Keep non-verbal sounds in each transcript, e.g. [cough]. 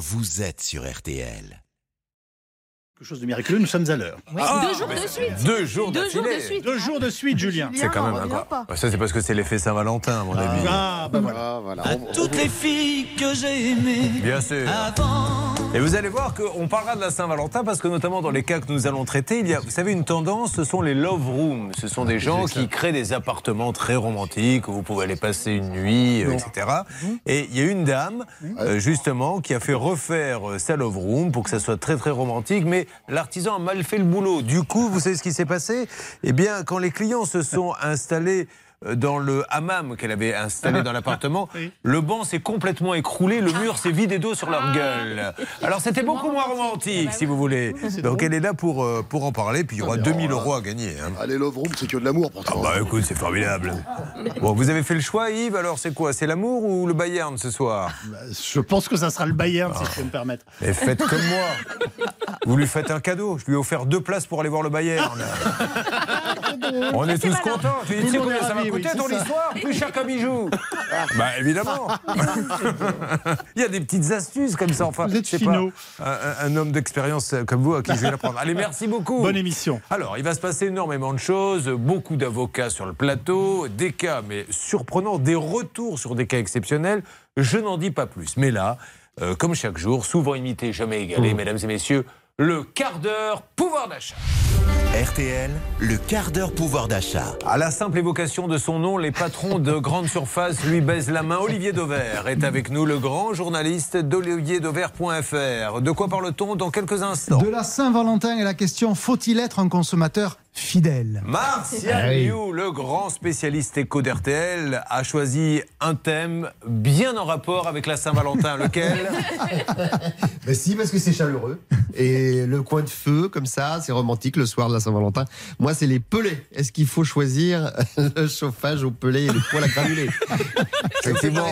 vous êtes sur RTL. Quelque chose de miraculeux, nous sommes à l'heure. Ah, deux jours de suite. Deux jours Deux jours de suite. Deux jours de suite, Julien. C'est quand même incroyable. Ça, c'est parce que c'est l'effet Saint-Valentin, à mon avis. Ah, bah voilà. Ah, voilà. À toutes les filles que j'ai aimées Bien sûr. avant. Et vous allez voir qu'on parlera de la Saint-Valentin parce que notamment dans les cas que nous allons traiter, il y a, vous savez, une tendance, ce sont les love rooms. Ce sont des gens qui créent des appartements très romantiques où vous pouvez aller passer une nuit, euh, etc. Et il y a une dame, euh, justement, qui a fait refaire euh, sa love room pour que ça soit très très romantique, mais l'artisan a mal fait le boulot. Du coup, vous savez ce qui s'est passé? Eh bien, quand les clients se sont installés dans le hammam qu'elle avait installé dans l'appartement, Oui. le banc s'est complètement écroulé, le mur s'est vidé d'eau sur leur gueule. Alors c'était beaucoup moins romantique, si vous voulez. [laughs] Donc elle est là pour, euh, pour en parler, puis il y aura 2000 euros à gagner. hein. Allez, Love Room, c'est que de l'amour Ah pourtant. bah écoute, c'est formidable. [laughs] Bon, vous avez fait le choix, Yves, alors c'est quoi C'est l'amour ou le Bayern ce soir? Je pense que ça sera le Bayern, si je peux me permettre. Et faites comme moi. Vous lui faites un cadeau. Je lui ai offert deux places pour aller voir le Bayern. [laughs] On est tous contents. Tu dis, combien est ça va ravi, oui, ton ça. histoire Plus cher qu'un bijou. [laughs] Bah évidemment. [laughs] Il y a des petites astuces comme ça. Enfin, Vous êtes pas un, un homme d'expérience comme vous à qui je vais l'apprendre. Allez, merci beaucoup. Bonne émission. Alors, il va se passer énormément de choses, beaucoup d'avocats sur le plateau, des cas, mais surprenants, des retours sur des cas exceptionnels. Je n'en dis pas plus. Mais là, euh, comme chaque jour, souvent imité, jamais égalé, mesdames et messieurs, le quart d'heure pouvoir d'achat. RTL, le quart d'heure pouvoir d'achat. À la simple évocation de son nom, les patrons de grandes surfaces lui baisent la main. Olivier Dauvert est avec nous, le grand journaliste d'olivierdauvert.fr. De quoi parle-t-on dans quelques instants? De la Saint-Valentin et la question faut-il être un consommateur fidèle Martial Liu, le grand spécialiste éco d'RTL, a choisi un thème bien en rapport avec la Saint-Valentin. Lequel? [laughs] Ben si, parce que c'est chaleureux. Et le coin de feu, comme ça, c'est romantique le soir de la Saint-Valentin. Moi, c'est les pelés. Est-ce qu'il faut choisir [laughs] le chauffage au pelé et le poêle à granulés? [laughs] Effectivement,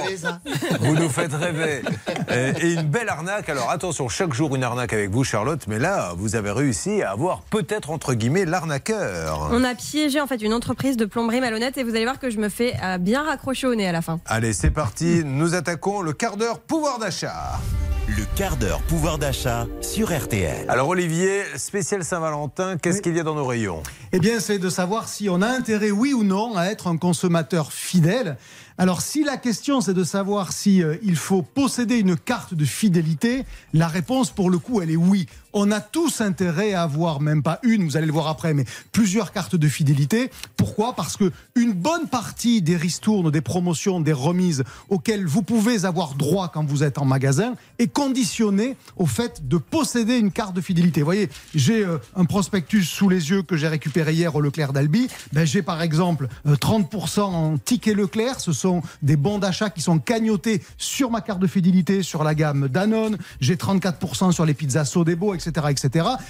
vous nous faites rêver. Euh, Et une belle arnaque. Alors attention, chaque jour une arnaque avec vous, Charlotte. Mais là, vous avez réussi à avoir peut-être entre guillemets On a piégé en fait une entreprise de plomberie malhonnête et vous allez voir que je me fais euh, bien raccrocher au nez à la fin. Allez, c'est parti. Nous attaquons le quart d'heure pouvoir d'achat. Le quart d'heure pouvoir d'achat sur RTL. Alors Olivier, spécial Saint-Valentin, qu'est-ce qu'il y a dans nos rayons? Eh bien, c'est de savoir si on a intérêt, oui ou non, à être un consommateur fidèle. Alors, si la question c'est de savoir si euh, il faut posséder une carte de fidélité, la réponse pour le coup, elle est oui. On a tous intérêt à avoir même pas une, vous allez le voir après, mais plusieurs cartes de fidélité. Pourquoi? Parce que une bonne partie des ristournes, des promotions, des remises auxquelles vous pouvez avoir droit quand vous êtes en magasin est conditionnée au fait de posséder une carte de fidélité. Vous voyez, j'ai euh, un prospectus sous les yeux que j'ai récupéré hier au Leclerc d'Albi. Ben, j'ai par exemple euh, 30% en tickets Leclerc. Ce sont des bons d'achat qui sont cagnotés sur ma carte de fidélité, sur la gamme Danone. J'ai 34% sur les pizzas Sodebo, etc.,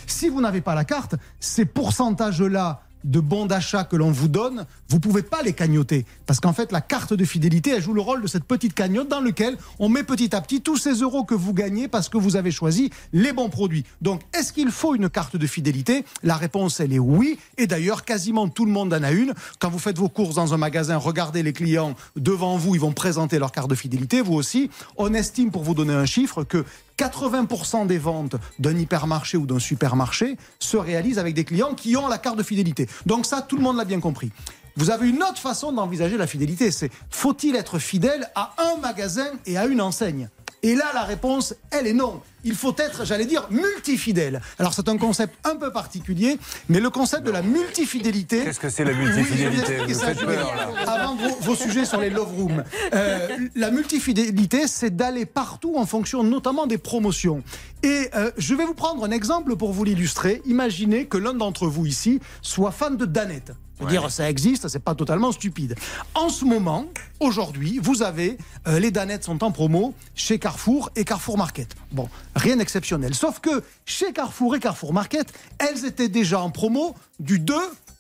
Si vous n'avez pas la carte, ces pourcentages-là de bons d'achat que l'on vous donne, vous pouvez pas les cagnoter. Parce qu'en fait, la carte de fidélité, elle joue le rôle de cette petite cagnotte dans laquelle on met petit à petit tous ces euros que vous gagnez parce que vous avez choisi les bons produits. Donc, est-ce qu'il faut une carte de fidélité? La réponse, elle est oui. Et d'ailleurs, quasiment tout le monde en a une. Quand vous faites vos courses dans un magasin, regardez les clients devant vous, ils vont présenter leur carte de fidélité, vous aussi. On estime, pour vous donner un chiffre, que 80% des ventes d'un hypermarché ou d'un supermarché se réalisent avec des clients qui ont la carte de fidélité. Donc ça, tout le monde l'a bien compris. Vous avez une autre façon d'envisager la fidélité, c'est faut-il être fidèle à un magasin et à une enseigne? Et là, la réponse, elle est non. Il faut être, j'allais dire, multifidèle. Alors c'est un concept un peu particulier, mais le concept de la multifidélité... Qu'est-ce que c'est la multifidélité Vous faites peur, là. Avant vos, vos sujets sur les love rooms. Euh, la multifidélité, c'est d'aller partout en fonction notamment des promotions. Et euh, je vais vous prendre un exemple pour vous l'illustrer. Imaginez que l'un d'entre vous ici soit fan de Danette. Veux dire, ça existe, c'est pas totalement stupide. En ce moment, aujourd'hui, vous avez euh, les Danettes sont en promo chez Carrefour et Carrefour Market. Bon, rien d'exceptionnel. Sauf que chez Carrefour et Carrefour Market, elles étaient déjà en promo du 2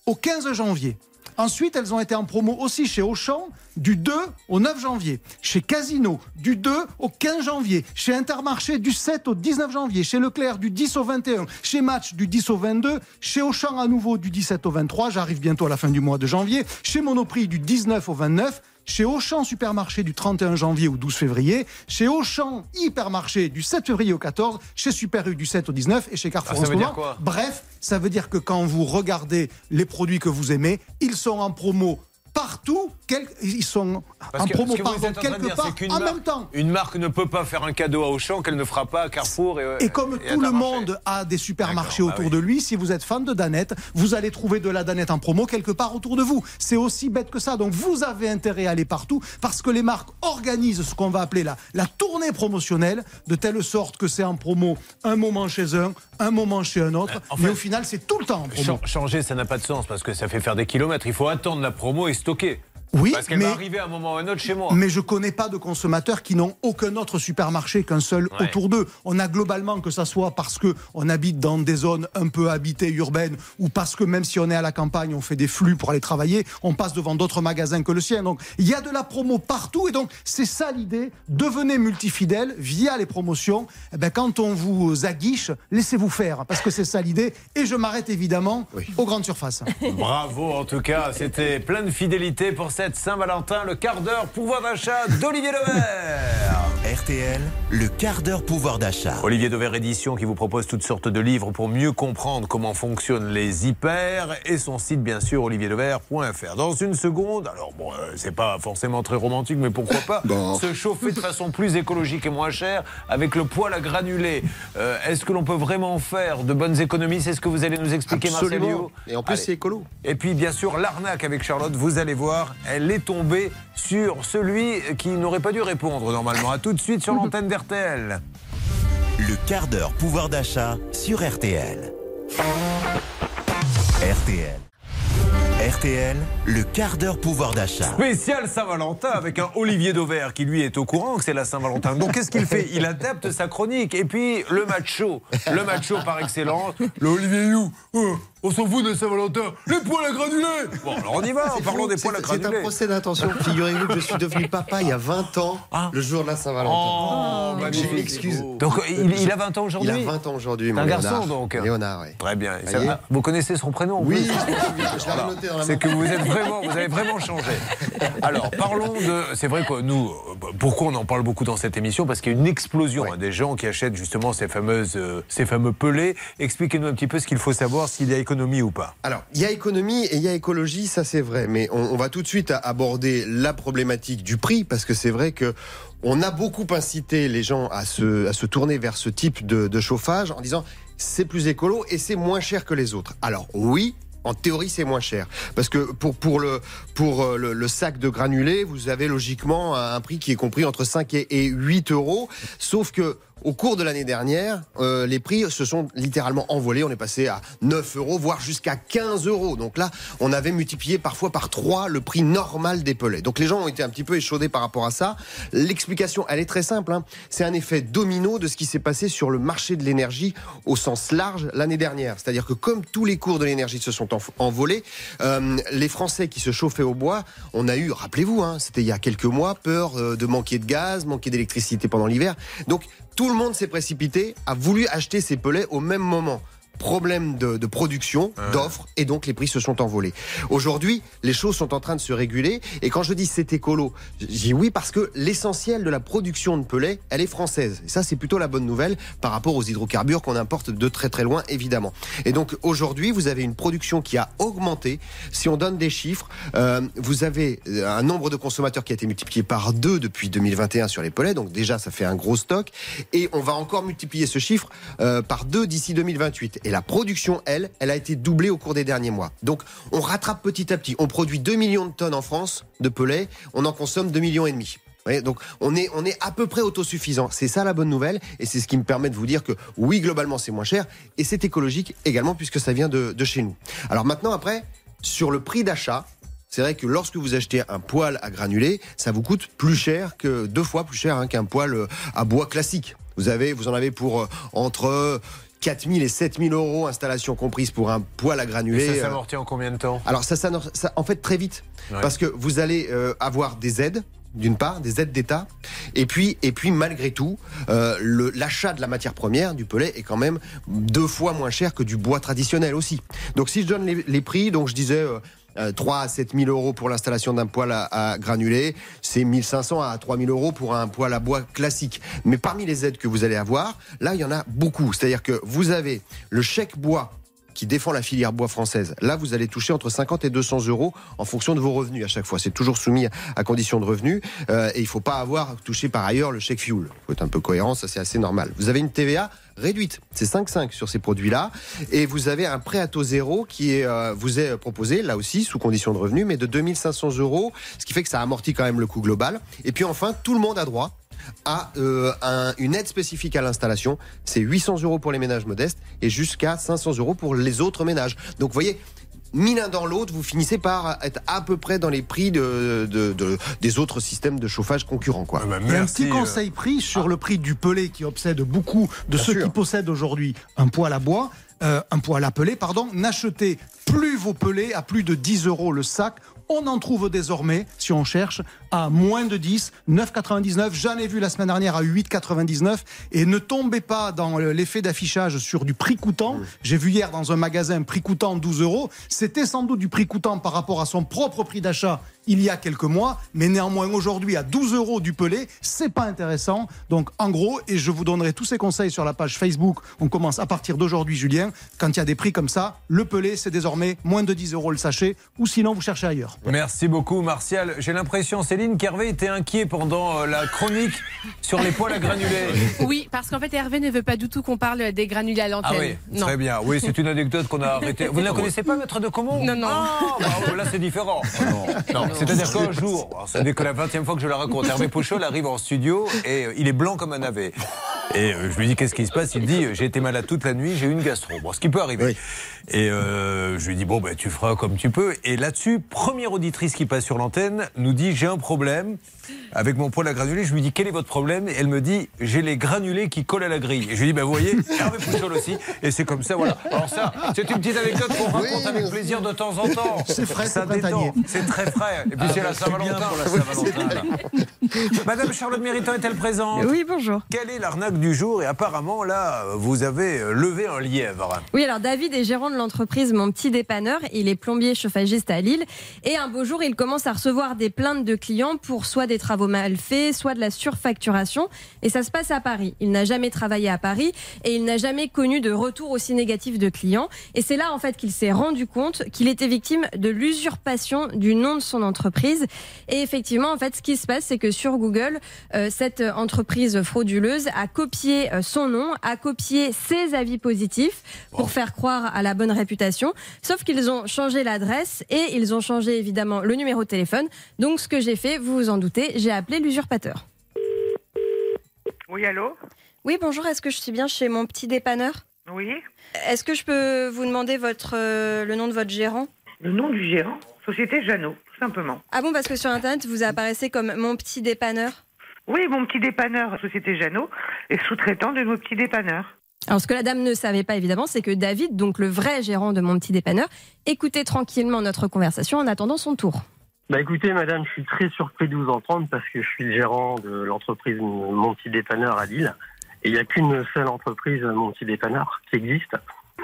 au 15 janvier. Ensuite, elles ont été en promo aussi chez Auchan du 2 au 9 janvier, chez Casino du 2 au 15 janvier, chez Intermarché du 7 au 19 janvier, chez Leclerc du 10 au 21, chez Match du 10 au 22, chez Auchan à nouveau du 17 au 23, j'arrive bientôt à la fin du mois de janvier, chez Monoprix du 19 au 29, chez Auchan Supermarché du 31 janvier au 12 février, chez Auchan Hypermarché du 7 février au 14, chez Super U du 7 au 19 et chez Carrefour Ah, ça en ce veut dire moment. quoi? Bref, ça veut dire que quand vous regardez les produits que vous aimez, ils sont en promo partout, quel- ils sont Parce en que promo pardon, quelque dire, part en marque- même temps. Une marque ne peut pas faire un cadeau à Auchan qu'elle ne fera pas à Carrefour. Et, Et comme et tout le monde a des supermarchés bah autour oui. de lui, si vous êtes fan de Danette, vous allez trouver de la Danette en promo quelque part autour de vous. C'est aussi bête que ça. Donc vous avez intérêt à aller partout parce que les marques organisent ce qu'on va appeler la, la tournée promotionnelle de telle sorte que c'est en promo un moment chez un, un moment chez un autre. fait, mais au final, c'est tout le temps en promo. Chan- Changer, ça n'a pas de sens parce que ça fait faire des kilomètres. Il faut attendre la promo et o que Oui, Parce qu'elle mais- va arriver à un moment ou à un autre chez moi. Mais je connais pas de consommateurs qui n'ont aucun autre supermarché qu'un seul Ouais. autour d'eux. On a globalement que ça soit parce que on habite dans des zones un peu habitées urbaines ou parce que même si on est à la campagne, on fait des flux pour aller travailler, on passe devant d'autres magasins que le sien. Donc il y a de la promo partout et donc c'est ça l'idée. Devenez multifidèle via les promotions. Eh ben, quand on vous aguiche, laissez-vous faire parce que c'est ça l'idée. Et je m'arrête évidemment aux grandes surfaces. Bravo en tout cas, c'était plein de fidélité pour cette Saint-Valentin, le quart d'heure pouvoir d'achat d'Olivier Levert. [laughs] RTL, le quart d'heure pouvoir d'achat. Olivier Dover Édition qui vous propose toutes sortes de livres pour mieux comprendre comment fonctionnent les hyper et son site bien sûr olivierlever.fr. Dans une seconde, alors bon, euh, c'est pas forcément très romantique mais pourquoi pas [laughs] se chauffer de façon plus écologique et moins chère avec le poêle à granulés. Euh, Est-ce que l'on peut vraiment faire de bonnes économies? C'est ce que vous allez nous expliquer Marcel Absolument. Liot Et en plus, c'est écolo. Et puis bien sûr l'arnaque avec Charlotte, vous allez voir, elle est tombée sur celui qui n'aurait pas dû répondre normalement. À tout de suite sur l'antenne d'RTL. Le quart d'heure pouvoir d'achat sur RTL. RTL. RTL, le quart d'heure pouvoir d'achat. Spécial Saint-Valentin avec un Olivier Dauvert qui lui est au courant que c'est la Saint-Valentin. Donc qu'est-ce qu'il fait? Il adapte sa chronique. Et puis le macho, le macho par excellence, le Olivier You. euh, on s'en fout de Saint-Valentin. Les poils à granulés Bon, alors on y va, en parlant des poils à C'est un procès d'intention. [laughs] Figurez-vous que je suis devenu papa il y a 20 ans, Ah. le jour de la Saint-Valentin. Oh, J'ai magnifique. une excuse. Donc il, il a 20 ans Il aujourd'hui a 20 ans aujourd'hui, mon un garçon, donc. Léonard, oui. Très bien. Ça. Vous connaissez son prénom Oui. C'est que vous êtes vraiment, vous avez vraiment changé. Alors, parlons de. C'est vrai que nous, pourquoi on en parle beaucoup dans cette émission? Parce qu'il y a une explosion Ouais. hein, des gens qui achètent justement ces fameuses, euh, ces fameux pelés. Expliquez-nous un petit peu ce qu'il faut savoir s'il y a Alors, il y a économie et il y a écologie, ça c'est vrai. Mais on, va tout de suite aborder la problématique du prix parce que c'est vrai que on a beaucoup incité les gens à se, à se tourner vers ce type de, chauffage en disant c'est plus écolo et c'est moins cher que les autres. Alors oui. En théorie, c'est moins cher. Parce que pour, pour, le, pour euh, le, le sac de granulés, vous avez logiquement un prix qui est compris entre 5 et, et 8 euros. Sauf que au cours de l'année dernière, euh, les prix se sont littéralement envolés. On est passé à 9 euros, voire jusqu'à 15 euros. Donc là, on avait multiplié parfois par 3 le prix normal des pelets. Donc les gens ont été un petit peu échaudés par rapport à ça. L'explication, elle est très simple. hein. C'est un effet domino de ce qui s'est passé sur le marché de l'énergie au sens large l'année dernière. C'est-à-dire que comme tous les cours de l'énergie se sont en- envolés, euh, les Français qui se chauffaient au bois, on a eu, rappelez-vous, hein, c'était il y a quelques mois, peur euh, de manquer de gaz, manquer d'électricité pendant l'hiver. Donc tout le monde s'est précipité, a voulu acheter ces pellets au même moment. Problème de, de production, d'offres, et donc les prix se sont envolés. Aujourd'hui, les choses sont en train de se réguler, et quand je dis c'est écolo, je dis oui parce que l'essentiel de la production de pellets, elle est française. Et ça, c'est plutôt la bonne nouvelle par rapport aux hydrocarbures qu'on importe de très très loin, évidemment. Et donc aujourd'hui, vous avez une production qui a augmenté. Si on donne des chiffres, euh, vous avez un nombre de consommateurs qui a été multiplié par deux depuis 2021 sur les pellets, donc déjà ça fait un gros stock, et on va encore multiplier ce chiffre euh, par deux d'ici 2028. Et la production, elle, elle a été doublée au cours des derniers mois. Donc on rattrape petit à petit. On produit 2 millions de tonnes en France de pellets, on en consomme 2 millions et demi. Donc on est, on est à peu près autosuffisant. C'est ça la bonne nouvelle et c'est ce qui me permet de vous dire que oui, globalement c'est moins cher et c'est écologique également puisque ça vient de, de chez nous. Alors maintenant après, sur le prix d'achat, c'est vrai que lorsque vous achetez un poêle à granulés, ça vous coûte plus cher que deux fois plus cher hein, qu'un poêle euh, à bois classique. Vous avez, vous en avez pour euh, entre 4000 et 7000 euros installation comprise pour un poêle à Et granulés. ça euh, s'amortit en combien de temps? Alors ça, ça, ça- en fait très vite, Ouais. parce que vous allez euh, avoir des aides d'une part, des aides d'État, et puis, et puis malgré tout, euh, l'achat de la matière première du pellet est quand même deux fois moins cher que du bois traditionnel aussi. Donc si je donne les, les prix, donc je disais euh, 3 à 7 000 euros pour l'installation d'un poêle à, à granulés. C'est 1500 à 3 000 euros pour un poêle à bois classique. Mais parmi les aides que vous allez avoir, là, il y en a beaucoup. C'est-à-dire que vous avez le chèque bois qui défend la filière bois française. Là, vous allez toucher entre 50 et 200 euros en fonction de vos revenus à chaque fois. C'est toujours soumis à condition de revenus. Euh, et il ne faut pas avoir touché par ailleurs le chèque fuel. Il faut être un peu cohérent, ça c'est assez normal. Vous avez une TVA réduite, c'est 5,5 sur ces produits-là. Et vous avez un prêt à taux zéro qui est, euh, vous est proposé, là aussi, sous condition de revenus, mais de 2500 euros, ce qui fait que ça amortit quand même le coût global. Et puis enfin, tout le monde a droit à euh, un- une aide spécifique à l'installation. C'est 800 euros pour les ménages modestes et jusqu'à 500 euros pour les autres ménages. Donc vous voyez, mis l'un dans l'autre, vous finissez par être à peu près dans les prix de, de- de- des autres systèmes de chauffage concurrents. Quoi. Ah bah, Et un merci, petit euh, conseil pris sur le prix du pelé qui obsède beaucoup de Bien ceux sûr. qui possèdent aujourd'hui un poêle à bois, euh, un poêle à pelé, pardon. N'achetez plus vos pelés à plus de 10 euros le sac. On en trouve désormais, si on cherche, à moins de 10, 9,99. J'en ai vu la semaine dernière à 8,99. Et ne tombez pas dans l'effet d'affichage sur du prix coûtant. J'ai vu hier dans un magasin prix coûtant 12 euros. C'était sans doute du prix coûtant par rapport à son propre prix d'achat il y a quelques mois, mais néanmoins aujourd'hui à 12 euros du pelé, c'est pas intéressant. Donc en gros, et je vous donnerai tous ces conseils sur la page Facebook. On commence à partir d'aujourd'hui, Julien. Quand il y a des prix comme ça, le pelé c'est désormais moins de 10 euros le sachet, ou sinon vous cherchez ailleurs. Merci beaucoup, Martial. J'ai l'impression, Céline, qu'Hervé était inquiet pendant euh, la chronique sur les poils à granulés. Oui, parce qu'en fait, Hervé ne veut pas du tout qu'on parle des granulés à l'antenne. Ah oui, non. très bien. Oui, c'est une anecdote qu'on a arrêtée. Vous ne la [laughs] connaissez pas, maître de Comont? Non, non. Ah, bah, là, c'est différent. [laughs] Non, c'est-à-dire qu'un jour, ce n'est que la 20e fois que je la raconte, Hervé Pouchol arrive en studio et euh, il est blanc comme un navet. Et euh, je lui dis qu'est-ce qui se passe? Il dit j'ai été malade toute la nuit, j'ai eu une gastro. Bon, ce qui peut arriver. Oui. Et euh, je lui dis bon ben tu feras comme tu peux. Et là-dessus, première auditrice qui passe sur l'antenne nous dit j'ai un problème avec mon poêle à granulés. Je lui dis quel est votre problème? Et elle me dit j'ai les granulés qui collent à la grille. Et je lui dis ben vous voyez Hervé Pouchol aussi. Et c'est comme ça voilà. Alors ça c'est une petite anecdote qu'on raconte avec plaisir de temps en temps. C'est frais, ça détend. C'est très frais. Et puis c'est la Saint-Valentin. Madame Charlotte Méritant est-elle présente? Oui, bonjour. Quelle est l'arnaque du jour? Et apparemment, là, vous avez euh, levé un lièvre. Oui, alors David est gérant de l'entreprise Mon Petit Dépanneur. Il est plombier chauffagiste à Lille. Et un beau jour, il commence à recevoir des plaintes de clients pour soit des travaux mal faits, soit de la surfacturation. Et ça se passe à Paris. Il n'a jamais travaillé à Paris et il n'a jamais connu de retour aussi négatif de clients. Et c'est là, en fait, qu'il s'est rendu compte qu'il était victime de l'usurpation du nom de son entreprise. Et effectivement, en fait, ce qui se passe, c'est que sur Google, euh, cette entreprise frauduleuse a copié euh, son nom, a copié ses avis positifs pour faire croire à la bonne réputation. Sauf qu'ils ont changé l'adresse et ils ont changé évidemment le numéro de téléphone. Donc, ce que j'ai fait, vous vous en doutez, j'ai appelé l'usurpateur. Oui, allô Oui, bonjour, est-ce que je suis bien chez mon petit dépanneur? Oui. Est-ce que je peux vous demander votre, euh, le nom de votre gérant? Le nom du gérant? Société Jeannot, tout simplement. Ah bon, parce que sur Internet, vous apparaissez comme mon petit dépanneur. Oui, mon petit dépanneur, Société Jeannot, est sous-traitant de nos petits dépanneurs. Alors, ce que la dame ne savait pas, évidemment, c'est que David, donc le vrai gérant de mon petit dépanneur, écoutait tranquillement notre conversation en attendant son tour. Bah écoutez, madame, je suis très surpris de vous entendre parce que je suis le gérant de l'entreprise Mon Petit Dépanneur à Lille. Et il n'y a qu'une seule entreprise, Mon Petit Dépanneur, qui existe.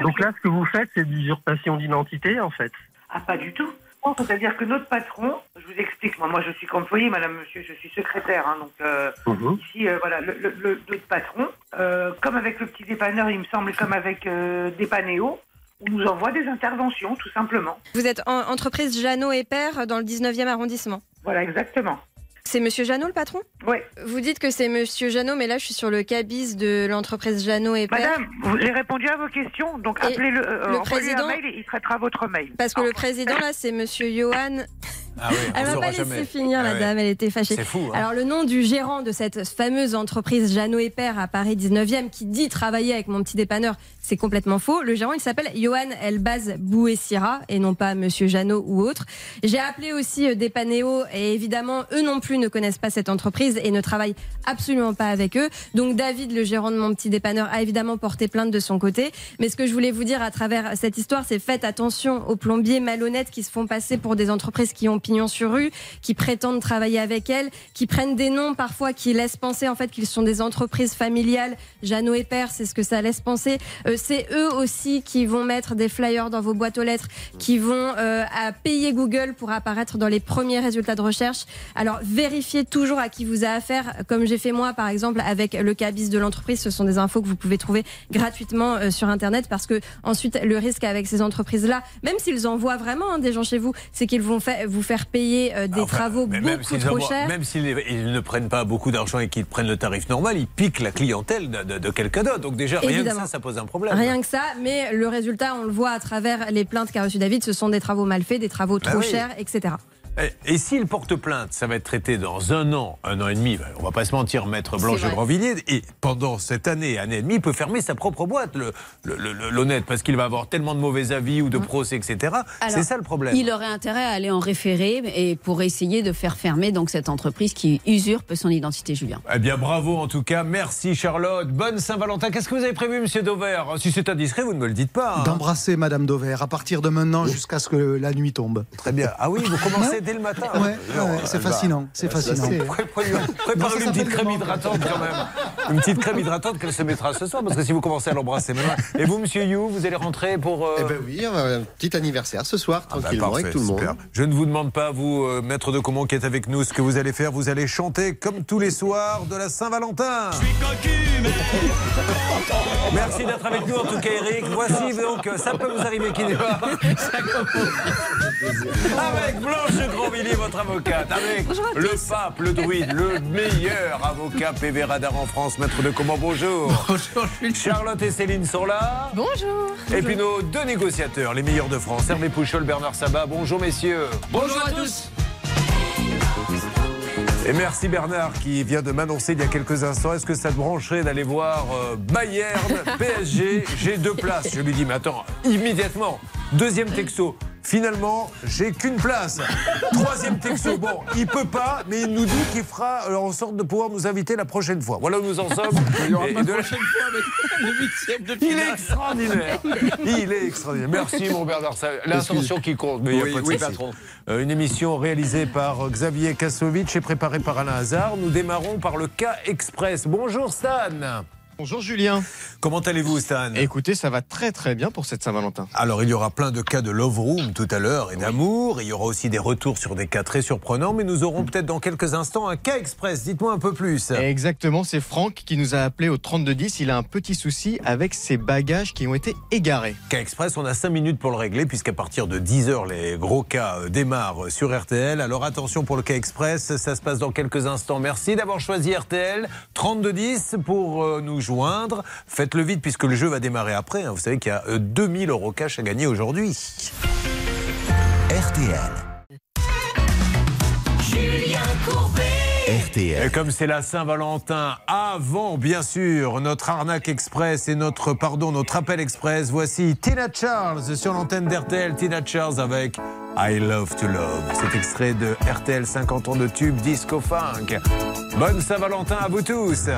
Donc là, ce que vous faites, c'est de l'usurpation d'identité, en fait. Ah, pas du tout. C'est-à-dire que notre patron, je vous explique, moi, moi je suis qu'employé, madame, monsieur, je suis secrétaire, hein, donc euh, Mhm. ici, euh, voilà, le, le, le- notre patron, euh, comme avec le petit dépanneur, il me semble, comme avec Dépanéo, on nous envoie des interventions, tout simplement. Vous êtes en entreprise Jeannot et Père dans le 19e arrondissement. Voilà, exactement. C'est monsieur Jeannot le patron? Oui. Vous dites que c'est monsieur Jeannot, mais là je suis sur le cabis de l'entreprise Jeannot et Père. Madame, vous- j'ai répondu à vos questions, donc Et appelez-le, euh, le président- un mail et il traitera votre mail. Parce que le président là c'est monsieur Johan. Ah oui, Elle m'a pas laissé finir la dame, elle était fâchée. C'est fou. hein. Alors le nom du gérant de cette fameuse entreprise Jeannot et Père à Paris 19e qui dit travailler avec mon petit dépanneur, c'est complètement faux. Le gérant il s'appelle Johan Elbaz Bouessira et non pas monsieur Jeannot ou autre. J'ai appelé aussi euh, Dépanéo et évidemment eux non plus ne connaissent pas cette entreprise et ne travaillent absolument pas avec eux. Donc David, le gérant de mon petit dépanneur, a évidemment porté plainte de son côté. Mais ce que je voulais vous dire à travers cette histoire, c'est faites attention aux plombiers malhonnêtes qui se font passer pour des entreprises qui ont pignon sur rue, qui prétendent travailler avec elles, qui prennent des noms parfois qui laissent penser en fait qu'ils sont des entreprises familiales. Jeannot et Père, c'est ce que ça laisse penser. Euh, c'est eux aussi qui vont mettre des flyers dans vos boîtes aux lettres, qui vont euh, à payer Google pour apparaître dans les premiers résultats de recherche. Alors vérifiez toujours à qui vous avez affaire, comme j'ai fait moi par exemple avec le cabis de l'entreprise. Ce sont des infos que vous pouvez trouver gratuitement euh, sur Internet parce que ensuite le risque avec ces entreprises-là, même s'ils envoient vraiment hein, des gens chez vous, c'est qu'ils vont fa- vous faire payer euh, des Enfin, travaux même beaucoup trop envoient- chers. Même s'ils ils ne prennent pas beaucoup d'argent et qu'ils prennent le tarif normal, ils piquent la clientèle de, de- de quelqu'un d'autre. Donc déjà, rien que Évidemment. ça, ça pose un problème. Rien que ça, mais le résultat, on le voit à travers les plaintes qu'a reçues David, ce sont des travaux mal faits, des travaux Bah trop oui. chers, etc. Et, et s'il porte plainte, ça va être traité dans un an, un an et demi. On va pas se mentir, maître Blanche. Grandvilliers. Et pendant cette année, année et demie, il peut fermer sa propre boîte, le- le- le- l'honnête, parce qu'il va avoir tellement de mauvais avis ou de procès, etc. C'est ça le problème. Il aurait intérêt à aller en référé et pour essayer de faire fermer donc cette entreprise qui usurpe son identité, Julien. Eh bien, bravo en tout cas. Merci Charlotte. Bonne Saint-Valentin. Qu'est-ce que vous avez prévu, monsieur Dauvert? Si c'est indiscret, vous ne me le dites pas. hein. D'embrasser Madame Dover à partir de maintenant jusqu'à ce que la nuit tombe. Très bien. Ah oui, vous [laughs] commencez dès le matin. Ouais, ouais, c'est fascinant. C'est fascinant. Préparez-lui une petite crème hydratante quand même. Une petite crème hydratante qu'elle se mettra ce soir, parce que si vous commencez à l'embrasser maintenant. Et vous, monsieur You, vous allez rentrer pour. euh, Eh ben oui, un petit anniversaire ce soir, Ah bah, tranquillement, parfait, avec tout le monde. super. Je ne vous demande pas, vous, euh, maître de Comont qui est avec nous, ce que vous allez faire. Vous allez chanter comme tous les soirs de la Saint-Valentin. Merci d'être avec nous, en tout cas, Eric. Voici donc, ça peut vous arriver qui n'est pas. Avec Blanche Grandvilliers, votre avocate. Avec le pape, le druide, le meilleur avocat PV Radar en France, maître de Comont. Bonjour. Bonjour, Charlotte et Céline sont là. Bonjour. Et puis nos deux négociateurs, les meilleurs de France, Hervé Pouchol, Bernard Sabat. Bonjour messieurs. Bonjour à tous. Et merci Bernard qui vient de m'annoncer il y a quelques instants. Est-ce que ça te brancherait d'aller voir euh, Bayern, [laughs] PSG J'ai deux places. Je lui dis, mais attends, immédiatement. Deuxième texto. Finalement, j'ai qu'une place. Troisième texto. Bon, il peut pas, mais il nous dit qu'il fera euh, en sorte de pouvoir nous inviter la prochaine fois. Voilà où nous en sommes. Et de la- Il est extraordinaire. Il est extraordinaire. Merci, mon Bernard. L'intention qui compte. Mais il y a pas de oui, patron. Euh, Une émission réalisée par euh, Xavier Kasovic et préparée par Alain Hazard. Nous démarrons par le cas express. Bonjour Stan. Bonjour Julien. Comment allez-vous Stan Écoutez, ça va très très bien pour cette Saint-Valentin. Alors, il y aura plein de cas de love room tout à l'heure et d'amour. Il y aura aussi des retours sur des cas très surprenants, mais nous aurons peut-être dans quelques instants un cas express. Dites-moi un peu plus. Exactement, c'est Franck qui nous a appelé au 3210. Il a un petit souci avec ses bagages qui ont été égarés. Cas express, on a 5 minutes pour le régler, puisqu'à partir de 10h, les gros cas euh, démarrent sur RTL. Alors attention pour le cas express, ça se passe dans quelques instants. Merci d'avoir choisi RTL. 3210 pour euh, nous joindre. Faites-le vite, puisque le jeu va démarrer après. hein. Vous savez qu'il y a euh, 2000 euros cash à gagner aujourd'hui. RTL. Julien Courbet. RTL. Et comme c'est la Saint-Valentin, avant bien sûr notre arnaque express et notre pardon notre appel express, voici Tina Charles sur l'antenne d'RTL. Tina Charles avec I Love to Love. Cet extrait de RTL 50 ans de tube disco funk. Bonne Saint-Valentin à vous tous.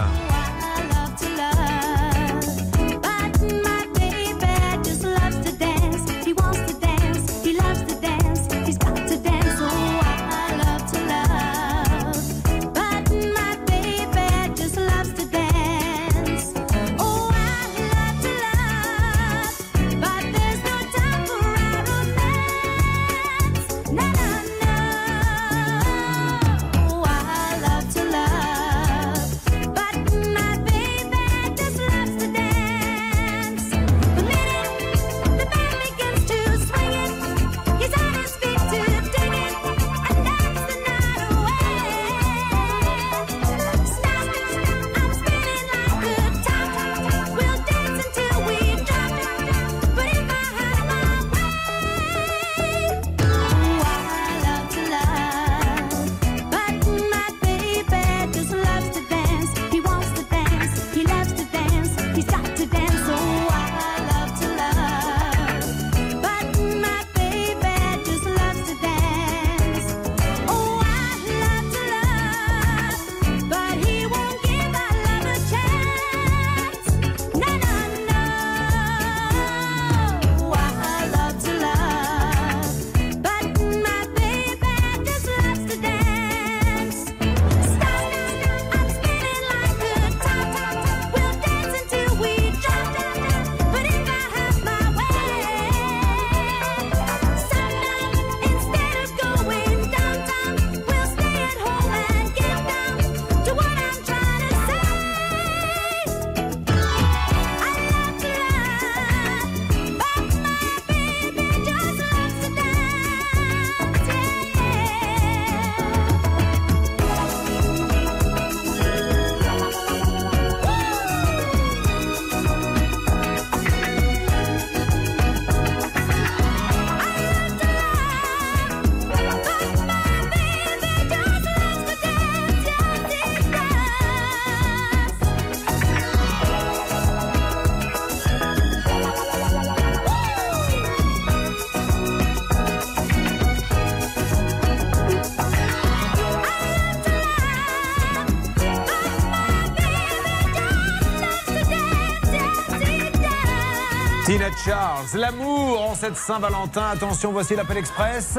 L'amour en cette Saint-Valentin. Attention, voici l'appel express.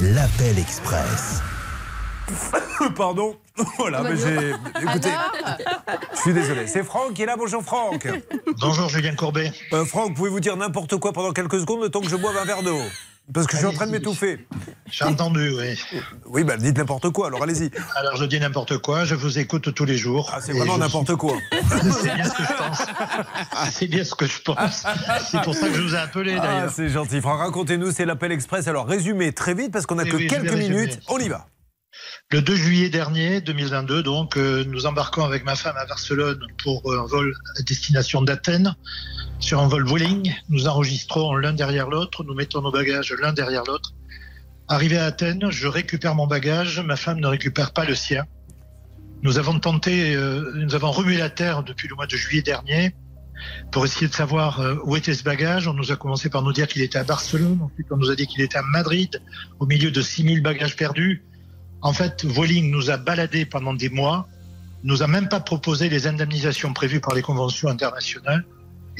L'appel express. [laughs] Pardon. [laughs] Voilà, mais j'ai. Écoutez, je suis désolé. C'est Franck qui est là. Bonjour Franck. Bonjour Julien Courbet. Euh, Franck, pouvez-vous dire n'importe quoi pendant quelques secondes le temps que je boive un verre d'eau? Parce que je suis en train de m'étouffer. J'ai entendu, oui. Oui, bah dites n'importe quoi, alors allez-y. Alors je dis n'importe quoi, je vous écoute tous les jours. Ah, c'est vraiment n'importe quoi. [laughs] C'est bien ce que je pense. C'est bien ce que je pense. C'est pour ça que je vous ai appelé Ah, d'ailleurs. c'est gentil. Franck, racontez-nous, c'est l'appel express. Alors résumé très vite parce qu'on a Oui, que oui, quelques minutes. On y va. Le 2 juillet dernier, 2022, donc, euh, nous embarquons avec ma femme à Barcelone pour euh, un vol à destination d'Athènes. Sur un vol Vueling, nous enregistrons l'un derrière l'autre, nous mettons nos bagages l'un derrière l'autre. Arrivé à Athènes, je récupère mon bagage, ma femme ne récupère pas le sien. Nous avons tenté, euh, nous avons remué la terre depuis le mois de juillet dernier pour essayer de savoir euh, où était ce bagage. On nous a commencé par nous dire qu'il était à Barcelone, ensuite on nous a dit qu'il était à Madrid, au milieu de 6000 bagages perdus. En fait, Vueling nous a baladés pendant des mois, nous a même pas proposé les indemnisations prévues par les conventions internationales.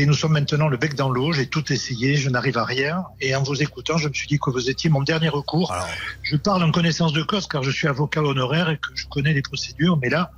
Et nous sommes maintenant le bec dans l'eau. J'ai tout essayé, je n'arrive à rien. Et en vous écoutant, je me suis dit que vous étiez mon dernier recours. Je parle en connaissance de cause car je suis avocat honoraire et que je connais les procédures. Mais là,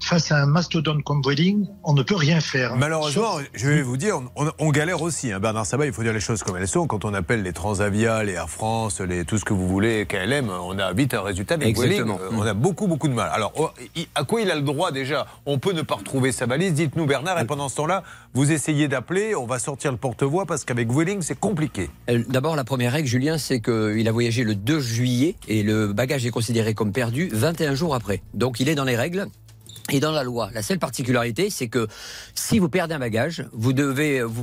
face à un mastodonte comme Vueling, on ne peut rien faire. Malheureusement, je vais vous dire, on, on galère aussi. hein. Bernard Sabat, il faut dire les choses comme elles sont. Quand on appelle les Transavia, les Air France, les, tout ce que vous voulez, KLM, on a vite un résultat. Avec Exactement. Vueling, euh, on a beaucoup, beaucoup de mal. Alors, oh, il- à quoi il a le droit déjà? On peut ne pas retrouver sa valise. Dites-nous, Bernard, et pendant ce temps-là, vous essayez d'appeler. On va sortir le porte-voix parce qu'avec Vueling, c'est compliqué. Euh, D'abord, la première règle, Julien, c'est qu'il a voyagé le 2 juillet et le bagage est considéré comme perdu 21 jours après. Donc, il est dans les règles. Et dans la loi, la seule particularité, c'est que si vous perdez un bagage, vous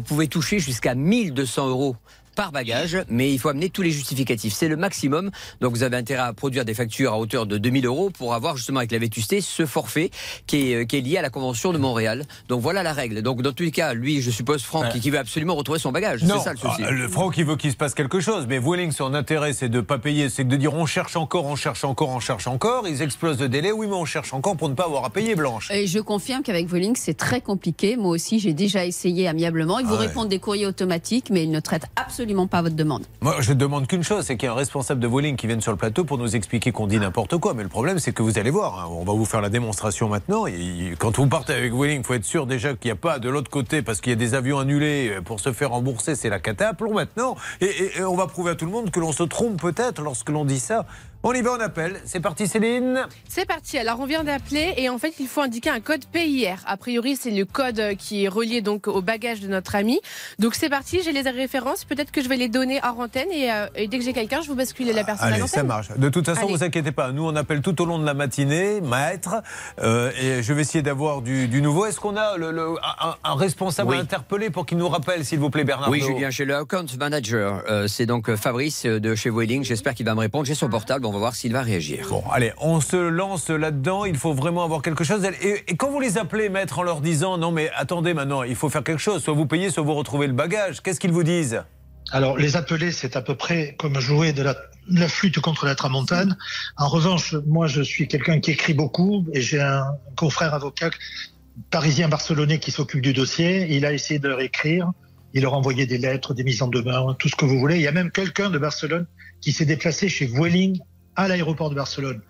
pouvez toucher jusqu'à 1200 euros par bagage, mais il faut amener tous les justificatifs. C'est le maximum. Donc vous avez intérêt à produire des factures à hauteur de 2000 euros pour avoir justement avec la vétusté ce forfait qui est, qui est lié à la Convention de Montréal. Donc voilà la règle. Donc dans tous les cas, lui, je suppose Franck, Ouais. qui veut absolument retrouver son bagage. Non, C'est ça le souci. ah, le Franck, il veut qu'il se passe quelque chose, mais Vueling, son intérêt, c'est de ne pas payer, c'est de dire on cherche encore, on cherche encore, on cherche encore. Ils explosent de délai. Oui, mais on cherche encore pour ne pas avoir à payer, Blanche. Et je confirme qu'avec Vueling, c'est très compliqué. Moi aussi, j'ai déjà essayé amiablement. Ils vous Ah ouais. répondent des courriers automatiques, mais ils ne traitent absolument pas votre demande. Moi, je demande qu'une chose, c'est qu'il y ait un responsable de Vueling qui vienne sur le plateau pour nous expliquer qu'on dit n'importe quoi. Mais le problème, c'est que vous allez voir, hein, on va vous faire la démonstration maintenant. Et quand vous partez avec Vueling, il faut être sûr déjà qu'il n'y a pas de l'autre côté, parce qu'il y a des avions annulés euh, pour se faire rembourser, c'est la cata. Appelons maintenant. Et on va prouver à tout le monde que l'on se trompe peut-être lorsque l'on dit ça. On y va, on appelle. C'est parti, Céline. C'est parti. Alors, on vient d'appeler et en fait, il faut indiquer un code PIR. A priori, c'est le code qui est relié donc au bagage de notre ami. Donc, c'est parti. J'ai les références. Peut-être que je vais les donner hors antenne et, euh, et dès que j'ai quelqu'un, je vous bascule la personne à Allez, l'antenne. ça marche. De toute façon, Allez. vous inquiétez pas. Nous, on appelle tout au long de la matinée, maître, euh, et je vais essayer d'avoir du, du nouveau. Est-ce qu'on a le, le- un, un responsable Oui. à interpeller pour qu'il nous rappelle, s'il vous plaît, Bernard Oui, Julien, chez le account manager. Euh, c'est donc Fabrice de chez Vueling. J'espère qu'il va me répondre. J'ai son portable. On va voir s'il va réagir. Bon, allez, on se lance là-dedans. Il faut vraiment avoir quelque chose. Et, et quand vous les appelez, maître, en leur disant non, mais attendez maintenant, il faut faire quelque chose. Soit vous payez, soit vous retrouvez le bagage. Qu'est-ce qu'ils vous disent? Alors, les appeler, c'est à peu près comme jouer de la, de la flûte contre la tramontane. En revanche, moi, je suis quelqu'un qui écrit beaucoup et j'ai un confrère avocat parisien barcelonais qui s'occupe du dossier. Il a essayé de leur écrire. Il leur a envoyé des lettres, des mises en demeure, tout ce que vous voulez. Il y a même quelqu'un de Barcelone qui s'est déplacé chez Vueling à l'aéroport de Barcelone.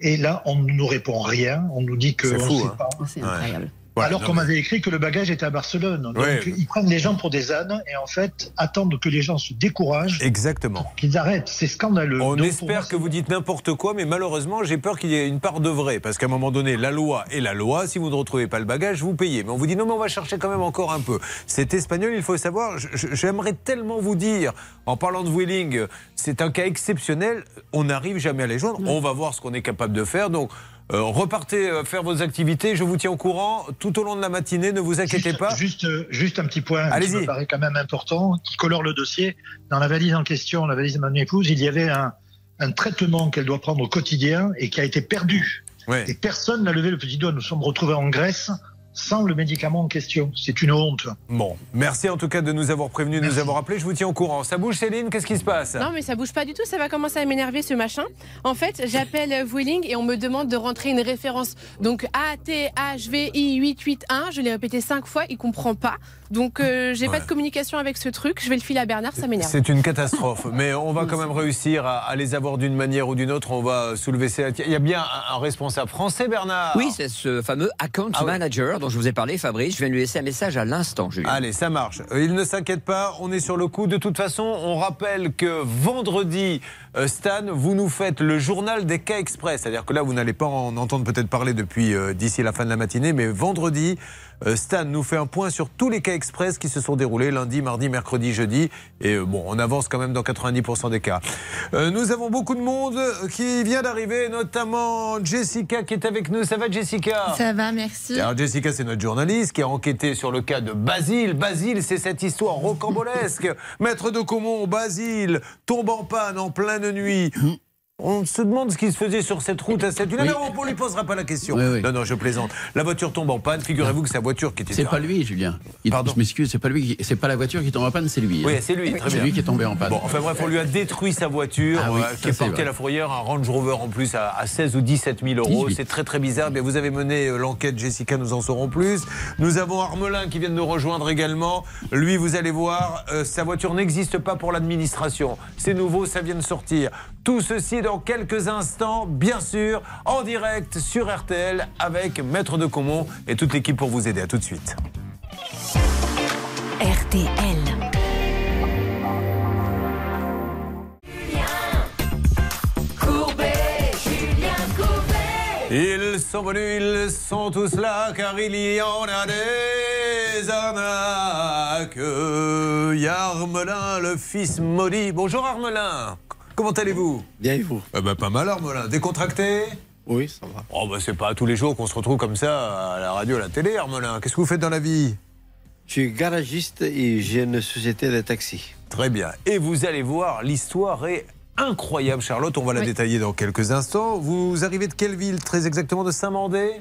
Et là, on ne nous répond rien. On nous dit que C'est fou, hein. incroyable. Voilà, Alors qu'on mais- m'avait écrit que le bagage était à Barcelone. Donc, Ouais. ils prennent les gens pour des ânes et en fait attendent que les gens se découragent, Exactement. qu'ils arrêtent. C'est scandaleux. On Donc, espère que vous dites n'importe quoi, mais malheureusement, j'ai peur qu'il y ait une part de vrai. Parce qu'à un moment donné, la loi est la loi. Si vous ne retrouvez pas le bagage, vous payez. Mais on vous dit non, mais on va chercher quand même encore un peu. C'est espagnol, il faut savoir. J'aimerais tellement vous dire, en parlant de Wheeling, c'est un cas exceptionnel. On n'arrive jamais à les joindre. On va voir ce qu'on est capable de faire. Donc, euh, repartez euh, faire vos activités. Je vous tiens au courant tout au long de la matinée. Ne vous inquiétez juste, pas. Juste, euh, juste un petit point qui me paraît quand même important, qui colore le dossier. Dans la valise en question, la valise de mon épouse, il y avait un, un traitement qu'elle doit prendre au quotidien et qui a été perdu. Ouais. Et personne n'a levé le petit doigt. Nous sommes retrouvés en Grèce sans le médicament en question. C'est une honte. Bon, merci en tout cas de nous avoir prévenus, de nous avoir appelés. Je vous tiens au courant. Ça bouge, Céline? Qu'est-ce qui se passe? Non, mais ça bouge pas du tout. Ça va commencer à m'énerver ce machin. En fait, j'appelle [laughs] Vueling et on me demande de rentrer une référence. Donc A T H V I 881. Je l'ai répété cinq fois. Il comprend pas. Donc euh, j'ai pas de communication avec ce truc. Je vais le filer à Bernard. Ça m'énerve. C'est une catastrophe, [laughs] mais on va quand même réussir à, à les avoir d'une manière ou d'une autre. On va soulever ces. Il y a bien un, un responsable français, Bernard. Oui, c'est ce fameux account Ah oui. manager dont je vous ai parlé, Fabrice. Je viens de lui laisser un message à l'instant, Julien. Allez, ça marche. Euh, Il ne s'inquiète pas, on est sur le coup. De toute façon, on rappelle que vendredi, Stan, vous nous faites le journal des cas express. C'est-à-dire que là, vous n'allez pas en entendre peut-être parler depuis euh, d'ici la fin de la matinée, mais vendredi, euh, Stan nous fait un point sur tous les cas express qui se sont déroulés lundi, mardi, mercredi, jeudi. Et euh, bon, on avance quand même dans 90% des cas. Euh, nous avons beaucoup de monde qui vient d'arriver, notamment Jessica qui est avec nous. Ça va, Jessica? Ça va, merci. alors Jessica, c'est notre journaliste qui a enquêté sur le cas de Basile. Basile, c'est cette histoire rocambolesque. [laughs] Maître de Comont, Basile, tombe en panne en pleine nuit. On se demande ce qui se faisait sur cette route à cette. Oui. Non, on ne lui posera pas la question. Oui, oui. Non, non, je plaisante. La voiture tombe en panne. Figurez-vous que sa voiture qui était. C'est pas lui, Julien. Il, je m'excuse, c'est pas lui, qui- c'est pas la voiture qui tombe en panne, c'est lui. Oui, hein. c'est lui, très C'est bien. lui qui est tombé en panne. Bon, enfin bref, on lui a détruit sa voiture, Ah oui, euh, qui est portée à la fourrière, un Range Rover en plus à, à 16 ou 17 000 euros. 18. C'est très très bizarre. Bien, vous avez mené euh, l'enquête, Jessica, nous en saurons plus. Nous avons Armelin qui vient de nous rejoindre également. Lui, vous allez voir, euh, sa voiture n'existe pas pour l'administration. C'est nouveau, ça vient de sortir. Tout ceci dans quelques instants, bien sûr, en direct sur RTL avec Maître de Comont et toute l'équipe pour vous aider. À tout de suite. RTL. Courbet, Julien Courbet. Ils sont venus, ils sont tous là, car il y en a des arnaques. Il y a Armelin, le fils maudit. Bonjour Armelin, comment allez-vous? Bien et vous? Eh ben, Pas mal Armelin, décontracté? Oui, ça va. Oh ben c'est pas tous les jours qu'on se retrouve comme ça à la radio, à la télé Armelin. Qu'est-ce que vous faites dans la vie? Je suis garagiste et j'ai une société de taxi. Très bien. Et vous allez voir, l'histoire est incroyable Charlotte, on va la détailler dans quelques instants. Vous arrivez de quelle ville très exactement De Saint-Mandé?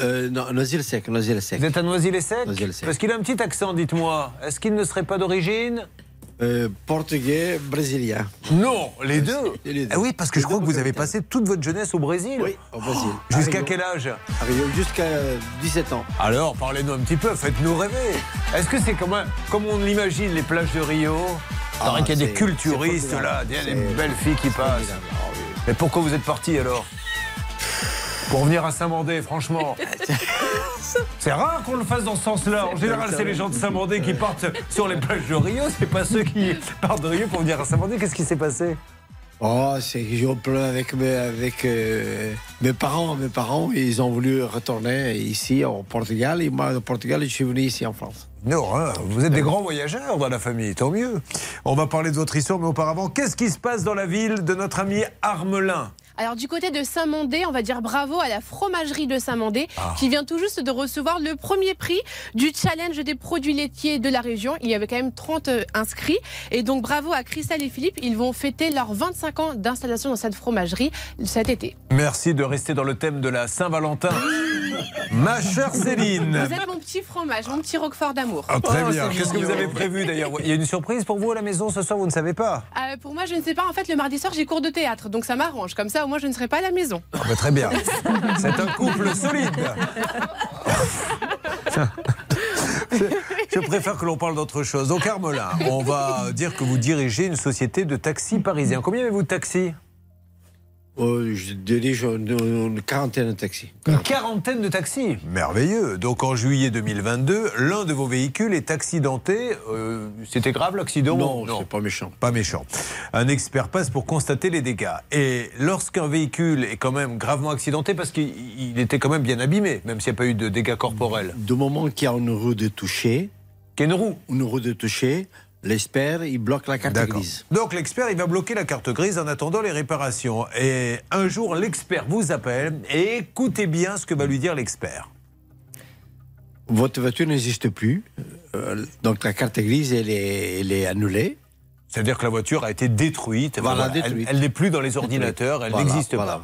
Euh, non, Noisy-le-Sec, Noisy-le-Sec. Vous êtes à Noisy-les-Secs Noisy-le-Sec. Parce qu'il a un petit accent, dites-moi. Est-ce qu'il ne serait pas d'origine? Euh, portugais, brésilien. Non, les deux. Et les deux. Ah oui, parce que je crois que vous avez passé toute votre jeunesse au Brésil. Oui, au Brésil. Jusqu'à À Rio. quel âge À Rio, Jusqu'à 17 ans. Alors, parlez-nous un petit peu, faites-nous rêver. Est-ce que c'est comme, un- comme on l'imagine les plages de Rio Ah, qu'il y a des culturistes là, il y a des belles filles qui passent. oui. Mais pourquoi vous êtes parti alors? Pour venir à Saint-Mandé, franchement. [laughs] C'est rare qu'on le fasse dans ce sens-là. En général, c'est les gens de Saint-Mandé qui partent sur les plages de Rio. C'est pas ceux qui partent de Rio pour venir à Saint-Mandé. Qu'est-ce qui s'est passé? Oh, c'est que j'ai eu un problème avec, mes, avec euh, mes parents. Mes parents, ils ont voulu retourner ici au Portugal. Et moi, au Portugal, je suis venu ici en France. Non, hein, vous êtes des grands voyageurs dans la famille, tant mieux. On va parler de votre histoire, mais auparavant, qu'est-ce qui se passe dans la ville de notre ami Armelin? Alors du côté de Saint-Mandé, on va dire bravo à la fromagerie de Saint-Mandé Ah. qui vient tout juste de recevoir le premier prix du challenge des produits laitiers de la région. Il y avait quand même 30 euh, inscrits et donc bravo à Christelle et Philippe, ils vont fêter leurs 25 ans d'installation dans cette fromagerie cet été. Merci de rester dans le thème de la Saint-Valentin. Ma chère Céline. Vous êtes mon petit fromage, mon petit roquefort d'amour. Ah, très bien. Qu'est-ce que vous avez prévu d'ailleurs? Il y a une surprise pour vous à la maison ce soir, vous ne savez pas? Euh, pour moi, je ne sais pas. En fait, le mardi soir, j'ai cours de théâtre, donc ça m'arrange. Comme ça, au moins, je ne serai pas à la maison. Ah bah, Très bien. [laughs] C'est un couple solide. [laughs] Je préfère que l'on parle d'autre chose. Donc, Armelin, on va dire que vous dirigez une société de taxis parisiens. Combien avez-vous de taxis? Oh, je dirige une, une quarantaine de taxis. Une quarantaine de taxis. Merveilleux. Donc en juillet 2022, l'un de vos véhicules est accidenté. Euh, C'était grave l'accident Non, c'est pas méchant. Pas méchant. Un expert passe pour constater les dégâts. Et lorsqu'un véhicule est quand même gravement accidenté, parce qu'il il était quand même bien abîmé, même s'il n'y a pas eu de dégâts corporels. Du moment qu'il y a une roue de toucher, Qu'il y a une roue une roue de toucher, l'expert, il bloque la carte grise. Donc l'expert, il va bloquer la carte grise en attendant les réparations. Et un jour, l'expert vous appelle et écoutez bien ce que va lui dire l'expert. Votre voiture n'existe plus. Euh, donc la carte grise, elle est, elle est annulée. C'est-à-dire que la voiture a été détruite. Voilà, Elle- détruite. Elle, n'est plus dans les ordinateurs, elle Voilà, n'existe pas.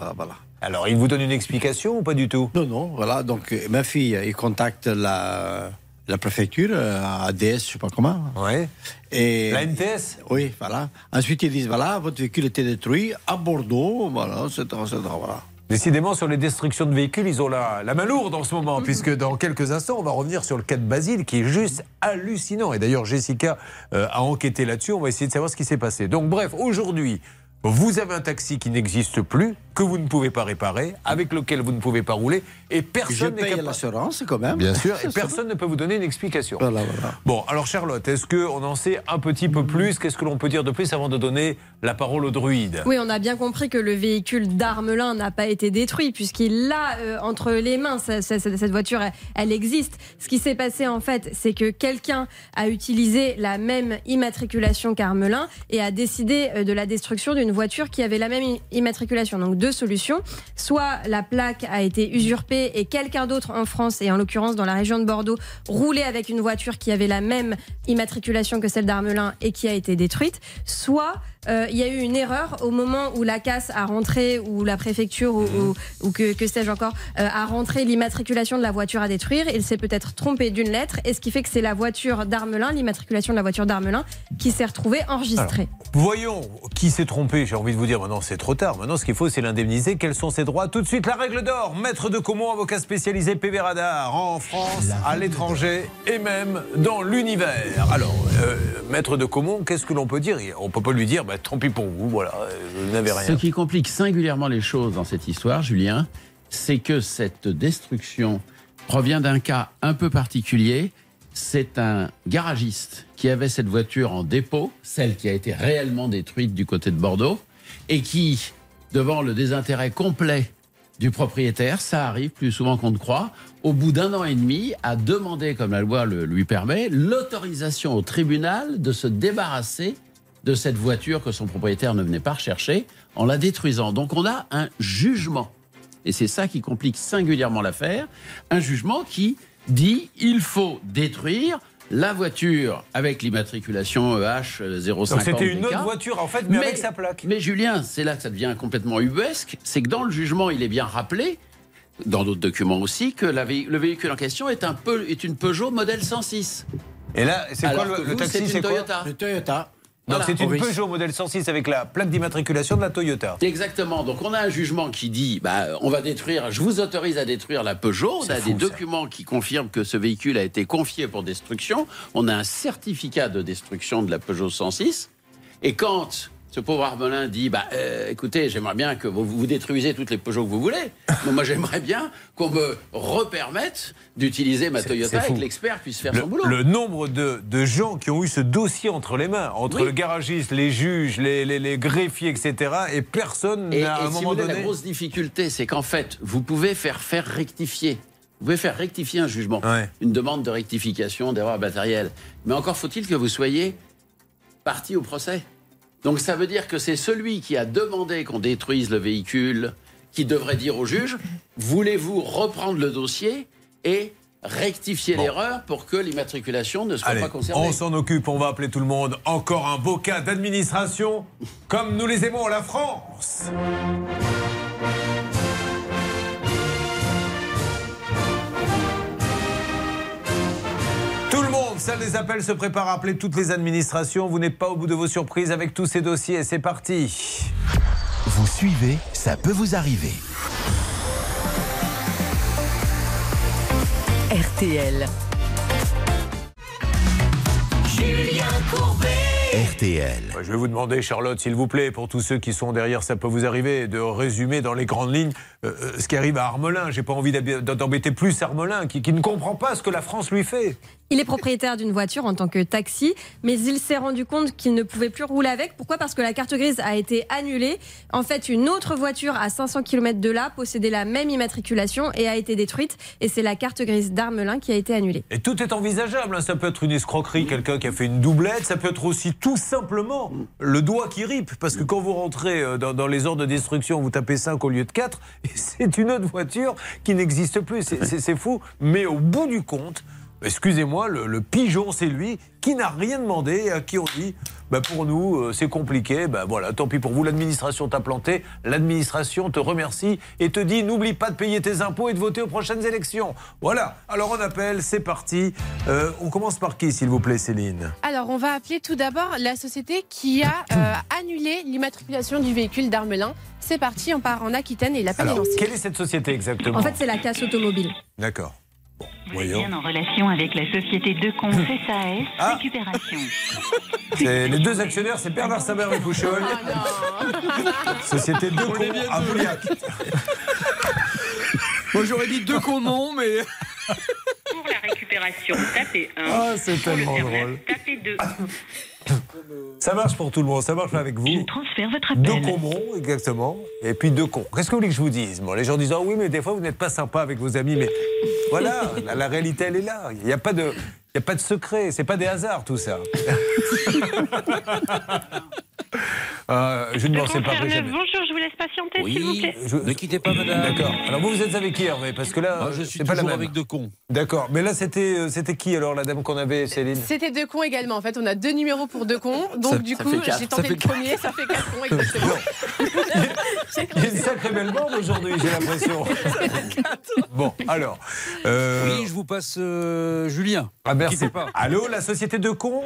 Alors, il vous donne une explication ou pas du tout? Non, non, voilà. Donc, ma fille, il contacte la, la préfecture, euh, ADS, je sais pas comment. Ouais. Et, La NTS Oui, voilà. Ensuite, ils disent voilà, votre véhicule était détruit à Bordeaux, voilà, etc. etc., voilà. Décidément, sur les destructions de véhicules, ils ont la, la main lourde en ce moment, puisque dans quelques instants, on va revenir sur le cas de Basile, qui est juste hallucinant. Et d'ailleurs, Jessica euh, a enquêté là-dessus. On va essayer de savoir ce qui s'est passé. Donc, bref, aujourd'hui, vous avez un taxi qui n'existe plus, que vous ne pouvez pas réparer, avec lequel vous ne pouvez pas rouler, et personne n'est capable. l'assurance quand même. Bien sûr, [laughs] et personne ne peut vous donner une explication. Voilà, voilà. Bon, alors Charlotte, est-ce qu'on en sait un petit peu plus? Qu'est-ce que l'on peut dire de plus avant de donner la parole au druide Oui, on a bien compris que le véhicule d'Armelin n'a pas été détruit puisqu'il l'a euh, entre les mains. Cette voiture, elle, elle existe. Ce qui s'est passé en fait, c'est que quelqu'un a utilisé la même immatriculation qu'Armelin et a décidé euh, de la destruction d'une voiture qui avait la même immatriculation. Donc deux solutions. Soit la plaque a été usurpée et quelqu'un d'autre en France et en l'occurrence dans la région de Bordeaux roulait avec une voiture qui avait la même immatriculation que celle d'Armelin et qui a été détruite. Soit euh, il y a eu une erreur au moment où la casse a rentré, ou la préfecture, ou, ou- ou que, que sais-je encore, euh, a rentré l'immatriculation de la voiture à détruire. Il s'est peut-être trompé d'une lettre, et ce qui fait que c'est la voiture d'Armelin, l'immatriculation de la voiture d'Armelin, qui s'est retrouvée enregistrée. Voyons qui s'est trompé. J'ai envie de vous dire, maintenant c'est trop tard. Maintenant, ce qu'il faut, c'est l'indemniser. Quels sont ses droits? Tout de suite, la règle d'or. Maître de Comont, avocat spécialisé PV Radar en France, à l'étranger et même dans l'univers. Alors, euh, maître de Comont, qu'est-ce que l'on peut dire? On peut pas lui dire, bah, tant pis pour vous, voilà, vous n'avez Ce rien. qui complique singulièrement les choses dans cette histoire, Julien, c'est que cette destruction provient d'un cas un peu particulier. C'est un garagiste qui avait cette voiture en dépôt, celle qui a été réellement détruite du côté de Bordeaux, et qui, devant le désintérêt complet du propriétaire, ça arrive plus souvent qu'on ne croit, au bout d'un an et demi, a demandé, comme la loi le lui permet, l'autorisation au tribunal de se débarrasser de cette voiture que son propriétaire ne venait pas rechercher en la détruisant. Donc on a un jugement. Et c'est ça qui complique singulièrement l'affaire. Un jugement qui dit il faut détruire la voiture avec l'immatriculation E EH 050. Donc c'était une autre voiture, en fait, mais avec sa plaque. Mais Julien, c'est là que ça devient complètement ubuesque. C'est que dans le jugement, il est bien rappelé, dans d'autres documents aussi, que la le véhicule en question est, un peu, est une Peugeot modèle 106. Et là, c'est quoi le, le taxi c'est une quoi Toyota. Le Toyota. Donc Voilà. c'est une. Peugeot modèle 106 avec la plaque d'immatriculation de la Toyota. Exactement. Donc on a un jugement qui dit, bah, on va détruire, je vous autorise à détruire la Peugeot. On a fou, des ça. documents qui confirment que ce véhicule a été confié pour destruction. On a un certificat de destruction de la Peugeot 106. Et quand ce pauvre Armelin dit, bah, euh, écoutez, j'aimerais bien que vous, vous détruisez toutes les Peugeot que vous voulez, [laughs] mais moi j'aimerais bien qu'on me repermette d'utiliser ma Toyota et que l'expert puisse faire Le, son boulot. le nombre de, de gens qui ont eu ce dossier entre les mains, entre Oui. le garagiste, les juges, les, les- les greffiers, etc., et personne n'a à un si moment vous donné. la grosse difficulté, c'est qu'en fait, vous pouvez faire faire rectifier. Vous pouvez faire rectifier un jugement, une demande de rectification d'erreur matérielle. Mais encore faut-il que vous soyez parti au procès. Donc ça veut dire que c'est celui qui a demandé qu'on détruise le véhicule qui devrait dire au juge voulez-vous reprendre le dossier et rectifier l'erreur pour que l'immatriculation ne soit Allez, pas concernée on s'en occupe, on va appeler tout le monde. Encore un beau cas d'administration, comme nous les aimons, la France. Salle des appels, se prépare à appeler toutes les administrations. Vous n'êtes pas au bout de vos surprises avec tous ces dossiers. C'est parti. Vous suivez, ça peut vous arriver. RTL. Julien Courbet. RTL. Je vais vous demander, Charlotte, s'il vous plaît, pour tous ceux qui sont derrière, ça peut vous arriver, de résumer dans les grandes lignes euh, euh, ce qui arrive à Armelin. J'ai pas envie d'embêter plus Armelin, qui, qui ne comprend pas ce que la France lui fait. Il est propriétaire d'une voiture en tant que taxi, mais il s'est rendu compte qu'il ne pouvait plus rouler avec. Pourquoi? Parce que la carte grise a été annulée. En fait, une autre voiture à 500 km de là possédait la même immatriculation et a été détruite. Et c'est la carte grise d'Armelin qui a été annulée. Et tout est envisageable. hein. Ça peut être une escroquerie, quelqu'un qui a fait une doublette. Ça peut être aussi tout simplement le doigt qui ripe. Parce que quand vous rentrez euh, dans, dans les ordres de destruction, vous tapez 5 au lieu de 4. [laughs] Et c'est une autre voiture qui n'existe plus. C'est fou. Mais au bout du compte, excusez-moi, le, le pigeon, c'est lui qui n'a rien demandé et à qui on dit bah pour nous, euh, c'est compliqué. Bah voilà, tant pis pour vous. L'administration t'a planté. L'administration te remercie et te dit n'oublie pas de payer tes impôts et de voter aux prochaines élections. Voilà. Alors on appelle, c'est parti. Euh, on commence par qui, s'il vous plaît, Céline? Alors, on va appeler tout d'abord la société qui a euh, annulé l'immatriculation du véhicule d'Armelin. C'est parti, on part en Aquitaine et l'appel est Alors, lancé. quelle est cette société exactement? En fait, c'est la casse automobile. D'accord. Vous êtes bien en relation avec la société Decon SAS Ah. Récupération. [laughs] C'est- Les deux actionnaires, c'est Bernard Saber et Pouchol. [laughs] Société de cons à Bouliac. Moi j'aurais dit deux cons non, mais. Pour la récupération, tapez 1. Ah, c'est tellement drôle. Tapez 2. Ça marche pour tout le monde, ça marche avec vous. Transfère votre Deux appel. cons, exactement. Et puis deux cons. Qu'est-ce que vous voulez que je vous dise? Bon, Les gens disent Ah oui, mais des fois vous n'êtes pas sympa avec vos amis. Mais voilà, [laughs] la, la réalité elle est là. Il n'y a pas de. Il n'y a pas de secret, c'est pas des hasards tout ça. Euh, je ne m'en séparerai jamais. Bonjour, je vous laisse patienter, s'il vous plaît. Je- Ne quittez pas, madame. D'accord. Alors, vous, vous êtes avec qui, Hervé Parce que là, Moi, je suis pas la toujours même. avec deux cons. D'accord. Mais là, c'était euh, c'était qui, alors, la dame qu'on avait, Céline C'était deux cons également. En fait, on a deux numéros pour deux cons. Donc, Ça- du ça coup, j'ai tenté le quatre. premier. Ça fait quatre cons, exactement. [laughs] Il y a une sacrée belle bande aujourd'hui, j'ai l'impression. [laughs] bon, alors. euh, Oui, je vous passe euh, Julien. Ah, merci. Pas. Allô, la société de cons?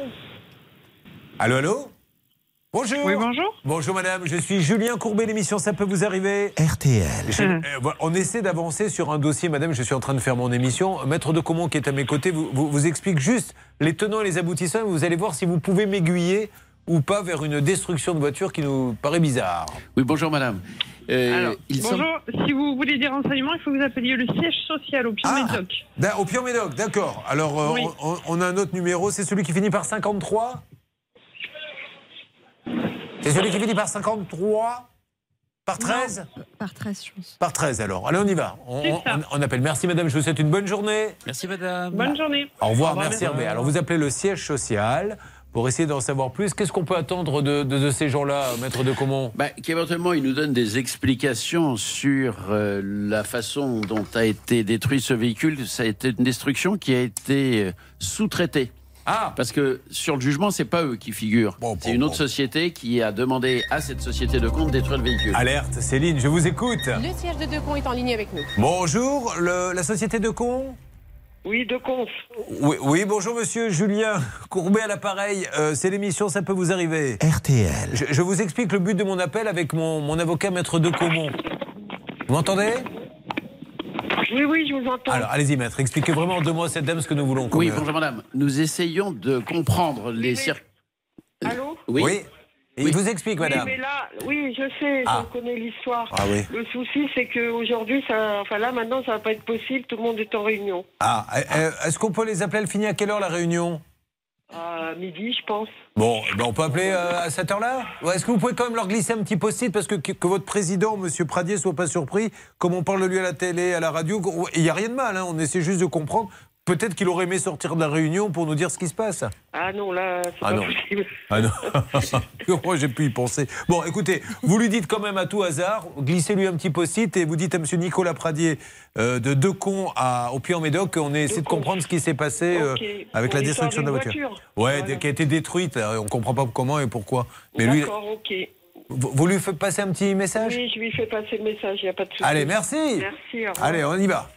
Allô, allô Bonjour. Oui, bonjour. Bonjour, madame. Je suis Julien Courbet. L'émission, ça peut vous arriver RTL. Je- [laughs] euh, on essaie d'avancer sur un dossier, madame. Je suis en train de faire mon émission. Maître de Comont, qui est à mes côtés, vous, vous, vous explique juste les tenants et les aboutissants. Vous allez voir si vous pouvez m'aiguiller ou pas vers une destruction de voiture qui nous paraît bizarre. Oui, bonjour madame. Euh, Alors, il bonjour, si vous voulez des renseignements, il faut que vous appeliez le siège social au Pied-Médoc. Da- Au Pied-Médoc, d'accord. Alors, euh, Oui. on, on- on a un autre numéro. C'est celui qui finit par 53 C'est celui qui finit par 53 Par 13 Par 13, je pense. Par 13, alors. Allez, on y va. On, appelle. Merci, madame. Je vous souhaite une bonne journée. Merci madame. Bonne journée. Au revoir, Au revoir, merci. Hervé. Alors vous appelez le siège social pour essayer d'en savoir plus. Qu'est-ce qu'on peut attendre de, de- de ces gens-là, maître de Comont? Bah, qu'éventuellement ils nous donnent des explications sur euh, la façon dont a été détruit ce véhicule. Ça a été une destruction qui a été euh, sous-traitée. Ah Parce que sur le jugement, c'est pas eux qui figurent. c'est une autre société qui a demandé à cette société de compte de détruire le véhicule. Alerte, Céline, je vous écoute. Le siège de deux cons est en ligne avec nous. Bonjour, le- la société de Con Oui, de conf. oui, oui, bonjour monsieur Julien Courbet à l'appareil. Euh, c'est l'émission, ça peut vous arriver. RTL. Je, je vous explique le but de mon appel avec mon, mon avocat maître de Comont. Vous m'entendez? Oui, oui, je vous entends. Alors allez-y maître, expliquez vraiment en deux mots à cette dame ce que nous voulons. Oui, bonjour madame. Nous essayons de comprendre les circonstances. Allô Oui. Oui. Et Il vous explique Oui, madame. mais là, oui, je sais, Ah. je connais l'histoire. Ah oui. Le souci, c'est qu'aujourd'hui, ça, enfin là, maintenant, ça va pas être possible. Tout le monde est en réunion. Ah, euh, euh, est-ce qu'on peut les appeler Elle finit à quelle heure la réunion? À midi, je pense. Bon, eh ben, on peut appeler euh, à cette heure-là? Est-ce que vous pouvez quand même leur glisser un petit post-it parce que votre président, M. Pradier, soit pas surpris, comme on parle de lui à la télé, à la radio, il n'y a rien de mal, hein, on essaie juste de comprendre. Peut-être qu'il aurait aimé sortir de la réunion pour nous dire ce qui se passe. Ah non, là, c'est Ah pas non. possible. [laughs] Ah non, [laughs] moi j'ai pu y penser. Bon, écoutez, vous lui dites quand même à tout hasard, glissez-lui un petit post-it et vous dites à M. Nicolas Pradier euh, de Decon à, au Puy-en-Médoc qu'on essayé de comprendre ce qui s'est passé euh, avec Pour la destruction de la voiture. voiture. Ouais, Voilà. qui a été détruite. euh, On ne comprend pas comment et pourquoi. Mais lui, ok. vous, vous lui faites passer un petit message? Oui, je lui fais passer le message, il n'y a pas de souci. Allez, merci. Merci. Allez, on y va.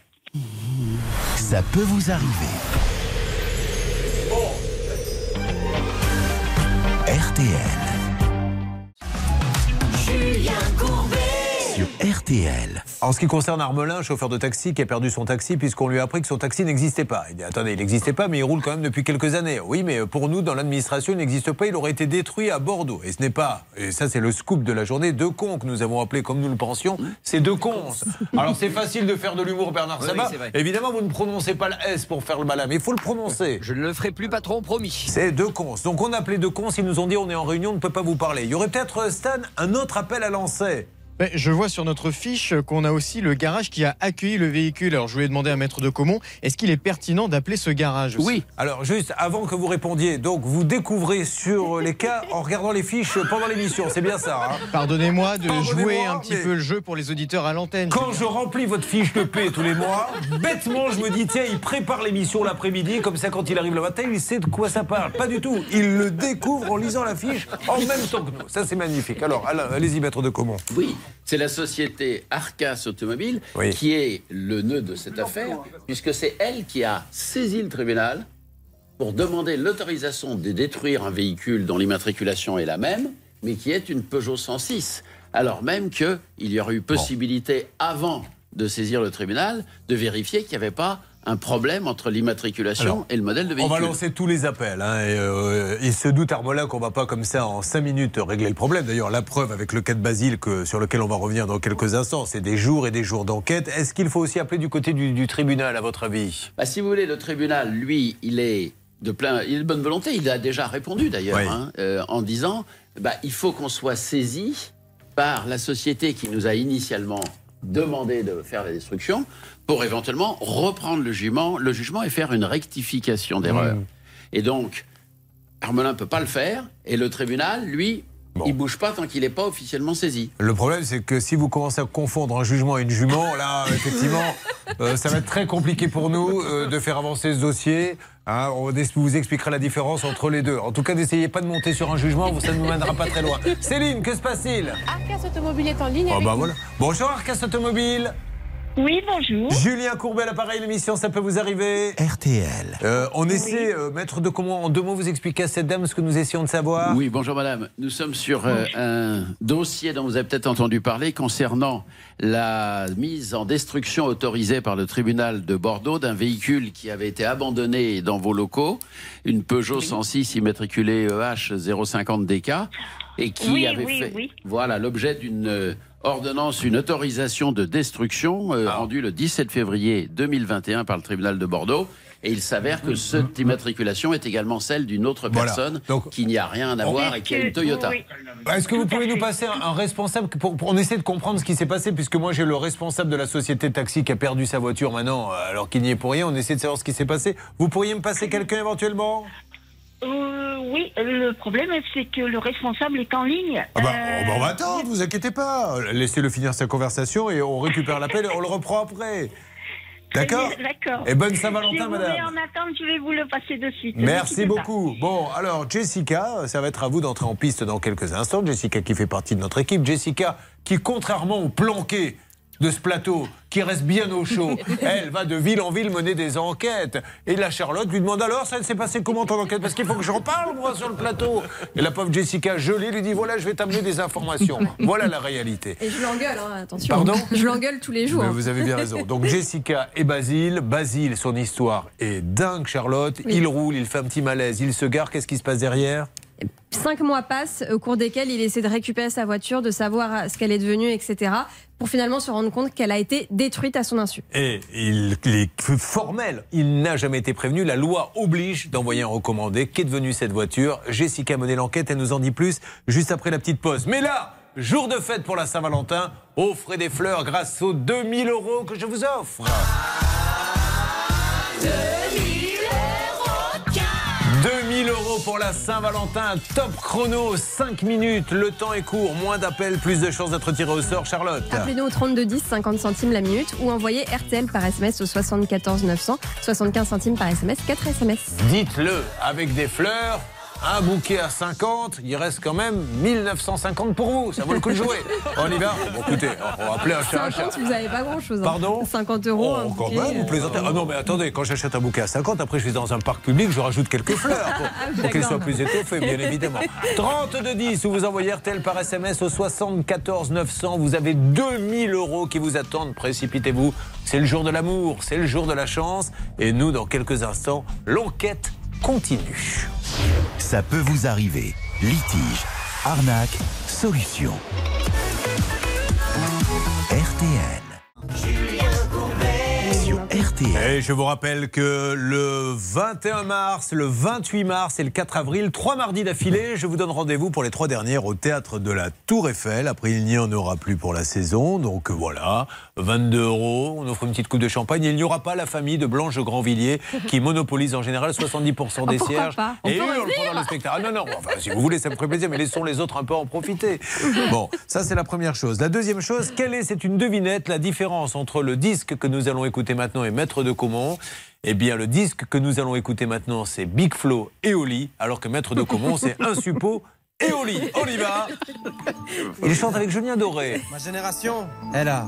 Ça peut vous arriver. RTL. Sur RTL. En ce qui concerne Armelin, chauffeur de taxi qui a perdu son taxi puisqu'on lui a appris que son taxi n'existait pas. Il dit attendez, il n'existait pas, mais il roule quand même depuis quelques années. Oui, mais pour nous, dans l'administration, il n'existe pas. Il aurait été détruit à Bordeaux. Et ce n'est pas, et ça c'est le scoop de la journée, deux cons que nous avons appelés comme nous le pensions. C'est deux cons. Alors c'est facile de faire de l'humour, Bernard Sabat. oui, c'est vrai. Évidemment, vous ne prononcez pas le S pour faire le malin, mais il faut le prononcer. Je ne le ferai plus, patron, promis. C'est deux cons. Donc on a appelé deux cons. Ils nous ont dit on est en réunion, on ne peut pas vous parler. Il y aurait peut-être, euh, Stan, un autre appel à lancer. Ben, je vois sur notre fiche qu'on a aussi le garage qui a accueilli le véhicule. Alors je voulais demander à Maître de Comont, est-ce qu'il est pertinent d'appeler ce garage aussi? Oui. Alors juste avant que vous répondiez, donc vous découvrez sur les cas en regardant les fiches pendant l'émission, c'est bien ça. hein? Pardonnez-moi de jouer un petit peu le jeu pour les auditeurs à l'antenne. Quand je remplis votre fiche de paix tous les mois, bêtement, je me dis, tiens, il prépare l'émission l'après-midi, comme ça, quand il arrive le matin, il sait de quoi ça parle. Pas du tout. Il le découvre en lisant la fiche en même temps que nous. Ça, c'est magnifique. Alors, allez-y, maître de comment Oui, c'est la société Arcas Automobile qui est le nœud de cette affaire, puisque c'est elle qui a saisi le tribunal pour demander l'autorisation de détruire un véhicule dont l'immatriculation est la même, mais qui est une Peugeot 106. Alors même qu'il y aurait eu possibilité, avant de saisir le tribunal, de vérifier qu'il n'y avait pas un problème entre l'immatriculation et le modèle de On véhicule. va lancer tous les appels. Hein, et, euh, il se doute, Arbolin, qu'on va pas comme ça en 5 minutes régler le problème. D'ailleurs, la preuve avec le cas de Basile, que, sur lequel on va revenir dans quelques instants, c'est des jours et des jours d'enquête. Est-ce qu'il faut aussi appeler du côté du, du tribunal, à votre avis? Bah, si vous voulez, le tribunal, lui, il est de plein, il est de bonne volonté. Il a déjà répondu d'ailleurs Oui. hein, euh, en disant, bah, il faut qu'on soit saisi par la société qui nous a initialement demandé de faire la destruction pour éventuellement reprendre le jugement, le jugement et faire une rectification d'erreur. Mmh. Et donc, Armelin ne peut pas le faire et le tribunal, lui, il bouge pas tant qu'il n'est pas officiellement saisi. Le problème, c'est que si vous commencez à confondre un jugement et une jument, là, [laughs] effectivement, euh, ça va être très compliqué pour nous euh, de faire avancer ce dossier. Hein, on vous expliquera la différence entre les deux. En tout cas, n'essayez pas de monter sur un jugement, ça ne nous mènera pas très loin. Céline, que se passe-t-il? Arcas Automobile est en ligne avec bah voilà. Bonjour Arcas Automobile. Oui, bonjour. Julien Courbet à l'appareil, l'émission, ça peut vous arriver RTL. Euh, on essaie, euh, maître de comment, en deux mots, vous expliquer à cette dame ce que nous essayons de savoir Oui, bonjour madame. Nous sommes sur euh, un dossier dont vous avez peut-être entendu parler concernant la mise en destruction autorisée par le tribunal de Bordeaux d'un véhicule qui avait été abandonné dans vos locaux, une Peugeot 106 immatriculée EH 050 DK, et qui Oui, avait oui, fait oui. voilà l'objet d'une euh, ordonnance, une autorisation de destruction euh, rendue le 17 février 2021 par le tribunal de Bordeaux. Et il s'avère que cette immatriculation est également celle d'une autre Voilà. personne Donc- qui n'y a rien à voir et qui a une Toyota. Est-ce que vous pouvez nous passer un, un responsable pour, pour- on essaie de comprendre ce qui s'est passé puisque moi j'ai le responsable de la société taxi qui a perdu sa voiture maintenant euh, alors qu'il n'y est pour rien. On essaie de savoir ce qui s'est passé. Vous pourriez me passer quelqu'un éventuellement? Euh, oui, le problème, c'est que le responsable est en ligne. Ah bah, Euh, oh bah, on va attendre, vous inquiétez pas. Laissez-le finir sa conversation et on récupère l'appel et on le reprend après. D'accord D'accord. Et bonne Saint-Valentin, madame. en attente, je vais vous le passer de suite. Merci pas. beaucoup. Bon, alors Jessica, ça va être à vous d'entrer en piste dans quelques instants. Jessica qui fait partie de notre équipe. Jessica qui, contrairement au planqué de ce plateau, qui reste bien au chaud, [laughs] elle va de ville en ville mener des enquêtes. Et la Charlotte lui demande alors, ça s'est passé comment ton enquête? Parce qu'il faut que j'en parle, moi, sur le plateau. Et la pauvre Jessica, gelée, lui dit voilà, je vais t'amener des informations. [laughs] Voilà la réalité. Et je l'engueule, hein, attention. Pardon? Je l'engueule tous les jours. Mais vous avez bien raison. Donc [laughs] Jessica et Basile. Basile, son histoire est dingue, Charlotte. Oui. Il roule, il fait un petit malaise, il se gare. Qu'est-ce qui se passe derrière? Cinq mois passent au cours desquels il essaie de récupérer sa voiture, de savoir ce qu'elle est devenue, etc. Pour finalement se rendre compte qu'elle a été détruite à son insu. Et il, il est formel, il n'a jamais été prévenu. La loi oblige d'envoyer un recommandé. Qu'est devenue cette voiture? Jessica a mené l'enquête, elle nous en dit plus juste après la petite pause. Mais là, jour de fête pour la Saint-Valentin, offrez des fleurs grâce aux 2000 euros que je vous offre. 2000 euros pour la Saint-Valentin, top chrono, 5 minutes, le temps est court, moins d'appels, plus de chances d'être tiré au sort, Charlotte. Appelez-nous au 32 10, 50 centimes la minute ou envoyez RTL par SMS au 74 900, 75 centimes par SMS, 4 SMS. Dites-le, avec des fleurs, un bouquet à 50, il reste quand même 1950 pour vous. Ça vaut le coup de jouer. [laughs] On y va Bon, écoutez, on va appeler un chat un chat. 50, vous n'avez pas grand-chose. hein. Pardon 50 euros. Oh, quand même, vous euh, plaisantez. Ah non, mais attendez, quand j'achète un bouquet à 50, après je vais dans un parc public, je rajoute quelques fleurs pour, [laughs] Ah pour qu'il d'accord. soit plus étoffé, bien évidemment. 32 10, ou vous envoyez RTL par SMS au 74 900. Vous avez 2000 euros qui vous attendent. Précipitez-vous. C'est le jour de l'amour, c'est le jour de la chance. Et nous, dans quelques instants, l'enquête continue. Ça peut vous arriver. Litige, arnaque, solution. RTL. Sur RTL. RTL. Et je vous rappelle que le 21 mars, le 28 mars et le 4 avril, trois mardis d'affilée, je vous donne rendez-vous pour les trois dernières au théâtre de la Tour Eiffel. Après, il n'y en aura plus pour la saison. Donc voilà, 22 euros. On offre une petite coupe de champagne. Et il n'y aura pas la famille de Blanche Grandvilliers qui [laughs] monopolise en général 70% des Ah, pourquoi cierges. pas? On et peut hurle revenir pendant le spectacle. Ah non, non, enfin, si vous voulez, ça me ferait plaisir, mais laissons les autres un peu en profiter. [laughs] Bon, ça c'est la première chose. La deuxième chose, quelle est, c'est une devinette, la différence entre le disque que nous allons écouter maintenant et Maître de Comont eh bien, le disque que nous allons écouter maintenant, c'est Big Flo et Oli, alors que Maître de Comont, c'est Un [laughs] Suppo et Oli. On y va Il chante avec Julien Doré. Ma génération, elle a,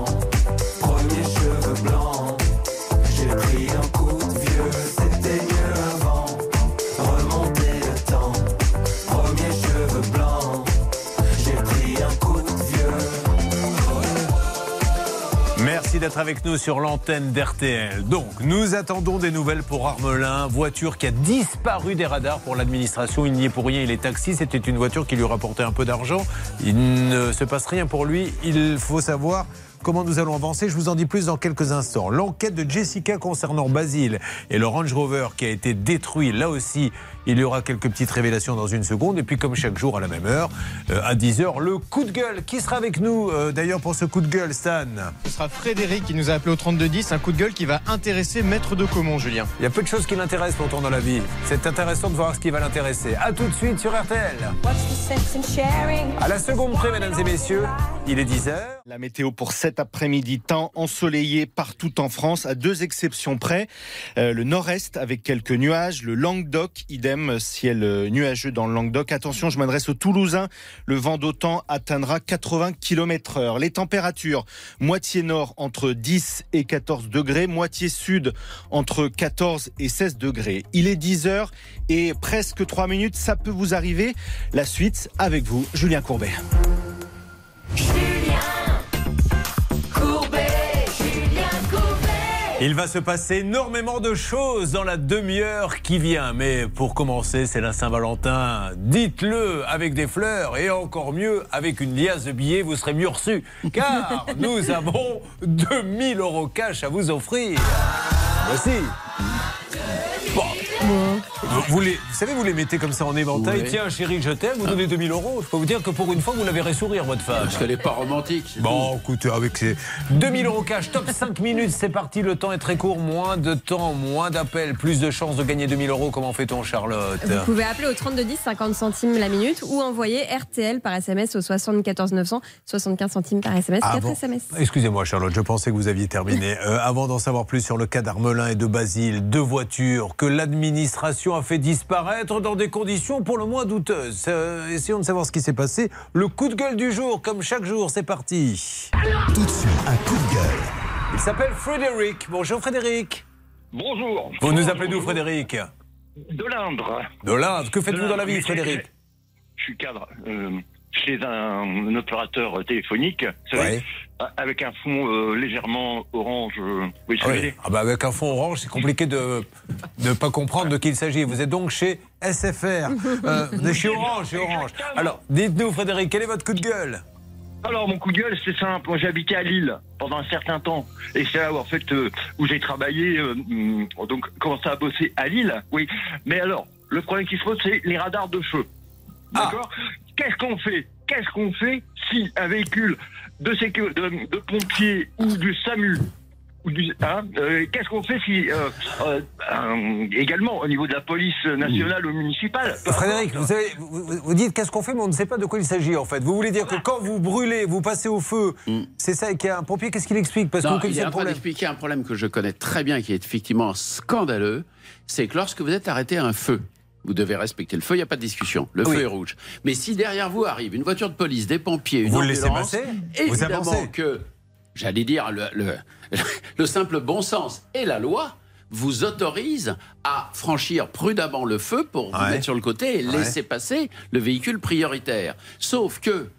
D'être avec nous sur l'antenne d'RTL. Donc, nous attendons des nouvelles pour Armelin, voiture qui a disparu des radars pour l'administration. Il n'y est pour rien, il est taxi. C'était une voiture qui lui rapportait un peu d'argent. Il ne se passe rien pour lui. Il faut savoir comment nous allons avancer. Je vous en dis plus dans quelques instants. L'enquête de Jessica concernant Basile et le Range Rover qui a été détruit, là aussi, il y aura quelques petites révélations dans une seconde. Et puis, comme chaque jour à la même heure, euh, à 10h, le coup de gueule. Qui sera avec nous euh, d'ailleurs pour ce coup de gueule, Stan Ce sera Frédéric qui nous a appelé au 3210, un coup de gueule qui va intéresser Maître de Comont, Julien. Il y a peu de choses qui l'intéressent pourtant dans la vie. C'est intéressant de voir ce qui va l'intéresser. A tout de suite sur RTL. À la seconde près, mesdames et messieurs, il est 10h. La météo pour cet après-midi, temps ensoleillé partout en France, à deux exceptions près. Euh, le nord-est avec quelques nuages, le Languedoc, idem, ciel euh, nuageux dans le Languedoc. Attention, je m'adresse aux Toulousains. Le vent d'autant atteindra 80 km heure. Les températures, moitié nord entre 10 et 14 degrés, moitié sud entre 14 et 16 degrés. Il est 10 heures et presque 3 minutes, ça peut vous arriver. La suite avec vous, Julien Courbet. Il va se passer énormément de choses dans la demi-heure qui vient. Mais pour commencer, c'est la Saint-Valentin. Dites-le avec des fleurs et encore mieux avec une liasse de billets, vous serez mieux reçu. Car [laughs] nous avons 2000 euros cash à vous offrir. Voici. Bon. Vous, les, vous savez, vous les mettez comme ça en éventail. Oui. Tiens, chérie, je t'aime. Vous donnez 2000 euros. Je peux vous dire que pour une fois, vous la verrez sourire, votre femme. Parce qu'elle n'est pas romantique. Bon, écoutez, avec ces 2000 euros cash, top 5 minutes, c'est parti. Le temps est très court. Moins de temps, moins d'appels, plus de chances de gagner 2000 euros. Comment fait-on, Charlotte Vous pouvez appeler au 3210 50 centimes la minute ou envoyer RTL par SMS au 74 900 75 centimes par SMS. Ah 4 bon. SMS. Excusez-moi Charlotte, je pensais que vous aviez terminé. [laughs] Euh, avant d'en savoir plus sur le cas d'Armelin et de Basile, deux voitures que l'administration a fait disparaître dans des conditions pour le moins douteuses. Euh, essayons de savoir ce qui s'est passé. Le coup de gueule du jour, comme chaque jour, c'est parti. Tout de suite, un coup de gueule. Il s'appelle Frédéric. Bonjour Frédéric. Bonjour. Vous nous appelez d'où Frédéric De l'Indre. De l'Inde. Que faites-vous dans la l'Indre, vie Frédéric Je suis cadre euh, chez un, un opérateur téléphonique, vous savez, Ouais. Avec un fond euh, légèrement orange. euh, oui, Ah oui. Ah bah avec un fond orange, c'est compliqué de ne pas comprendre de qui il s'agit. Vous êtes donc chez SFR, [laughs] euh, de chez Orange, chez Orange. Alors, dites-nous Frédéric, quel est votre coup de gueule? Alors, mon coup de gueule, c'est simple. Moi, j'ai habité à Lille pendant un certain temps. Et c'est là où, en fait, euh, où j'ai travaillé, euh, hum, donc, commencé à bosser à Lille. Oui. Mais alors, le problème qui se pose, c'est les radars de feu. D'accord? Qu'est-ce qu'on fait? Qu'est-ce qu'on fait si un véhicule de, sécu- de, de pompiers ou du SAMU hein, euh, Qu'est-ce qu'on fait si, euh, euh, euh, également au niveau de la police nationale ou municipale? Frédéric, vous, savez, vous, vous- vous dites qu'est-ce qu'on fait, mais on ne sait pas de quoi il s'agit en fait. Vous voulez dire que quand vous brûlez, vous passez au feu, c'est ça, et qu'il y a un pompier, qu'est-ce qu'il explique? Parce que Non, vous il est en train d'expliquer un problème que je connais très bien, qui est effectivement scandaleux. C'est que lorsque vous êtes arrêté à un feu, vous devez respecter le feu, il n'y a pas de discussion. Le Oui. feu est rouge. Mais si derrière vous arrive une voiture de police, des pompiers, une Vous le laissez ambulance, passer? Vous évidemment avancez? que, j'allais dire, le, le- [laughs] le simple bon sens et la loi vous autorise à franchir prudemment le feu pour vous Ouais. mettre sur le côté et Ouais. laisser passer le véhicule prioritaire. Sauf que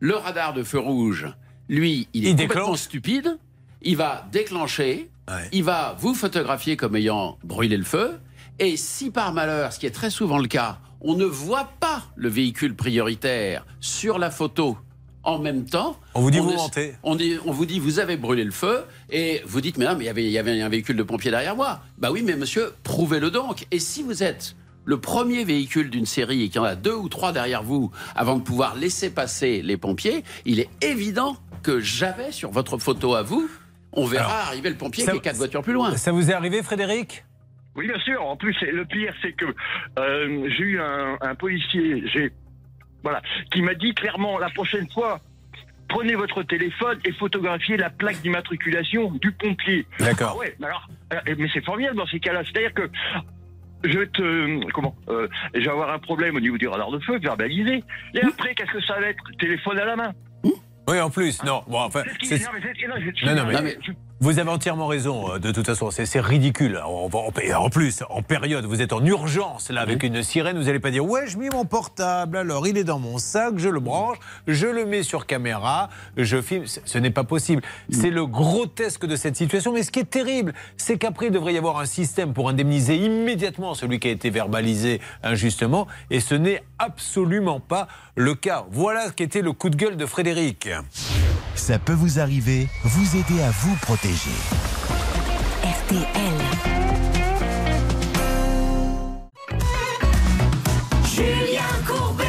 le radar de feu rouge, lui, il est Il complètement déclenche. stupide. Il va déclencher, il va vous photographier comme ayant brûlé le feu. Et si par malheur, ce qui est très souvent le cas, on ne voit pas le véhicule prioritaire sur la photo en même temps. On vous dit, vous est- mentez. On, dit- on vous dit, vous avez brûlé le feu, et vous dites, mais non, mais il y avait- il y avait un véhicule de pompier derrière moi. Bah oui, mais monsieur, prouvez-le donc. Et si vous êtes le premier véhicule d'une série et qu'il y en a deux ou trois derrière vous avant de pouvoir laisser passer les pompiers, il est évident que j'avais sur votre photo à vous, on verra Alors, arriver le pompier qui est quatre voitures plus loin. Ça vous est arrivé, Frédéric? Oui, bien sûr. En plus, le pire, c'est que euh, j'ai eu un, un policier, j'ai voilà, qui m'a dit clairement la prochaine fois, prenez votre téléphone et photographiez la plaque d'immatriculation du pompier. D'accord. Ah ouais, mais alors, euh, mais c'est formidable dans ces cas-là. C'est-à-dire que je vais te comment euh, Je vais avoir un problème au niveau du radar de feu, verbalisé. Et après, qu'est-ce que ça va être? Téléphone à la main. Oui, en plus, non. Bon, enfin, C'est ce qui- c'est- non, mais, non, mais- vous avez entièrement raison. euh, De toute façon, c'est ridicule. On va- en plus, en période, vous êtes en urgence là avec une sirène. Vous n'allez pas dire ouais, je mets mon portable. Alors, il est dans mon sac, je le branche, je le mets sur caméra, je filme. Ce ce n'est pas possible. C'est le grotesque de cette situation. Mais ce qui est terrible, c'est qu'après, il devrait y avoir un système pour indemniser immédiatement celui qui a été verbalisé injustement. Et ce n'est absolument pas le cas. Voilà ce qu'était le coup de gueule de Frédéric. Ça peut vous arriver, vous aider à vous protéger. RTL. Julien Courbet.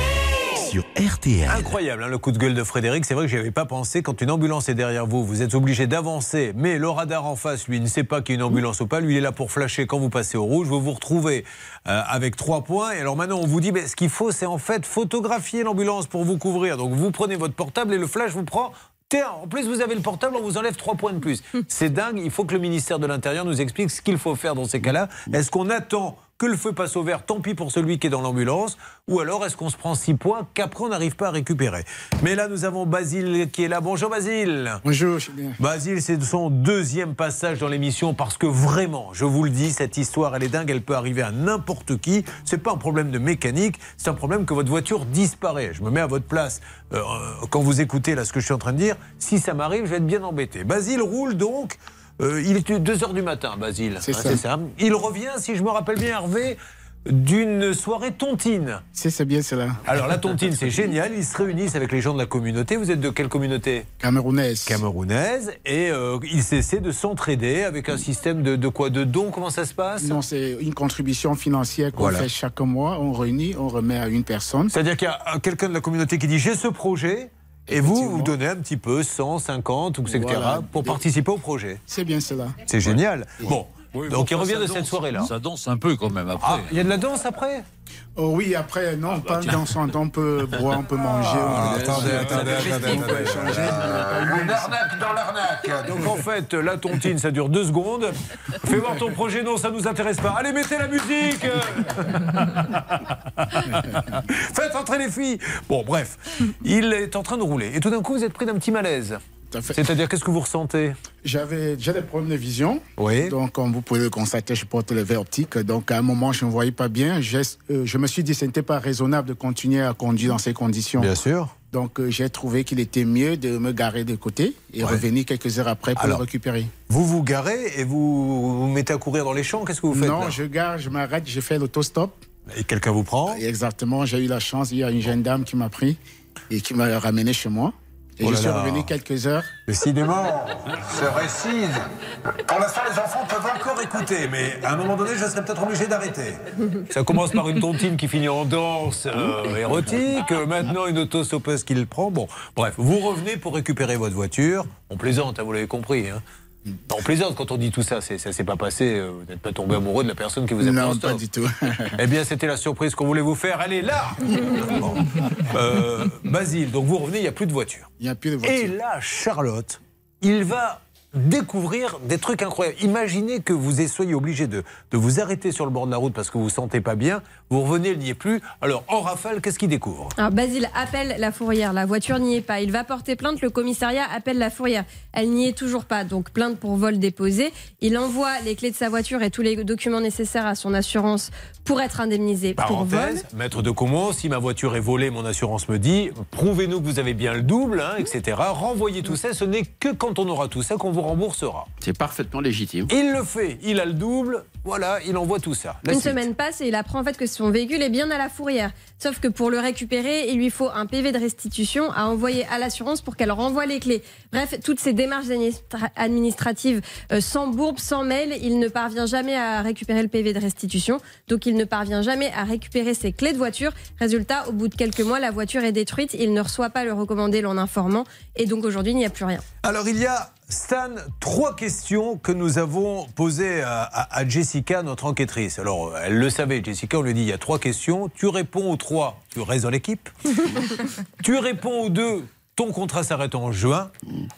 Sur RTL. Incroyable hein, le coup de gueule de Frédéric. C'est vrai que j'y avais pas pensé. Quand une ambulance est derrière vous, vous êtes obligé d'avancer. Mais le radar en face, lui, ne sait pas qu'il y a une ambulance ou pas. Lui, il est là pour flasher quand vous passez au rouge. Vous vous retrouvez euh, avec trois points. Et alors maintenant, on vous dit, ben, ce qu'il faut, c'est en fait photographier l'ambulance pour vous couvrir. Donc vous prenez votre portable et le flash vous prend. En plus vous avez le portable, on vous enlève trois points de plus. C'est dingue. Il faut que le ministère de l'Intérieur nous explique ce qu'il faut faire dans ces cas-là. Est-ce qu'on attend que le feu passe au vert, tant pis pour celui qui est dans l'ambulance, ou alors est-ce qu'on se prend six points qu'après on n'arrive pas à récupérer? Mais là, nous avons Basile qui est là. Bonjour Basile. Bonjour, Julien. Basile, c'est son deuxième passage dans l'émission parce que vraiment, je vous le dis, cette histoire, elle est dingue, elle peut arriver à n'importe qui. C'est pas un problème de mécanique, c'est un problème que votre voiture disparaît. Je me mets à votre place. Euh, quand vous écoutez là ce que je suis en train de dire, si ça m'arrive, je vais être bien embêté. Basile roule donc. Euh, il est 2h du matin, Basile. C'est Hein, ça. Il revient, si je me rappelle bien, Hervé, d'une soirée tontine. C'est c'est bien cela. Alors la tontine, c'est génial. Ils se réunissent avec les gens de la communauté. Vous êtes de quelle communauté? Camerounaise. Camerounaise. Et euh, ils essaient de s'entraider avec un système de, de quoi? De dons? Comment ça se passe? Non, c'est une contribution financière qu'on Voilà. fait chaque mois. On réunit, on remet à une personne. C'est-à-dire qu'il y a quelqu'un de la communauté qui dit j'ai ce projet. Et vous, vous donnez un petit peu, 100, 50, ou etc., Voilà. pour participer au projet. C'est bien cela. C'est génial. Bon, Oui, donc il revient de danse. cette soirée-là. Ça danse un peu quand même après. Ah, il y a de la danse après? Oh oui, après, non, pas dans son temps, on peut [laughs] boire, on peut manger. Ah, on attendez, attendez, attendez, On peut échanger. Une arnaque dans l'arnaque. [laughs] Donc en fait, la tontine, ça dure deux secondes. Fais voir ton projet, non, ça nous intéresse pas. Allez, mettez la musique. [laughs] Faites entrer les filles. Bon, bref, il est en train de rouler. Et tout d'un coup, vous êtes pris d'un petit malaise. C'est-à-dire, qu'est-ce que vous ressentez? J'avais j'ai des problèmes de vision. Oui. Donc, comme vous pouvez le constater, je porte le verre optique. Donc, à un moment, je ne voyais pas bien. J'ai- euh, je me suis dit que ce n'était pas raisonnable de continuer à conduire dans ces conditions. Bien sûr. Donc, euh, j'ai trouvé qu'il était mieux de me garer de côté et revenir quelques heures après pour Alors, le récupérer. Vous vous garez et vous vous mettez à courir dans les champs? Qu'est-ce que vous faites non, je gare, je m'arrête, je fais l'autostop. Et quelqu'un vous prend? Exactement, j'ai eu la chance, il y a une jeune dame qui m'a pris et qui m'a ramené chez moi. Et Oh je suis revenu quelques heures. Décidément, [laughs] ce récit. Pour l'instant, les enfants peuvent encore écouter, mais à un moment donné, je serai peut-être obligé d'arrêter. Ça commence par une tontine qui finit en danse euh, érotique, maintenant une autostoppeuse qui le prend. Bon, bref, vous revenez pour récupérer votre voiture. On plaisante, hein, vous l'avez compris. Hein. On plaisante quand on dit tout ça, ça s'est pas passé, euh, vous n'êtes pas tombé amoureux de la personne qui vous a pris Non, pas du tout. [laughs] Eh bien, c'était la surprise qu'on voulait vous faire. Elle est là Bon. Euh, Basile, donc vous revenez, il n'y a plus de voiture. Il n'y a plus de voiture. Et là, Charlotte, il va découvrir des trucs incroyables. Imaginez que vous soyez obligé de, de vous arrêter sur le bord de la route parce que vous ne vous sentez pas bien. Vous revenez, il n'y est plus. Alors, en rafale, qu'est-ce qu'il découvre? Alors Basile appelle la fourrière, la voiture n'y est pas. Il va porter plainte, le commissariat appelle la fourrière. Elle n'y est toujours pas, donc plainte pour vol déposé. Il envoie les clés de sa voiture et tous les documents nécessaires à son assurance pour être indemnisé pour vol. Parenthèse, maître de Comont, si ma voiture est volée, mon assurance me dit, prouvez-nous que vous avez bien le double, hein, etc. Renvoyez tout ça, ce n'est que quand on aura tout ça qu'on vous remboursera. C'est parfaitement légitime. Il le fait, il a le double, voilà, il envoie tout ça. La Une suite. semaine passe et il apprend en fait que son véhicule est bien à la fourrière. Sauf que pour le récupérer, il lui faut un PV de restitution à envoyer à l'assurance pour qu'elle renvoie les clés. Bref, toutes ces démarches administra- administratives euh, sans bourbe, sans mail, il ne parvient jamais à récupérer le PV de restitution. Donc il ne parvient jamais à récupérer ses clés de voiture. Résultat, au bout de quelques mois, la voiture est détruite. Il ne reçoit pas le recommandé l'en informant. Et donc aujourd'hui, il n'y a plus rien. Alors il y a, Stan, trois questions que nous avons posées à, à- à Jessica, notre enquêtrice. Alors elle le savait, Jessica, on lui dit il y a trois questions. Tu réponds aux trois, tu restes dans l'équipe. [laughs] tu réponds aux deux, ton contrat s'arrête en juin.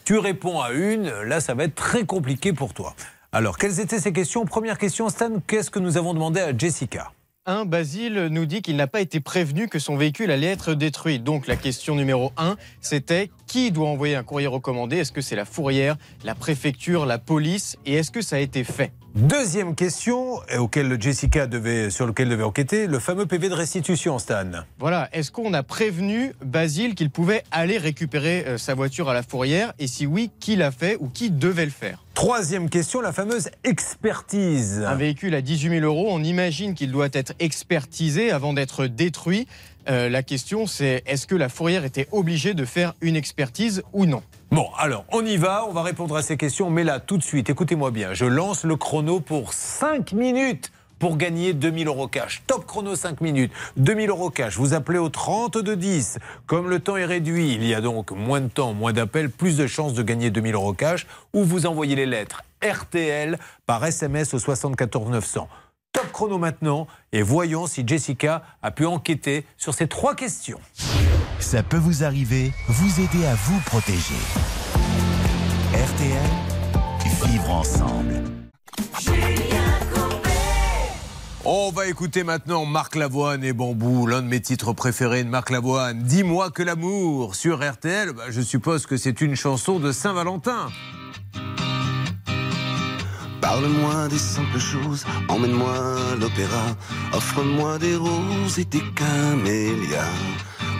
Tu réponds à une, là ça va être très compliqué pour toi. Alors quelles étaient ces questions? Première question, Stan, qu'est-ce que nous avons demandé à Jessica? Un, Basile nous dit qu'il n'a pas été prévenu que son véhicule allait être détruit. Donc la question numéro un, c'était qui doit envoyer un courrier recommandé? Est-ce que c'est la fourrière, la préfecture, la police? Et est-ce que ça a été fait? Deuxième question, et auquel Jessica devait, sur lequel devait enquêter, le fameux PV de restitution, Stan. Voilà, est-ce qu'on a prévenu Basile qu'il pouvait aller récupérer euh, sa voiture à la fourrière? Et si oui, qui l'a fait ou qui devait le faire? Troisième question, la fameuse expertise. Un véhicule à 18 000 euros, on imagine qu'il doit être expertisé avant d'être détruit. Euh, la question, c'est est-ce que la fourrière était obligée de faire une expertise ou non? Bon, alors, on y va, on va répondre à ces questions, mais là, tout de suite, écoutez-moi bien, je lance le chrono pour 5 minutes pour gagner 2000 euros cash. Top chrono 5 minutes, 2000 euros cash. Vous appelez au 30 de 10. Comme le temps est réduit, il y a donc moins de temps, moins d'appels, plus de chances de gagner 2000 euros cash, ou vous envoyez les lettres RTL par SMS au 74 900. Top chrono maintenant, et voyons si Jessica a pu enquêter sur ces trois questions. Ça peut vous arriver, vous aider à vous protéger. RTL, vivre ensemble. On va écouter maintenant Marc Lavoine et Bambou, l'un de mes titres préférés de Marc Lavoine. Dis-moi que l'amour sur RTL, bah, je suppose que c'est une chanson de Saint-Valentin. Parle-moi des simples choses, emmène-moi l'opéra, offre-moi des roses et des camélias.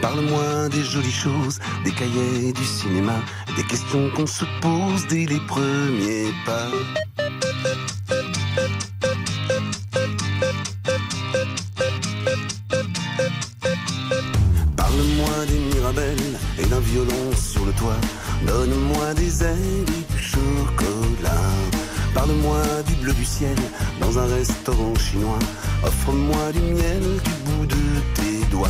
Parle-moi des jolies choses, des cahiers du cinéma, des questions qu'on se pose dès les premiers pas. Parle-moi des mirabelles et d'un violon sur le toit, donne-moi des ailes et du chocolat. Parle-moi du bleu du ciel dans un restaurant chinois. Offre-moi du miel du bout de tes doigts.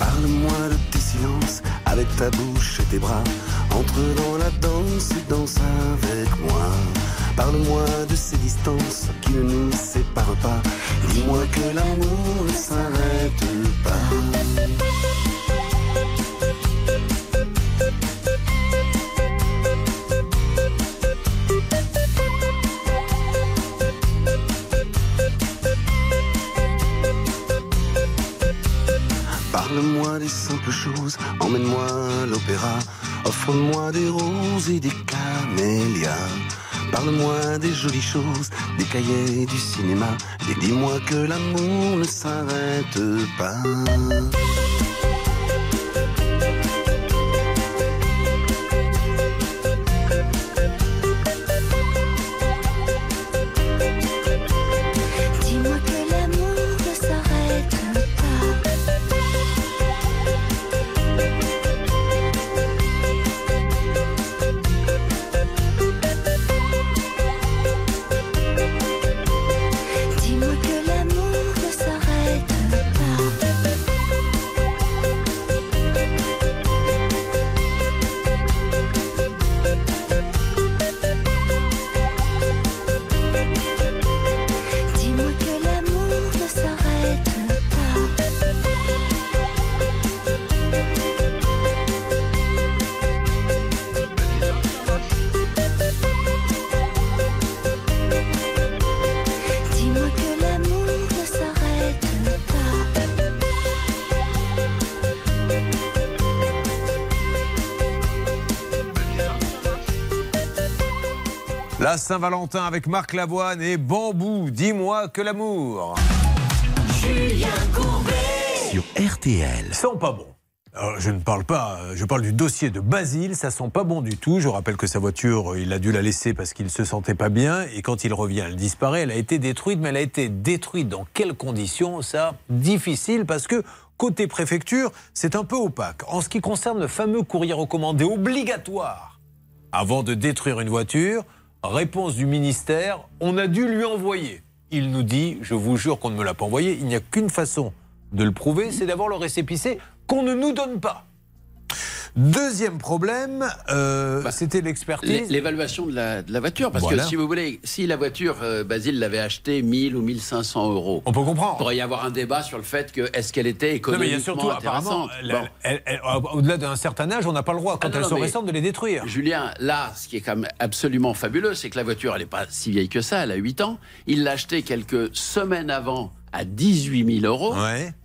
Parle-moi de tes silences avec ta bouche et tes bras. Entre dans la danse et danse avec moi. Parle-moi de ces distances qui ne nous séparent pas. Dis-moi que l'amour ne s'arrête pas. Parle-moi des simples choses, emmène-moi à l'opéra, offre-moi des roses et des camélias. Parle-moi des jolies choses, des cahiers du cinéma, et dis-moi que l'amour ne s'arrête pas. Dis-moi que La Saint-Valentin avec Marc Lavoine et Bambou. Dis-moi que l'amour. Julien Courbet. Sur RTL. Sont pas bons. Alors, je ne parle pas, euh, je parle du dossier de Basile, ça sent pas bon du tout. Je rappelle que sa voiture, euh, il a dû la laisser parce qu'il se sentait pas bien et quand il revient, elle disparaît. Elle a été détruite, mais elle a été détruite dans quelles conditions? Ça, difficile parce que côté préfecture, c'est un peu opaque. En ce qui concerne le fameux courrier recommandé obligatoire avant de détruire une voiture, réponse du ministère, on a dû lui envoyer. Il nous dit, je vous jure qu'on ne me l'a pas envoyé, il n'y a qu'une façon de le prouver, c'est d'avoir le récépissé qu'on ne nous donne pas. Deuxième problème, euh, c'était l'expertise. L'é- L'évaluation de la, de la voiture, parce Voilà. que si vous voulez, si la voiture, euh, Basile l'avait achetée 1000 ou 1500 euros, on peut comprendre. Il pourrait y avoir un débat sur le fait que est-ce qu'elle était Non, mais économiquement il y a surtout, intéressante. Bon. au-delà d'un certain âge, on n'a pas le droit, quand Ah non, elles non, sont récentes, de les détruire. Julien, là, ce qui est quand même absolument fabuleux, c'est que la voiture, elle n'est pas si vieille que ça, elle a 8 ans. Il l'a achetée quelques semaines avant à 18 000 euros.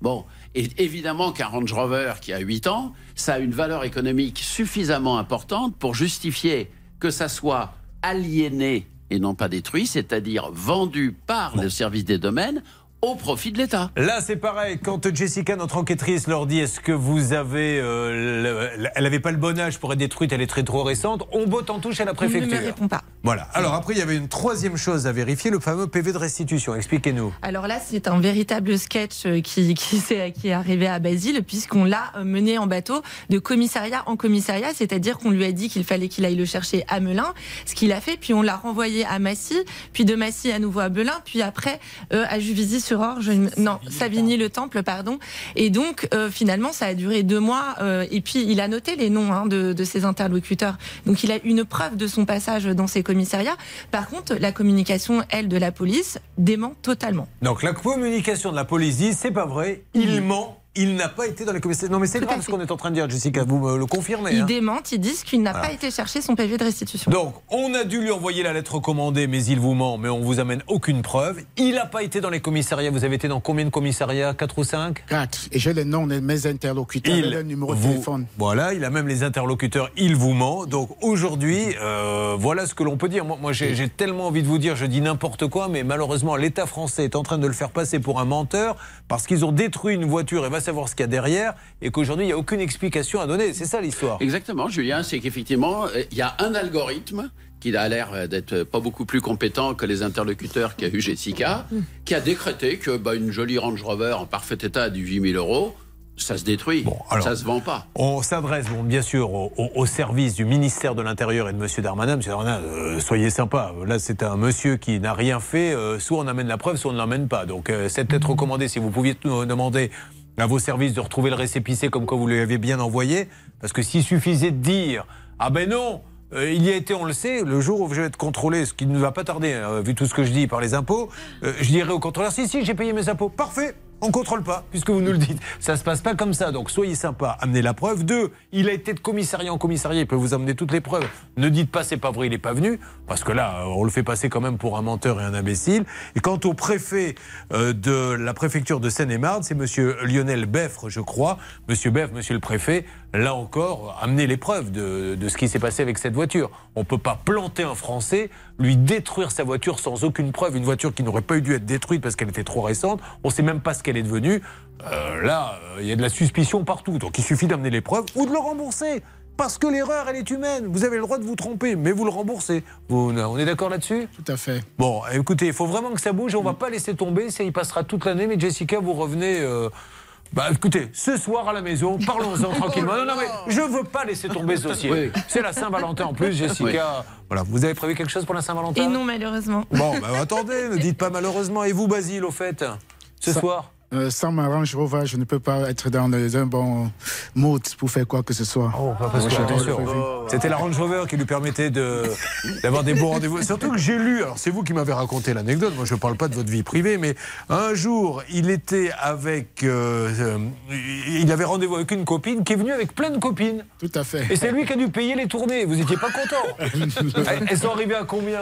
Bon, et évidemment qu'un Range Rover qui a 8 ans, ça a une valeur économique suffisamment importante pour justifier que ça soit aliéné et non pas détruit, c'est-à-dire vendu par le service des domaines au profit de l'État. Là, c'est pareil. Quand Jessica, notre enquêtrice, leur dit est-ce que vous avez. euh, le- elle n'avait pas le bon âge pour être détruite, elle est très trop récente, on botte en touche à la On préfecture. ne me répond pas. Voilà. Alors après, il y avait une troisième chose à vérifier le fameux PV de restitution. Expliquez-nous. Alors là, c'est un véritable sketch euh, qui, [laughs] qui, s'est- qui est arrivé à Basile, puisqu'on l'a euh, mené en bateau de commissariat en commissariat, c'est-à-dire qu'on lui a dit qu'il fallait qu'il aille le chercher à Melun, ce qu'il a fait, puis on l'a renvoyé à Massy, puis de Massy à nouveau à Belin, puis après euh, à Juvisy-sur-Orge, non, Savigny-le-Temple, pardon. Et donc, euh, finalement, ça a duré deux mois, euh, et puis il a noté les noms hein, de, de ses interlocuteurs. Donc, il a une preuve de son passage dans ces commissariats. Par contre, la communication, elle, de la police, dément totalement. Donc la communication de la police dit c'est pas vrai, il ment. Il n'a pas été dans les commissariats. Non, mais c'est grave ce qu'on est en train de dire, Jessica. Vous me le confirmez. Ils hein. démentent, ils disent qu'il n'a Voilà. pas été chercher son PV de restitution. Donc, on a dû lui envoyer la lettre commandée, mais il vous ment, mais on vous amène aucune preuve. Il n'a pas été dans les commissariats. Vous avez été dans combien de commissariats? 4 ou 5 Quatre. Et j'ai les noms de mes interlocuteurs et le numéro de vous- téléphone. Voilà, il a même les interlocuteurs, il vous ment. Donc aujourd'hui, euh, voilà ce que l'on peut dire. Moi, moi, j'ai j'ai tellement envie de vous dire, je dis n'importe quoi, mais malheureusement, l'État français est en train de le faire passer pour un menteur parce qu'ils ont détruit une voiture. Et va savoir ce qu'il y a derrière et qu'aujourd'hui, il n'y a aucune explication à donner. C'est ça l'histoire. Exactement, Julien, c'est qu'effectivement, euh, il y a un algorithme qui a l'air euh, d'être pas beaucoup plus compétent que les interlocuteurs qu'a eu Jessica, qui a décrété que bah, une jolie Range Rover en parfait état à 18 000 euros, ça se détruit, ça se vend pas. On s'adresse bon, bien sûr au, au- au service du ministère de l'Intérieur et de M. Darmanin. Monsieur Darmanin, euh, soyez sympa. Là, c'est un monsieur qui n'a rien fait. euh, soit on amène la preuve, soit on ne l'amène pas. Donc, euh, c'est peut-être recommandé si vous pouviez nous demander à vos services de retrouver le récépissé comme quoi vous lui avez bien envoyé. Parce que s'il suffisait de dire Ah ben non euh, il y a été, on le sait, le jour où je vais être contrôlé, ce qui ne va pas tarder, hein, vu tout ce que je dis par les impôts, euh, je dirais au contrôleur, si, si, j'ai payé mes impôts. Parfait, on contrôle pas, puisque vous nous le dites. Ça se passe pas comme ça, donc soyez sympa, amenez la preuve. Deux, il a été de commissariat en commissariat, il peut vous amener toutes les preuves. Ne dites pas c'est pas vrai, il est pas venu, parce que là, euh, on le fait passer quand même pour un menteur et un imbécile. Et quant au préfet euh, de la préfecture de Seine-et-Marne, c'est monsieur Lionel Beffre, je crois. Monsieur Beffre, monsieur le préfet, là encore, amenez les preuves de, de ce qui s'est passé avec cette voiture. On peut pas planter un Français, lui détruire sa voiture sans aucune preuve, une voiture qui n'aurait pas eu dû être détruite parce qu'elle était trop récente. On sait même pas ce qu'elle est devenue. Euh, là, euh, il y a de la suspicion partout. Donc il suffit d'amener les preuves ou de le rembourser. Parce que l'erreur, elle est humaine. Vous avez le droit de vous tromper, mais vous le remboursez. Vous- on est d'accord là-dessus? Tout à fait. Bon, écoutez, il faut vraiment que ça bouge. On va pas laisser tomber. Ça y passera toute l'année. Mais Jessica, vous revenez. euh, Bah écoutez, ce soir à la maison, parlons-en [laughs] tranquillement. Non, non, mais je veux pas laisser tomber ce dossier. Oui. C'est la Saint-Valentin en plus, Jessica. Voilà, vous avez prévu quelque chose pour la Saint-Valentin? Et non, malheureusement. Bon, bah attendez, ne dites pas malheureusement. Et vous, Basile, au fait, ce Ça- soir? Euh, sans ma Range Rover, je ne peux pas être dans les- un bon mood pour faire quoi que ce soit. Oh, Parce que, attention, c'était la Range Rover qui lui permettait de- d'avoir des bons rendez-vous. Surtout que j'ai lu, alors c'est vous qui m'avez raconté l'anecdote, moi je ne parle pas de votre vie privée, mais un jour, il était avec. euh, euh, il avait rendez-vous avec une copine qui est venue avec plein de copines. Tout à fait. Et c'est lui qui a dû payer les tournées. Vous n'étiez pas content. [laughs] Elles sont arrivées à combien?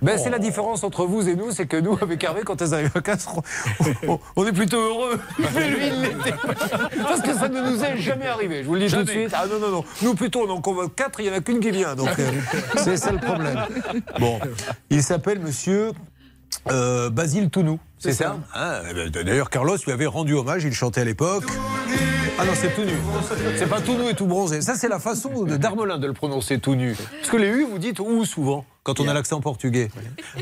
Ben, C'est la différence entre vous et nous, c'est que nous, avec Hervé, quand elles arrivent à 4, on, on est plutôt heureux. [laughs] Mais lui, il l'était pas. Parce que ça ne nous est jamais arrivé. Je vous le dis tout de suite. Ah non, non, non. Nous, plutôt, on en convoque 4, il n'y en a qu'une qui vient. Donc, euh, [laughs] c'est ça le problème. Bon, il s'appelle monsieur euh, Basile Tounou. C'est ça, Hein, eh ben, D'ailleurs, Carlos lui avait rendu hommage, il chantait à l'époque. Ah non, c'est tout nu. C'est pas tout nu et tout bronzé. Ça, c'est la façon de [laughs] d'Armelin de le prononcer tout nu. Parce que les U, vous dites ou souvent, quand on a l'accent portugais.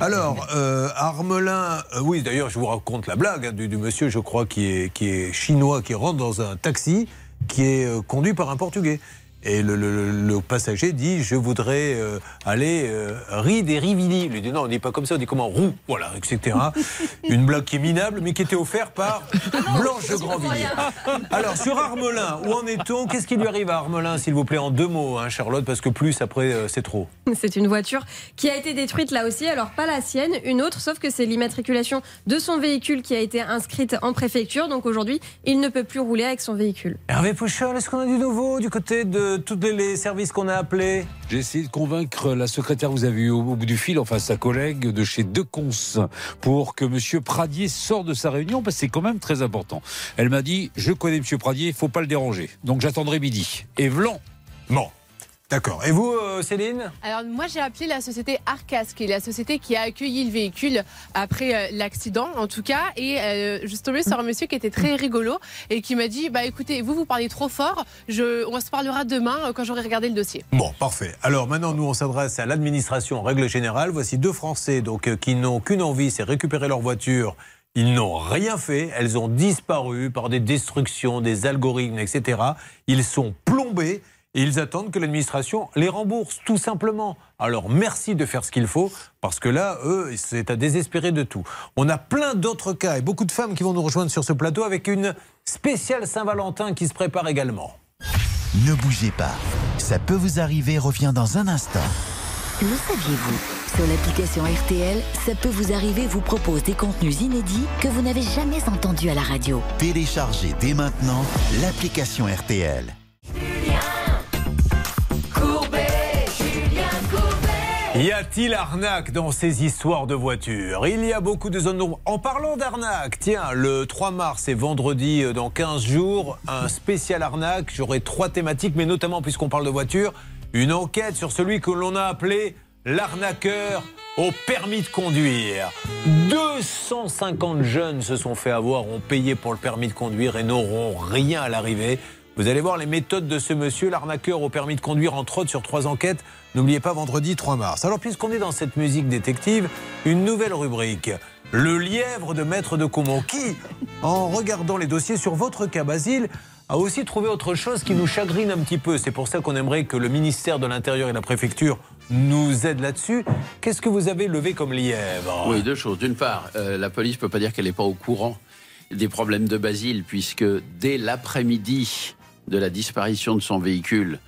Alors, euh, Armelin, euh, oui, d'ailleurs, je vous raconte la blague hein, du, du monsieur, je crois, qui est, qui est chinois, qui rentre dans un taxi qui est euh, conduit par un portugais. Et le, le- le passager dit Je voudrais euh, aller euh, ride et Rivini. Il lui dit Non, on dit pas comme ça, on dit comment Roux, voilà, etc. [laughs] Une blague qui est minable, mais qui était offerte par Blanche de Grandvilliers. Alors, sur Armelin, où en est-on? Qu'est-ce qui lui arrive à Armelin, s'il vous plaît, en deux mots, hein, Charlotte, parce que plus après, euh, c'est trop. C'est une voiture qui a été détruite là aussi, alors pas la sienne, une autre, sauf que c'est l'immatriculation de son véhicule qui a été inscrite en préfecture. Donc aujourd'hui, il ne peut plus rouler avec son véhicule. Hervé Pouchol, est-ce qu'on a du nouveau du côté de tous les- les services qu'on a appelés J'ai essayé de convaincre la secrétaire, vous avez eu au bout du fil, enfin sa collègue de chez Decons, pour que Monsieur Pradier sorte de sa réunion, parce que c'est quand même très important. Elle m'a dit, je connais Monsieur Pradier, il faut pas le déranger. Donc j'attendrai midi. Et Vlan? Bon. D'accord. Et vous, euh, Céline Alors moi j'ai appelé la société Arcas, qui est la société qui a accueilli le véhicule après euh, l'accident en tout cas, et euh, je suis tombée sur un monsieur qui était très rigolo et qui m'a dit bah écoutez vous vous parlez trop fort, je, on se parlera demain euh, quand j'aurai regardé le dossier. Bon, parfait. Alors maintenant, nous, on s'adresse à l'administration en règle générale. Voici deux Français donc, qui n'ont qu'une envie, c'est récupérer leur voiture. Ils n'ont rien fait. Elles ont disparu par des destructions, des algorithmes, etc. Ils sont plombés et ils attendent que l'administration les rembourse, tout simplement. Alors merci de faire ce qu'il faut, parce que là, eux, c'est à désespérer de tout. On a plein d'autres cas et beaucoup de femmes qui vont nous rejoindre sur ce plateau avec une spéciale Saint-Valentin qui se prépare également. Ne bougez pas. Ça peut vous arriver revient dans un instant. Le saviez-vous? Sur l'application RTL, ça peut vous arriver vous propose des contenus inédits que vous n'avez jamais entendus à la radio. Téléchargez dès maintenant l'application RTL. Y a-t-il arnaque dans ces histoires de voitures? Il y a beaucoup de zones d'ombre. En parlant d'arnaque, tiens, le 3 mars et vendredi, euh, dans 15 jours, un spécial arnaque. J'aurai trois thématiques, mais notamment, puisqu'on parle de voitures, une enquête sur celui que l'on a appelé l'arnaqueur au permis de conduire. Deux 250 jeunes se sont fait avoir, ont payé pour le permis de conduire et n'auront rien à l'arrivée. Vous allez voir les méthodes de ce monsieur, l'arnaqueur au permis de conduire, entre autres, sur trois enquêtes. N'oubliez pas vendredi 3 mars. Alors, puisqu'on est dans cette musique détective, une nouvelle rubrique. Le lièvre de Maître de Caumont, qui, en regardant les dossiers sur votre cas, Basile, a aussi trouvé autre chose qui nous chagrine un petit peu. C'est pour ça qu'on aimerait que le ministère de l'Intérieur et la préfecture nous aident là-dessus. Qu'est-ce que vous avez levé comme lièvre? Oui, deux choses. D'une part, euh, la police ne peut pas dire qu'elle n'est pas au courant des problèmes de Basile, puisque dès l'après-midi de la disparition de son véhicule,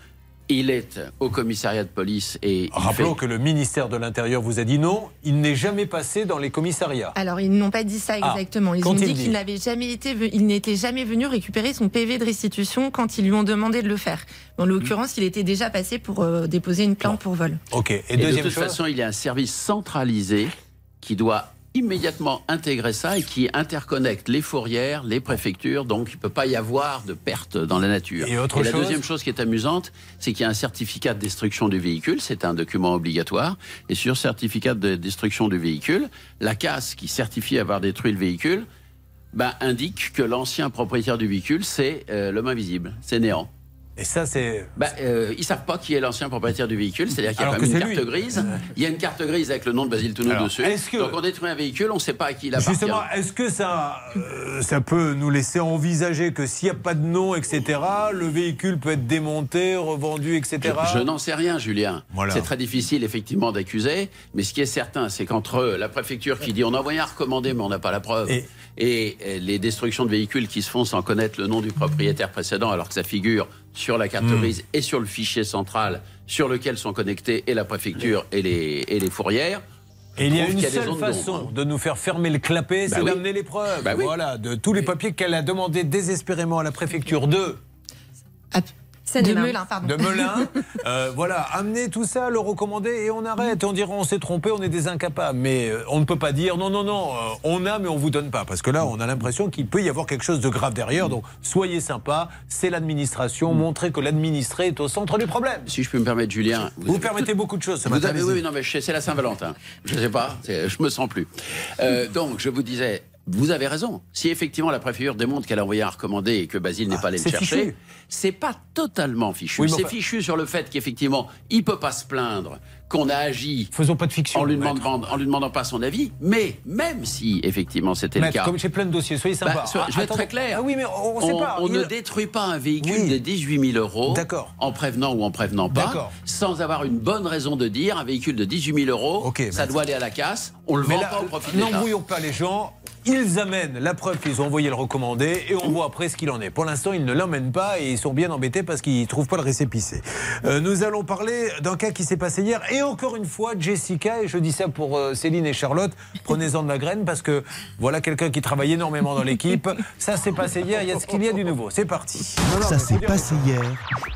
il est au commissariat de police et. il Rappelons fait- que le ministère de l'Intérieur vous a dit non, il n'est jamais passé dans les commissariats. Alors, ils n'ont pas dit ça Ah, exactement. Ils ont dit dit qu'il n'avait jamais été, il n'était jamais venu récupérer son PV de restitution quand ils lui ont demandé de le faire. En l'occurrence, il était déjà passé pour euh, déposer une plainte pour vol. Ok. Et, Et, de toute chose façon, il y a un service centralisé qui doit immédiatement intégrer ça et qui interconnecte les fourrières, les préfectures, donc il ne peut pas y avoir de perte dans la nature. Et autre la chose deuxième chose qui est amusante, c'est qu'il y a un certificat de destruction du véhicule, c'est un document obligatoire, et sur certificat de destruction du véhicule, la casse qui certifie avoir détruit le véhicule ben, indique que l'ancien propriétaire du véhicule, c'est euh, l'homme invisible, c'est néant. Et ça, c'est. Ben, euh, ils savent pas qui est l'ancien propriétaire du véhicule, c'est-à-dire qu'il y a Alors quand même que une carte lui. grise. Il y a une carte grise avec le nom de Basile Tounou dessus. que- Donc on détruit un véhicule, on ne sait pas à qui il appartient. Justement, est-ce que ça, euh, ça peut nous laisser envisager que s'il n'y a pas de nom, etc., le véhicule peut être démonté, revendu, etc. Je, je n'en sais rien, Julien. Voilà. C'est très difficile, effectivement, d'accuser. Mais ce qui est certain, c'est qu'entre la préfecture qui dit on a envoyé un recommandé, mais on n'a pas la preuve, et, euh, les destructions de véhicules qui se font sans connaître le nom du propriétaire précédent, alors que ça figure sur la carte grise et sur le fichier central sur lequel sont connectés et la préfecture et les, et les fourrières. Et il y a une y a seule façon de nous faire fermer le clapet, Bah c'est oui. d'amener les preuves. Bah oui. Voilà, de tous les papiers qu'elle a demandé désespérément à la préfecture de. De Melun, pardon. De Melun. [laughs] Euh, voilà, amener tout ça, le recommander et on arrête. On dira on s'est trompé, on est des incapables. Mais euh, on ne peut pas dire non, non, non, euh, on a mais on vous donne pas. Parce que là, on a l'impression qu'il peut y avoir quelque chose de grave derrière. Donc soyez sympa, c'est l'administration. Montrez que l'administré est au centre du problème. Si je peux me permettre, Julien. Vous, permettez beaucoup de choses ce Vous matin. avez- oui, non, mais c'est la Saint-Valentin. Je ne sais pas, c'est- je me sens plus. Euh, donc, je vous disais, vous avez raison. Si effectivement la préfecture démontre qu'elle a envoyé un recommandé et que Basile n'est pas allé le chercher, c'est pas totalement fichu. Oui, c'est enfin- fichu sur le fait qu'effectivement, il peut pas se plaindre qu'on a agi. Faisons pas de fiction. En lui, demandant, en lui demandant pas son avis, mais même si effectivement c'était le cas. comme j'ai plein de dossiers, soyez sympa. Bah, sois- je vais être très clair. Ah oui, mais on, on sait pas. on Il- ne détruit pas un véhicule de 18 000 euros en prévenant ou en prévenant pas, sans avoir une bonne raison de dire un véhicule de 18 000 euros, ça doit aller à la casse, on le Mais vend là, pas au profit. N'embrouillons pas les gens. Ils amènent la preuve qu'ils ont envoyé le recommandé et on voit après ce qu'il en est. Pour l'instant, ils ne l'emmènent pas et ils sont bien embêtés parce qu'ils ne trouvent pas le récépissé. Euh, nous allons parler d'un cas qui s'est passé hier et encore une fois, Jessica, et je dis ça pour euh, Céline et Charlotte, prenez-en de la graine parce que voilà quelqu'un qui travaille énormément dans l'équipe. Ça s'est passé hier, il y a ce qu'il y a du nouveau. C'est parti. Ça s'est passé hier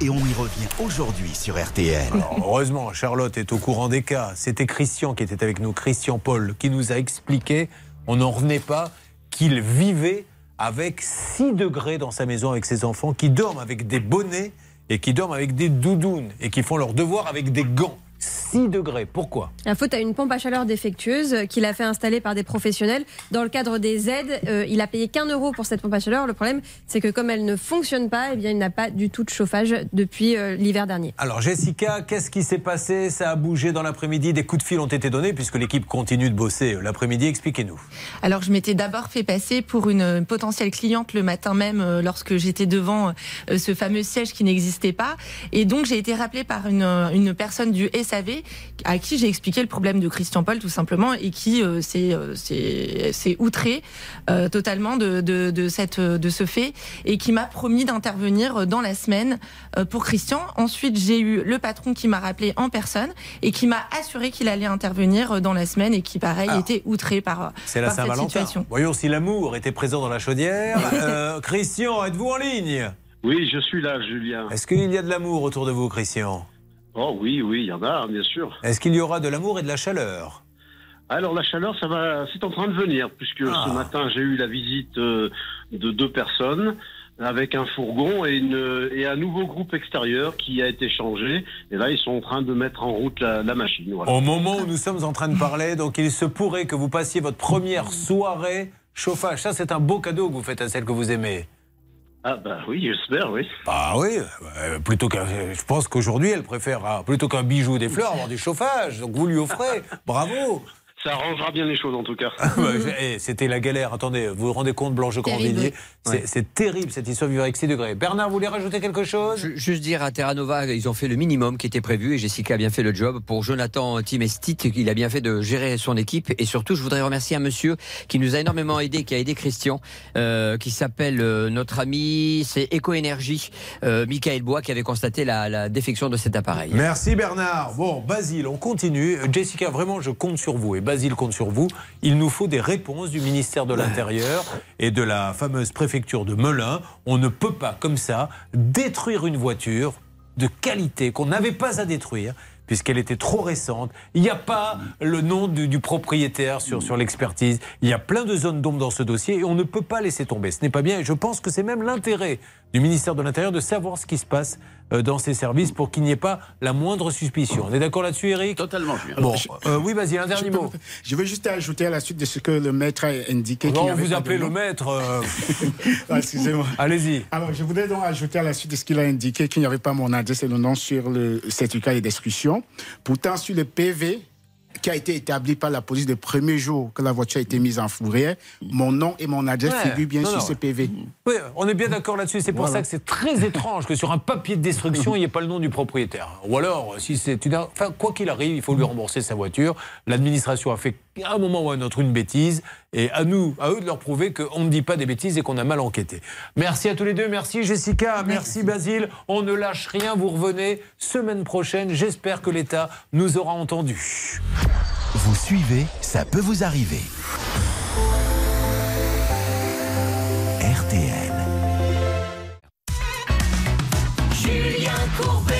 et on y revient aujourd'hui sur RTL. Alors, heureusement, Charlotte est au courant des cas. C'était Christian qui était avec nous, Christian Paul, qui nous a expliqué, on n'en revenait pas, qu'il vivait avec 6 degrés dans sa maison avec ses enfants, qui dorment avec des bonnets et qui dorment avec des doudounes et qui font leurs devoirs avec des gants. 6 degrés. Pourquoi La faute à une pompe à chaleur défectueuse qu'il a fait installer par des professionnels. Dans le cadre des aides, euh, il a payé qu'un euro pour cette pompe à chaleur. Le problème, c'est que comme elle ne fonctionne pas, eh bien, il n'a pas du tout de chauffage depuis euh, l'hiver dernier. Alors Jessica, qu'est-ce qui s'est passé? Ça a bougé dans l'après-midi, des coups de fil ont été donnés puisque l'équipe continue de bosser euh, l'après-midi. Expliquez-nous. Alors, je m'étais d'abord fait passer pour une potentielle cliente le matin même euh, lorsque j'étais devant euh, ce fameux siège qui n'existait pas. Et donc, j'ai été rappelée par une, une personne du SAV à qui j'ai expliqué le problème de Christian Paul tout simplement et qui euh, s'est euh, outré euh, totalement de, de, de, cette, de ce fait et qui m'a promis d'intervenir dans la semaine euh, pour Christian. Ensuite, j'ai eu le patron qui m'a rappelé en personne et qui m'a assuré qu'il allait intervenir dans la semaine et qui, pareil, Alors, était outré par, la cette situation. Voyons si l'amour était présent dans la chaudière. [laughs] Euh, Christian, êtes-vous en ligne? Oui, je suis là, Julien. Est-ce qu'il y a de l'amour autour de vous, Christian? Oh oui, oui, il y en a, bien sûr. Est-ce qu'il y aura de l'amour et de la chaleur? Alors la chaleur, ça va, c'est en train de venir, puisque Ah. ce matin j'ai eu la visite euh, de deux personnes. avec un fourgon et, une, et un nouveau groupe extérieur qui a été changé. Et là, ils sont en train de mettre en route la, la machine. Voilà. Au moment où nous sommes en train de parler, donc il se pourrait que vous passiez votre première soirée chauffage. Ça, c'est un beau cadeau que vous faites à celle que vous aimez. Ah bah oui, j'espère, oui. Ah oui, euh, plutôt qu'un, je pense qu'aujourd'hui, elle préfère, ah, plutôt qu'un bijou ou des fleurs, avoir du chauffage. Donc vous lui offrez. [laughs] Bravo. Ça arrangera bien les choses en tout cas. Bah, eh, C'était la galère. Attendez, vous vous rendez compte, Blanche. Grandvilliers C'est Ouais. terrible cette histoire de vivre avec 6 degrés. Bernard, vous voulez rajouter quelque chose Je- Juste dire à Terra Nova, ils ont fait le minimum qui était prévu et Jessica a bien fait le job. Pour Jonathan Timestit, il a bien fait de gérer son équipe. Et surtout, je voudrais remercier un monsieur qui nous a énormément aidé, qui a aidé Christian, euh, qui s'appelle euh, notre ami, c'est Ecoénergie, euh, Michael Bois, qui avait constaté la, la défection de cet appareil. Merci Bernard. Bon, Basile, on continue. Jessica, vraiment, je compte sur vous et Basile compte sur vous. Il nous faut des réponses du ministère de l'Intérieur et de la fameuse préfecture de Melun. On ne peut pas, comme ça, détruire une voiture de qualité qu'on n'avait pas à détruire puisqu'elle était trop récente. Il n'y a pas le nom du, du propriétaire sur, sur l'expertise. Il y a plein de zones d'ombre dans ce dossier et on ne peut pas laisser tomber. Ce n'est pas bien et je pense que c'est même l'intérêt du ministère de l'Intérieur de savoir ce qui se passe dans ces services pour qu'il n'y ait pas la moindre suspicion. On est d'accord là-dessus, Eric Totalement, Julien. Bon, euh, oui, vas-y, un dernier Je peux- mot. Je veux juste ajouter à la suite de ce que le maître a indiqué. Non, vous appelez le maître. euh, [laughs] Ah, Excusez-moi. Allez-y. Alors, je voudrais donc ajouter à la suite de ce qu'il a indiqué qu'il n'y avait pas mon adresse et le nom sur le certificat de destruction. Pourtant, sur le PV qui a été établi par la police le premier jour que la voiture a été mise en fourrière, mon nom et mon adresse Ouais. figurent bien Non, sur non. ce PV. Oui, on est bien d'accord là-dessus. C'est pour Voilà. ça que c'est très étrange que sur un papier de destruction, il n'y ait pas le nom du propriétaire. Ou alors, si c'est une. Enfin, quoi qu'il arrive, il faut lui rembourser sa voiture. L'administration a fait à un moment ou à un autre une bêtise. Et à nous, à eux de leur prouver qu'on ne dit pas des bêtises et qu'on a mal enquêté. Merci à tous les deux. Merci Jessica. Merci, Basile. On ne lâche rien. Vous revenez semaine prochaine. J'espère que l'État nous aura entendus. Vous suivez, ça peut vous arriver. RTL. Julien Courbet.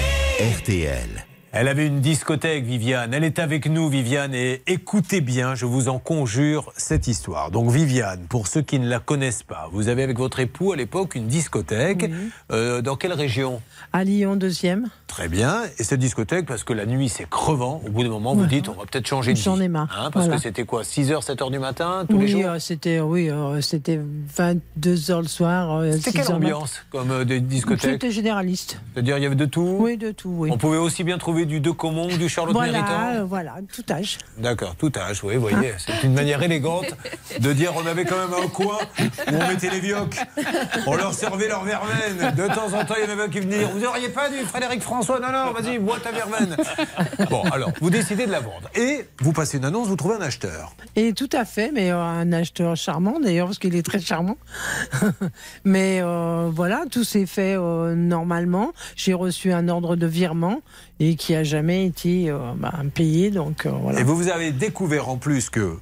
RTL. Elle avait une discothèque, Viviane. Elle est avec nous, Viviane, et écoutez bien, je vous en conjure, cette histoire. Donc, Viviane, pour ceux qui ne la connaissent pas, vous avez avec votre époux à l'époque une discothèque. Euh, dans quelle région? À Lyon, deuxième. Très bien. Et cette discothèque, parce que la nuit c'est crevant, au bout d'un moment, vous dites, on va peut-être changer de J'en vie. ai marre. Hein, parce Voilà. que c'était quoi 6h, 7h du matin, tous les oui, jours? euh, c'était oui, euh, c'était 22 heures le soir. euh, C'était 6 quelle heures matin. ambiance comme des discothèques? C'était généraliste. C'est-à-dire, il y avait de tout? Oui, de tout, oui. On pouvait aussi bien trouver du De Comont, du Charlotte Voilà, Méritant euh, voilà, tout âge. D'accord, tout âge, oui, vous voyez. [laughs] C'est une manière élégante de dire on avait quand même un coin où on mettait les vioques. On leur servait leur verveine. De temps en temps, il y en avait un qui venait dire Vous n'auriez pas du Frédéric François Non, non, vas-y, bois ta verveine. Bon, alors, vous décidez de la vendre. Et vous passez une annonce, vous trouvez un acheteur. Et tout à fait, mais euh, un acheteur charmant d'ailleurs, parce qu'il est très charmant. [laughs] mais euh, voilà, tout s'est fait euh, normalement. J'ai reçu un ordre de virement et qui a jamais été euh, bah, donc euh, voilà. Et vous, vous avez découvert en plus que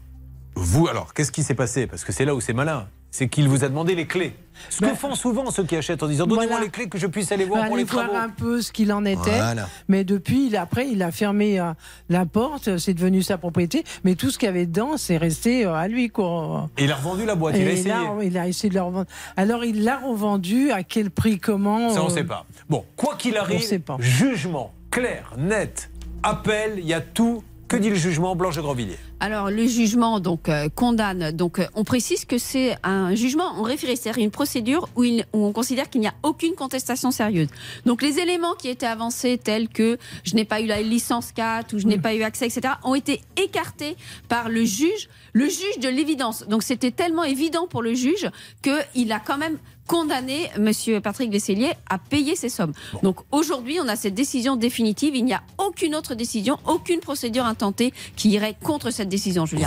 vous, alors, qu'est-ce qui s'est passé? Parce que c'est là où c'est malin. C'est qu'il vous a demandé les clés. Ce que font souvent ceux qui achètent en disant Donnez-moi Voilà. les clés que je puisse aller voir pour aller les voir travaux. un peu ce qu'il en était. Voilà. Mais depuis, il, après, il a fermé euh, la porte, c'est devenu sa propriété. Mais tout ce qu'il y avait dedans, c'est resté euh, à lui. Quoi. Et il a revendu la boîte, il a essayé. là, il a essayé de le revendre. Alors, il l'a revendu, à quel prix, comment? Ça, on ne euh, sait pas. Bon, quoi qu'il arrive, On sait pas. jugement clair, net, appel, il y a tout. Que dit le jugement Blanche Grandvilliers? Alors le jugement donc euh, condamne. Donc euh, on précise que c'est un jugement en référé, c'est-à-dire une procédure où, il- où on considère qu'il n'y a aucune contestation sérieuse. Donc les éléments qui étaient avancés tels que je n'ai pas eu la licence 4 ou je n'ai pas eu accès, etc., ont été écartés par le juge, le juge de l'évidence. Donc c'était tellement évident pour le juge qu'il a quand même condamné Monsieur Patrick Vesselier à payer ces sommes. Donc aujourd'hui, on a cette décision définitive. Il n'y a aucune autre décision, aucune procédure intentée qui irait contre cette décision,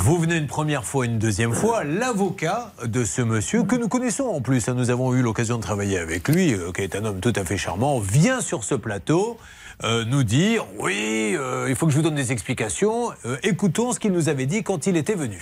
Vous venez une première fois, une deuxième fois. L'avocat de ce monsieur, que nous connaissons en plus, hein, nous avons eu l'occasion de travailler avec lui, euh, qui est un homme tout à fait charmant, vient sur ce plateau. Euh, nous dire oui, euh, il faut que je vous donne des explications. Euh, écoutons ce qu'il nous avait dit quand il était venu.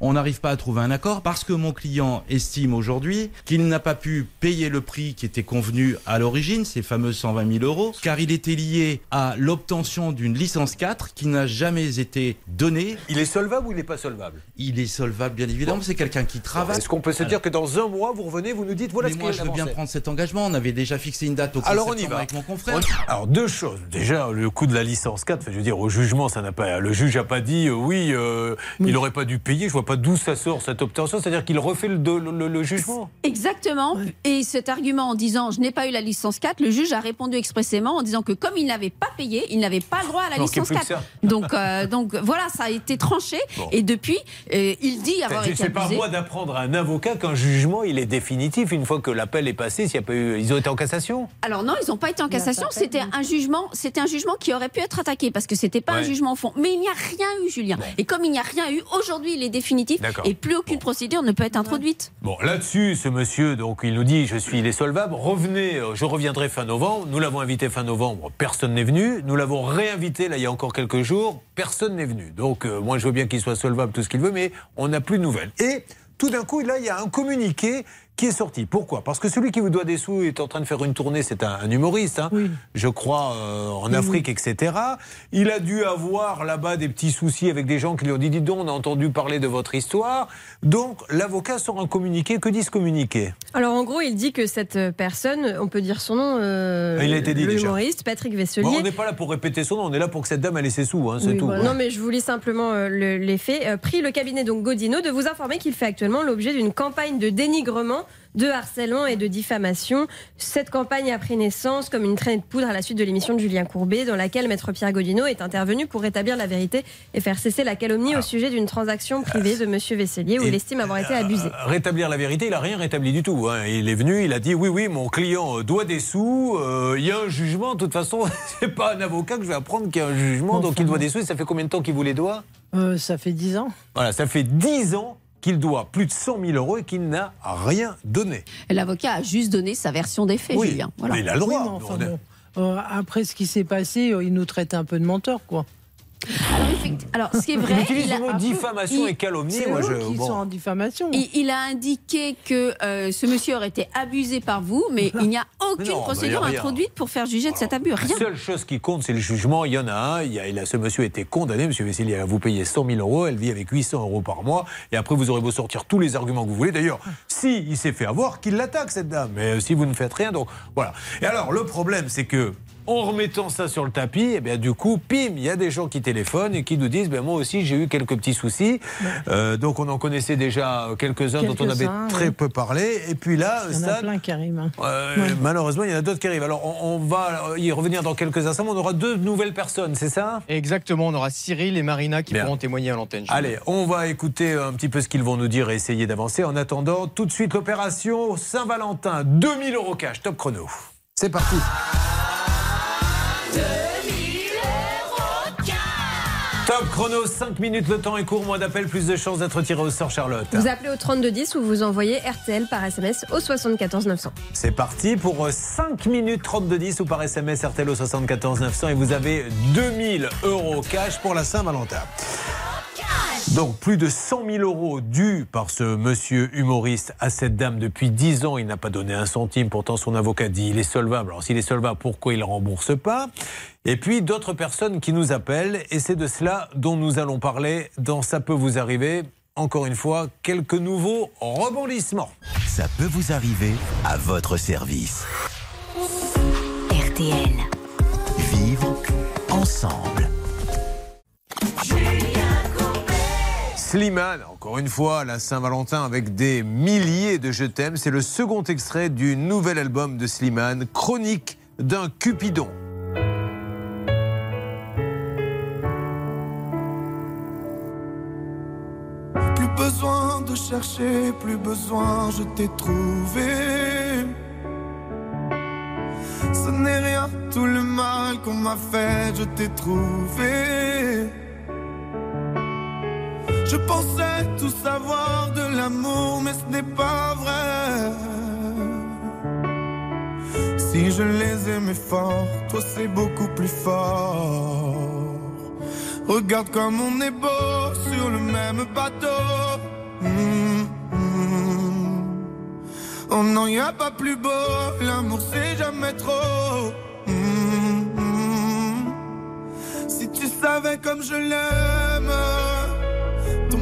On n'arrive pas à trouver un accord parce que mon client estime aujourd'hui qu'il n'a pas pu payer le prix qui était convenu à l'origine, ces fameux 120 000 euros, car il était lié à l'obtention d'une licence 4 qui n'a jamais été donnée. Il est solvable ou il n'est pas solvable? Il est solvable, bien évidemment. C'est quelqu'un qui travaille. Est-ce qu'on peut se dire que dans un mois, vous revenez, vous nous dites voilà Mais ce moi, je veux bien prendre cet engagement. On avait déjà fixé une date au 15 Alors on y va. avec mon confrère. On- Alors deux choses. Déjà, le coût de la licence 4, je veux dire, au jugement, ça n'a pas. Le juge n'a pas dit euh, oui, euh, il n'aurait pas dû payer. Je vois pas d'où ça sort cette obtention. C'est-à-dire qu'il refait le, le- le- le jugement. Exactement. Et cet argument en disant je n'ai pas eu la licence 4, le juge a répondu expressément en disant que comme il n'avait pas payé, il n'avait pas le droit à la Non, licence plus que 4. ça. Donc, euh, [laughs] donc voilà, ça a été tranché. Bon. Et depuis, euh, il dit avoir été C'est pas moi d'apprendre à un avocat qu'un jugement il est définitif une fois que l'appel est passé. S'il y a pas eu, ils ont été en cassation? Alors non, ils n'ont pas été en cassation. C'était un jugement, c'était un jugement qui aurait pu être attaqué parce que c'était pas un jugement au fond. Mais il n'y a rien eu, Julien. Et comme il n'y a rien eu, aujourd'hui, il est définitif et plus aucune procédure ne peut être introduite. Bon, là-dessus, ce monsieur, donc, il nous dit je suis, il est solvable. Revenez, euh, je reviendrai fin novembre. Nous l'avons invité fin novembre, personne n'est venu. Nous l'avons réinvité là il y a encore quelques jours, personne n'est venu. Donc, euh, moi, je veux bien qu'il soit solvable, tout ce qu'il veut, mais on n'a plus de nouvelles. Et tout d'un coup, là, il y a un communiqué qui est sorti. Pourquoi? Parce que celui qui vous doit des sous est en train de faire une tournée, c'est un, un humoriste, hein, je crois, euh, en Afrique, etc. Il a dû avoir là-bas des petits soucis avec des gens qui lui ont dit, dis donc, on a entendu parler de votre histoire. Donc, l'avocat sort un communiqué. Que dit ce communiqué? Alors en gros, il dit que cette personne, on peut dire son nom, euh, Il a été dit le déjà. humoriste Patrick Bon, Vesselier. on n'est pas là pour répéter son nom, on est là pour que cette dame ait laissé sous, hein, c'est Oui, tout. voilà. Non, mais je vous lis simplement euh, le- les faits. Euh, prie le cabinet donc Godino de vous informer qu'il fait actuellement l'objet d'une campagne de dénigrement, de harcèlement et de diffamation. Cette campagne a pris naissance comme une traînée de poudre à la suite de l'émission de Julien Courbet, dans laquelle Maître Pierre Godino est intervenu pour rétablir la vérité et faire cesser la calomnie au sujet d'une transaction privée de Monsieur Vesselier où Et- il estime avoir été abusé. Euh, Rétablir la vérité, il n'a rien rétabli du tout. hein. Il est venu, il a dit oui, oui, mon client doit des sous, euh, il y a un jugement. De toute façon, [laughs] c'est pas un avocat que je vais apprendre qu'il y a un jugement, donc il doit des sous. Et ça fait combien de temps qu'il vous les doit? Euh, ça fait 10 ans. Voilà, ça fait 10 ans qu'il doit plus de 100 000 euros et qu'il n'a rien donné. L'avocat a juste donné sa version des faits, Oui, Julien. Voilà. mais il a le droit. Oui, enfin bon, euh, après ce qui s'est passé, euh, il nous traite un peu de menteurs, quoi. Alors, ce qui est vrai, Il utilise le mot diffamation il- et calomnie. C'est Moi, je, bon. sont en diffamation. Il, il a indiqué que euh, ce monsieur aurait été abusé par vous, mais [laughs] il n'y a aucune non, procédure a introduite pour faire juger de cet abus. La Rien. seule chose qui compte, c'est le jugement. Il y en a un. Il y a, il a- ce monsieur a été condamné. Monsieur Vesselier, à vous payer 100 000 euros. Elle vit avec 800 euros par mois. Et après, vous aurez beau sortir tous les arguments que vous voulez. D'ailleurs, si il s'est fait avoir, qu'il l'attaque, cette dame. Mais euh, si vous ne faites rien, donc voilà. Et alors, le problème, c'est que. En remettant ça sur le tapis, et bien du coup, pim, il y a des gens qui téléphonent et qui nous disent, ben moi aussi j'ai eu quelques petits soucis. Euh, donc on en connaissait déjà quelques-uns dont on avait très peu parlé. Et puis là, Il y en a ça, plein qui arrivent. hein. euh. Malheureusement, il y en a d'autres qui arrivent. Alors, on, on va y revenir dans quelques instants. On aura deux nouvelles personnes, c'est ça? Exactement, on aura Cyril et Marina qui Bien. pourront témoigner à l'antenne. Allez, on va écouter un petit peu ce qu'ils vont nous dire et essayer d'avancer. En attendant, tout de suite, l'opération Saint-Valentin. 2000 euros cash, top chrono. C'est parti. Top chrono, 5 minutes, le temps est court, moins d'appels, plus de chances d'être tiré au sort, Charlotte. Vous appelez au 3210 ou vous envoyez RTL par SMS au 74 900. C'est parti pour euh, 5 minutes 32 10 ou par SMS RTL au 74 900 et vous avez 2000 euros cash pour la Saint-Valentin. Donc plus de 100 000 euros dus par ce monsieur humoriste à cette dame depuis 10 ans. Il n'a pas donné un centime. Pourtant son avocat dit il est solvable. Alors s'il est solvable, pourquoi il ne rembourse pas? Et puis d'autres personnes qui nous appellent et c'est de cela dont nous allons parler dans Ça peut vous arriver. Encore une fois, quelques nouveaux rebondissements. Ça peut vous arriver à votre service. RTL. Vivre ensemble. Slimane, encore une fois, la Saint-Valentin avec des milliers de je t'aime. C'est le second extrait du nouvel album de Slimane, Chronique d'un Cupidon. Plus besoin de chercher, plus besoin, je t'ai trouvé. Ce n'est rien, tout le mal qu'on m'a fait, je t'ai trouvé. Je pensais tout savoir de l'amour, mais ce n'est pas vrai. Si je les aimais fort, toi c'est beaucoup plus fort. Regarde comme on est beau sur le même bateau. Mm, mm. Oh non, y a pas plus beau, l'amour c'est jamais trop. Mm, mm. Si tu savais comme je l'aime,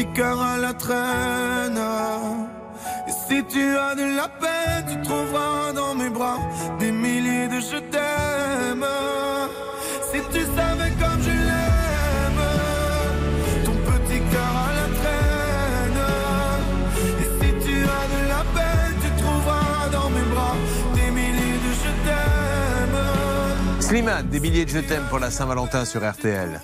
petit cœur à la traîne. Et si tu as de la peine, tu trouveras dans mes bras des milliers de je t'aime. Si tu savais comme je l'aime, ton petit cœur à la traîne. Et si tu as de la peine, tu trouveras dans mes bras des milliers de je t'aime. Slimane, des milliers de je t'aime pour la Saint-Valentin sur RTL.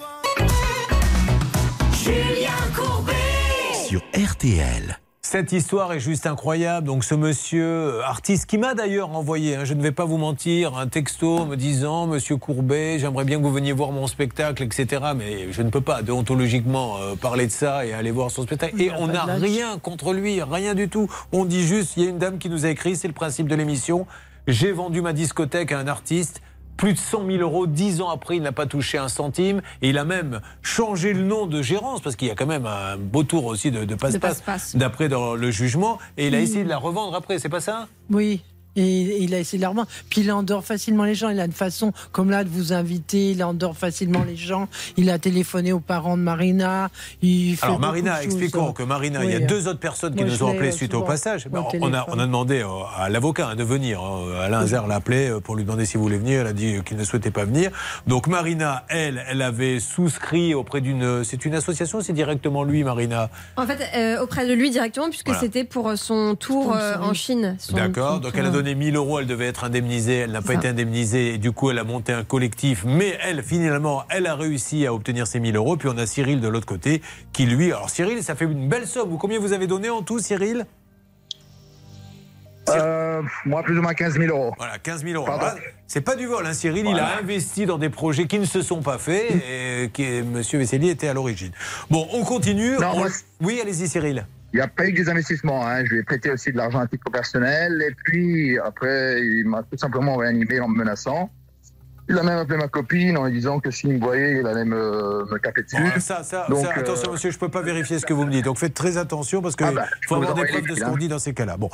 Sur RTL. Cette histoire est juste incroyable. Donc ce monsieur euh, artiste qui m'a d'ailleurs envoyé, hein, je ne vais pas vous mentir, un texto me disant Monsieur Courbet, j'aimerais bien que vous veniez voir mon spectacle, etc. Mais je ne peux pas déontologiquement euh, parler de ça et aller voir son spectacle. Et on n'a rien contre lui, rien du tout. On dit juste, il y a une dame qui nous a écrit, c'est le principe de l'émission. J'ai vendu ma discothèque à un artiste. Plus de 100 000 euros, dix ans après, il n'a pas touché un centime. Et il a même changé le nom de gérance, parce qu'il y a quand même un beau tour aussi de, passe-passe, d'après dans le jugement. Et il a essayé de la revendre après, c'est pas ça? Oui. Et il a essayé de la revendre. Puis il endort facilement les gens. Il a une façon, comme là, de vous inviter. Il endort facilement les gens. Il a téléphoné aux parents de Marina. Il fait Alors Marina, expliquons choses. que Marina, il y a hein. deux autres personnes qui nous ont appelé euh, suite au passage. au on, a, téléphone. on a demandé euh, à l'avocat hein, de venir. hein. Alain Zer l'a appelé euh, pour lui demander s'il voulait venir. Elle a dit qu'il ne souhaitait pas venir. Donc Marina, elle, elle avait souscrit auprès d'une... C'est une association, c'est directement lui, Marina? En fait, euh, auprès de lui directement, puisque Voilà. c'était pour euh, son tour euh, en Chine. D'accord, donc elle a euh, donné 1000 euros, elle devait être indemnisée, elle n'a pas ça. été indemnisée, et du coup elle a monté un collectif, mais elle, finalement, elle a réussi à obtenir ses 1000 euros, puis on a Cyril de l'autre côté, qui lui, alors Cyril, ça fait une belle somme, Vous, combien vous avez donné en tout, Cyril? Euh, moi, plus ou moins 15 000 euros. Voilà, 15 000 euros. Là, C'est pas du vol, hein, Cyril, il a investi dans des projets qui ne se sont pas faits, et qui, M. Vesselli était à l'origine. Bon, on continue. Non, On- moi, Oui, allez-y, Cyril. Il n'y a pas eu que des investissements. Hein. Je lui ai prêté aussi de l'argent à titre personnel. Et puis, après, il m'a tout simplement email en me menaçant. Il a même appelé ma copine en lui disant que s'il me voyait, il allait me, me taper dessus. Bon, ça, ça, Donc, ça, attention, euh, monsieur, je ne peux pas vérifier ce que vous me dites. Donc faites très attention parce qu'il Ah bah, faut avoir des preuves de ce qu'on fils, dit dans ces cas-là. Bon.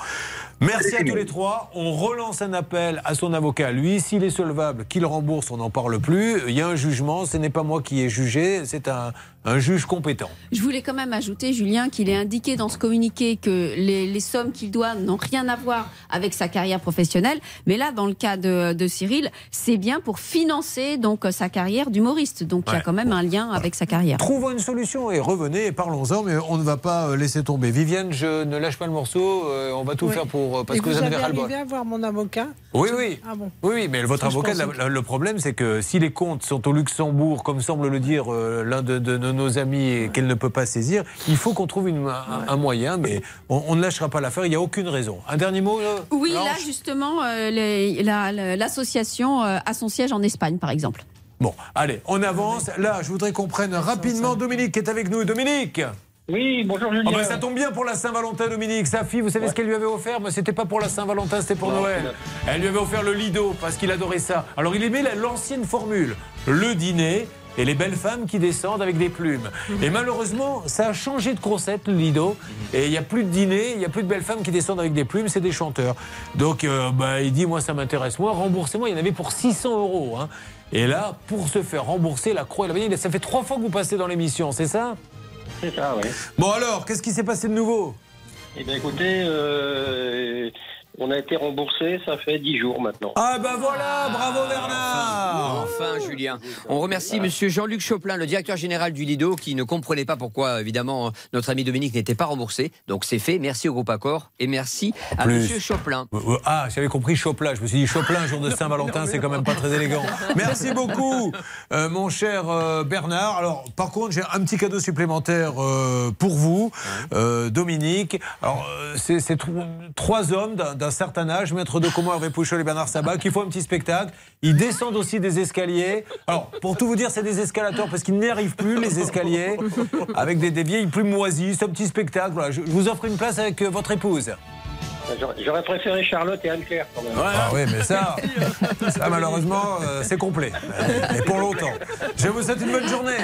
Merci à tous les trois. On relance un appel à son avocat. Lui, s'il est solvable, qu'il rembourse, on n'en parle plus. Il y a un jugement. Ce n'est pas moi qui ai jugé, c'est un, un juge compétent. Je voulais quand même ajouter, Julien, qu'il est indiqué dans ce communiqué que les, les sommes qu'il doit n'ont rien à voir avec sa carrière professionnelle. Mais là, dans le cas de, de Cyril, c'est bien pour financer donc sa carrière d'humoriste. Donc il y a quand même un lien avec sa carrière. Trouvons une solution et revenez et parlons-en, mais on ne va pas euh, laisser tomber. Viviane, je ne lâche pas le morceau, euh, on va tout Oui. faire pour. euh, Parce Et que vous, vous avez arrivé à voir mon avocat Oui, oui. Ah bon Oui, oui, mais votre avocat, pensais la- la- le problème, c'est que si les comptes sont au Luxembourg, comme semble le dire euh, l'un de, de- de nos amis, et qu'elle ne peut pas saisir, il faut qu'on trouve une- un, un moyen, mais on, on ne lâchera pas l'affaire, il n'y a aucune raison. Un dernier mot euh, Oui, Blanche là justement, euh, la- l'association euh, a son siège en Espagne, par exemple. Bon, allez, on avance. Là, je voudrais qu'on prenne rapidement Dominique qui est avec nous. Dominique Oui, bonjour Julien. Oh ben, ça tombe bien pour la Saint-Valentin, Dominique. Sa fille, vous savez ce qu'elle lui avait offert? Mais c'était pas pour la Saint-Valentin, c'était pour Non, Noël. Elle lui avait offert le Lido parce qu'il adorait ça. Alors il aimait la- l'ancienne formule le dîner et les belles femmes qui descendent avec des plumes. Et malheureusement, ça a changé de concept, le Lido. Et il n'y a plus de dîner, il n'y a plus de belles femmes qui descendent avec des plumes, c'est des chanteurs. Donc euh, bah, il dit Moi, ça m'intéresse. Moi, remboursez-moi. Il y en avait pour 600 euros. hein. Et là, pour se faire rembourser la croix et la bannière, ça fait trois fois que vous passez dans l'émission, c'est ça? C'est ça, oui. Bon alors, qu'est-ce qui s'est passé de nouveau? Eh bien, écoutez, euh, on a été remboursé, ça fait 10 jours maintenant. Ah ben voilà, bravo Bernard Enfin, Julien. On remercie Monsieur Jean-Luc Choplin, le directeur général du Lido, qui ne comprenait pas pourquoi, évidemment, notre ami Dominique n'était pas remboursé. Donc c'est fait. Merci au groupe Accor et merci à Plus. Monsieur Choplin. Euh, euh, Ah, j'avais compris Choplin. Je me suis dit Choplin, jour de Saint-Valentin, c'est quand même pas très élégant. Merci beaucoup, euh, mon cher euh, Bernard. Alors, par contre, j'ai un petit cadeau supplémentaire euh, pour vous, euh, Dominique. Alors, c'est c'est tro- trois hommes d'un d'un certain âge, Maître de Comont, Hervé Pouchol et Bernard Sabat, qui font un petit spectacle. Ils descendent aussi des escaliers. Alors, pour tout vous dire, c'est des escalators parce qu'ils n'y arrivent plus, les escaliers, avec des, des vieilles plumes moisies. C'est un petit spectacle. Voilà, je, je vous offre une place avec euh, votre épouse. J'aurais- préféré Charlotte et Anne-Claire quand même. Ah oui, mais ça, ça malheureusement, euh, c'est complet. Et pour longtemps. Je vous souhaite une bonne journée.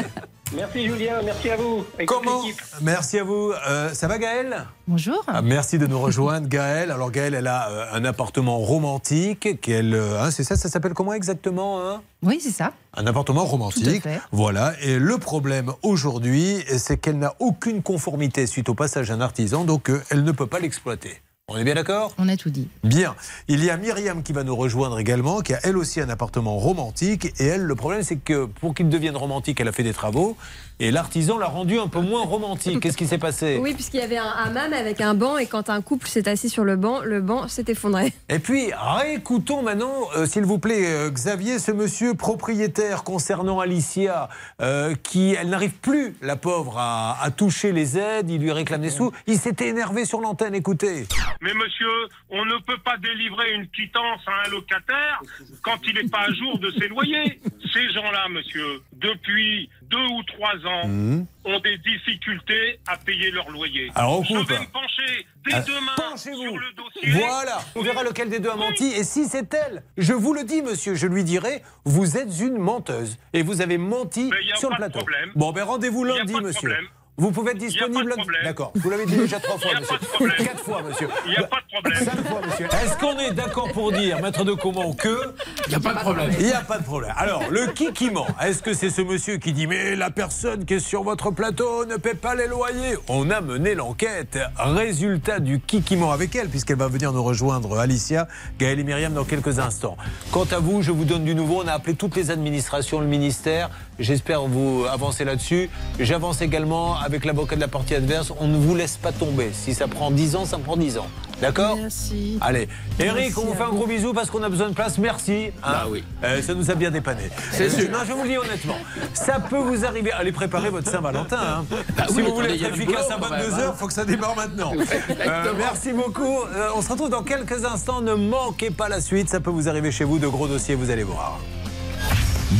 Merci Julien, merci à vous. Comment. Merci à vous. Euh, ça va Gaël Bonjour. Ah, Merci de nous rejoindre, [laughs] Gaël. Alors Gaël, elle a euh, un appartement romantique. Qu'elle, euh, hein, c'est ça, ça s'appelle comment exactement hein? Oui, c'est ça. Un appartement Tout romantique. à fait. Voilà. Et le problème aujourd'hui, c'est qu'elle n'a aucune conformité suite au passage d'un artisan, donc euh, elle ne peut pas l'exploiter. On est bien d'accord? On a tout dit. Bien. Il y a Myriam qui va nous rejoindre également, qui a elle aussi un appartement romantique. Et elle, le problème, c'est que pour qu'il devienne romantique, elle a fait des travaux. Et l'artisan l'a rendu un peu moins romantique. Qu'est-ce qui s'est passé Oui, puisqu'il y avait un hammam avec un banc et quand un couple s'est assis sur le banc, le banc s'est effondré. Et puis, réécoutons maintenant, euh, s'il vous plaît, euh, Xavier, ce monsieur propriétaire concernant Alicia, euh, qui, elle n'arrive plus, la pauvre, à, à toucher les aides, il lui réclame des sous. Il s'était énervé sur l'antenne, écoutez. Mais monsieur, on ne peut pas délivrer une quittance à un locataire quand il n'est pas à jour de ses loyers. Ces gens-là, monsieur, depuis deux ou trois ans, Mhm. ont des difficultés à payer leur loyer. Alors, on Je coupe. vais me pencher dès Ah, demain sur le dossier. Voilà, on verra lequel des deux a menti. Et si c'est elle, je vous le dis, monsieur, je lui dirai, vous êtes une menteuse. Et vous avez menti sur le plateau. problème. Bon, ben rendez-vous Y a lundi, monsieur. problème. Vous pouvez être disponible. D'accord. Vous l'avez dit déjà trois fois, monsieur. Quatre fois, monsieur. Il n'y a pas de problème. Cinq fois, monsieur. Est-ce qu'on est d'accord pour dire, maître de comment, que. Il n'y a pas de problème. Il n'y a pas de problème. Alors, le qui qui ment Est-ce que c'est ce monsieur qui dit Mais la personne qui est sur votre plateau ne paie pas les loyers? On a mené l'enquête. Résultat du qui qui ment avec elle, puisqu'elle va venir nous rejoindre, Alicia, Gaël et Myriam, dans quelques instants. Quant à vous, je vous donne du nouveau. On a appelé toutes les administrations, le ministère. J'espère vous avancer là-dessus. J'avance également avec l'avocat de la partie adverse. On ne vous laisse pas tomber. Si ça prend 10 ans, ça prend 10 ans. D'accord Merci. Allez, Eric, Merci on vous fait un gros bisou parce qu'on a besoin de place. Merci. hein. Bah oui. Euh, ça nous a bien dépanné. C'est Euh, sûr. Non, je vous le dis honnêtement. Ça peut vous arriver. Allez préparer votre Saint-Valentin. hein. Bah si oui, vous voulez attendez, il y a être efficace à quand même, 22h, hein. il faut que ça démarre maintenant. [laughs] Euh, merci beaucoup. Euh, on se retrouve dans quelques instants. Ne manquez pas la suite. Ça peut vous arriver chez vous. De gros dossiers, vous allez voir.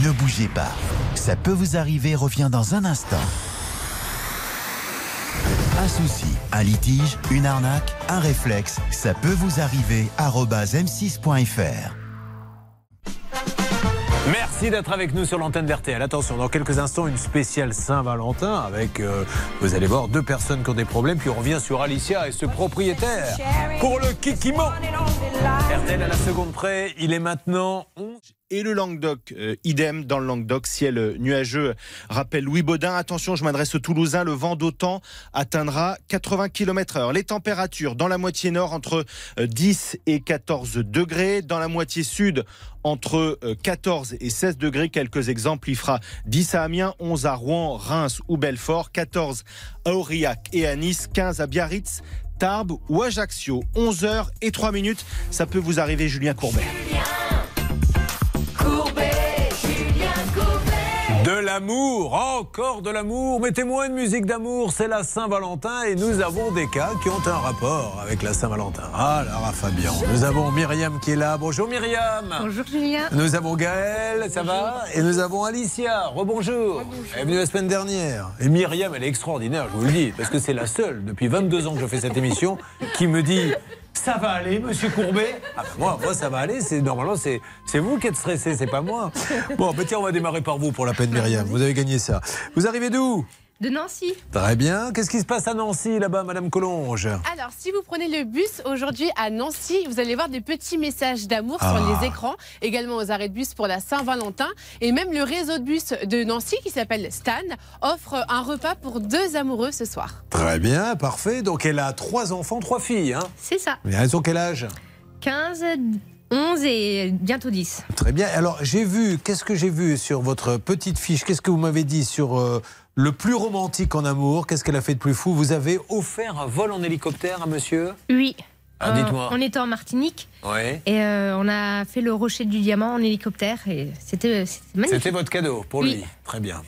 Ne bougez pas. Ça peut vous arriver revient dans un instant. Un souci, un litige, une arnaque, un réflexe, ça peut vous arriver. arobase m6.fr. Merci d'être avec nous sur l'antenne d'RTL. Attention, dans quelques instants, une spéciale Saint-Valentin avec, euh, vous allez voir, deux personnes qui ont des problèmes. Puis on revient sur Alicia et ce propriétaire pour le Kikimo. RTL à la seconde près, il est maintenant 11. Et le Languedoc, euh, idem dans le Languedoc, ciel nuageux, rappelle Louis Baudin. Attention, je m'adresse aux Toulousains, le vent d'autant atteindra 80 km heure. Les températures dans la moitié nord entre euh, 10 et 14 degrés, dans la moitié sud entre euh, 14 et 16 degrés. Quelques exemples, il fera 10 à Amiens, 11 à Rouen, Reims ou Belfort, 14 à Aurillac et à Nice, 15 à Biarritz, Tarbes ou Ajaccio. 11 heures et 3 minutes, ça peut vous arriver Julien Courbet. De l'amour, encore de l'amour. Mettez-moi une musique d'amour, c'est la Saint-Valentin et nous avons des cas qui ont un rapport avec la Saint-Valentin. Ah, Lara Fabian. Nous avons Myriam qui est là. Bonjour Myriam. Bonjour Julien. Nous avons Gaël, ça va Et nous avons Alicia. Rebonjour. Elle est venue la semaine dernière. Et Myriam, elle est extraordinaire, je vous le dis, parce que c'est la seule depuis 22 ans que je fais cette émission qui me dit ça va aller, monsieur Courbet? Ah moi, ça va aller. C'est Normalement, c'est c'est vous qui êtes stressé, c'est pas moi. Bon, ben tiens, on va démarrer par vous pour la peine, Myriam. Vous avez gagné ça. Vous arrivez d'où? De Nancy. Très bien. Qu'est-ce qui se passe à Nancy, là-bas, Madame Collonge? Alors, si vous prenez le bus aujourd'hui à Nancy, vous allez voir des petits messages d'amour Ah. sur les écrans, également aux arrêts de bus pour la Saint-Valentin. Et même le réseau de bus de Nancy, qui s'appelle Stan, offre un repas pour deux amoureux ce soir. Très bien, parfait. Donc, elle a trois enfants, trois filles. Hein C'est ça. Mais elles ont quel âge? 15, 11 et bientôt 10. Très bien. Alors, j'ai vu, qu'est-ce que j'ai vu sur votre petite fiche? Qu'est-ce que vous m'avez dit sur euh, le plus romantique en amour Qu'est-ce qu'elle a fait de plus fou? Vous avez offert un vol en hélicoptère à monsieur? Oui. Ah, Euh, dites-moi. on était en Martinique Oui. et euh, on a fait le rocher du diamant en hélicoptère et c'était c'était magnifique. C'était votre cadeau pour Oui. lui. Très bien.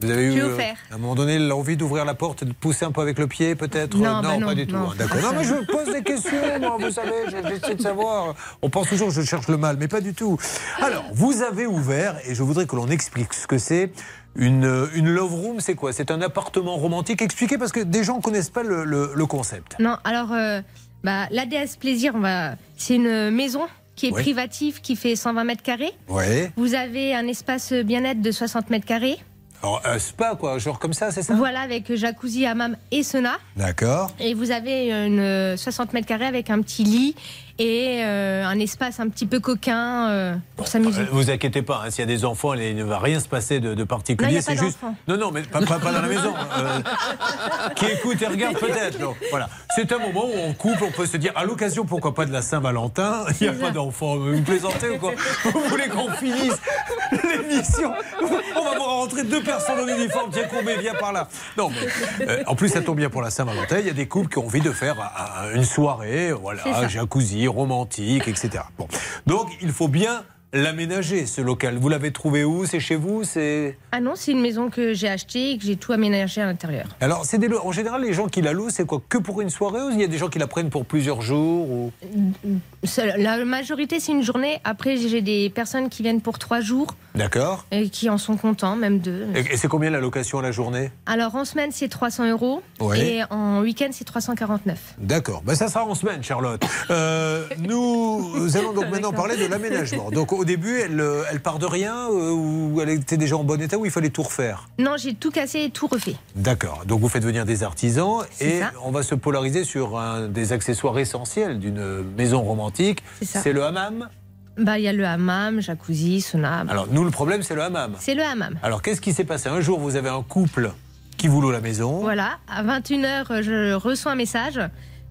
Vous avez eu, euh, offert. à un moment donné, l'envie d'ouvrir la porte et de pousser un peu avec le pied, peut-être? Non, bah non, pas du tout. non. hein, D'accord. Non, mais je pose des questions, moi, vous savez, je- j'essaie de savoir. On pense toujours que je cherche le mal, mais pas du tout. Alors, vous avez ouvert, et je voudrais que l'on explique ce que c'est. Une, une love room, c'est quoi? C'est un appartement romantique? Expliquez, parce que des gens ne connaissent pas le, le- le concept. Non, alors euh, bah, l'ADS Plaisir, on va... c'est une maison qui est privative, qui fait 120 mètres carrés. Ouais. Vous avez un espace bien-être de 60 mètres carrés. Alors, un spa, quoi, genre comme ça, c'est ça? Voilà, avec jacuzzi, hammam et sauna. D'accord. Et vous avez une euh, 60 mètres carrés avec un petit lit et euh, un espace un petit peu coquin euh, pour s'amuser. Euh, Vous inquiétez pas, hein, s'il y a des enfants, il ne va rien se passer de, particulier. C'est juste. Non, non, mais pas, pas- pas dans la maison. qui écoute et regarde peut-être. Voilà. C'est un moment où en couple, on peut se dire, à l'occasion, pourquoi pas de la Saint-Valentin, [laughs] il n'y a pas d'enfants. Vous plaisantez ou quoi [laughs] Vous voulez qu'on finisse l'émission On va voir rentrer deux personnes en uniforme. Tiens, Courbet, viens par là. Non, mais euh, en plus, ça tombe bien pour la Saint-Valentin. Il y a des couples qui ont envie de faire euh, une soirée, voilà, jacuzzi, romantique, etc. Bon. Donc, il faut bien l'aménager, ce local. Vous l'avez trouvé où? C'est chez vous? C'est Ah non, c'est une maison que j'ai achetée et que j'ai tout aménagé à l'intérieur. alors, c'est des en général les gens qui la louent, c'est quoi? Que pour une soirée ou il y a des gens qui la prennent pour plusieurs jours ou... C'est- La majorité, c'est une journée. Après, j'ai des personnes qui viennent pour trois jours D'accord. et qui en sont contents, même deux. Et, c'est combien la location à la journée? Alors, en semaine, c'est 300 euros et en week-end, c'est 349. D'accord. Ben, ça sera en semaine, Charlotte. Euh, nous allons donc [laughs] maintenant parler de l'aménagement. Donc au début, elle, euh, elle part de rien euh, ou elle était déjà en bon état ou il fallait tout refaire Non, j'ai tout cassé et tout refait. D'accord. Donc vous faites venir des artisans et ça. on va se polariser sur un des accessoires essentiels d'une maison romantique. ça. C'est le hammam. Bah, il y a le hammam, jacuzzi, sauna. Alors nous, le problème, c'est le hammam. C'est le hammam. Alors qu'est-ce qui s'est passé Un jour, vous avez un couple qui vous loue la maison. Voilà, à 21h, je reçois un message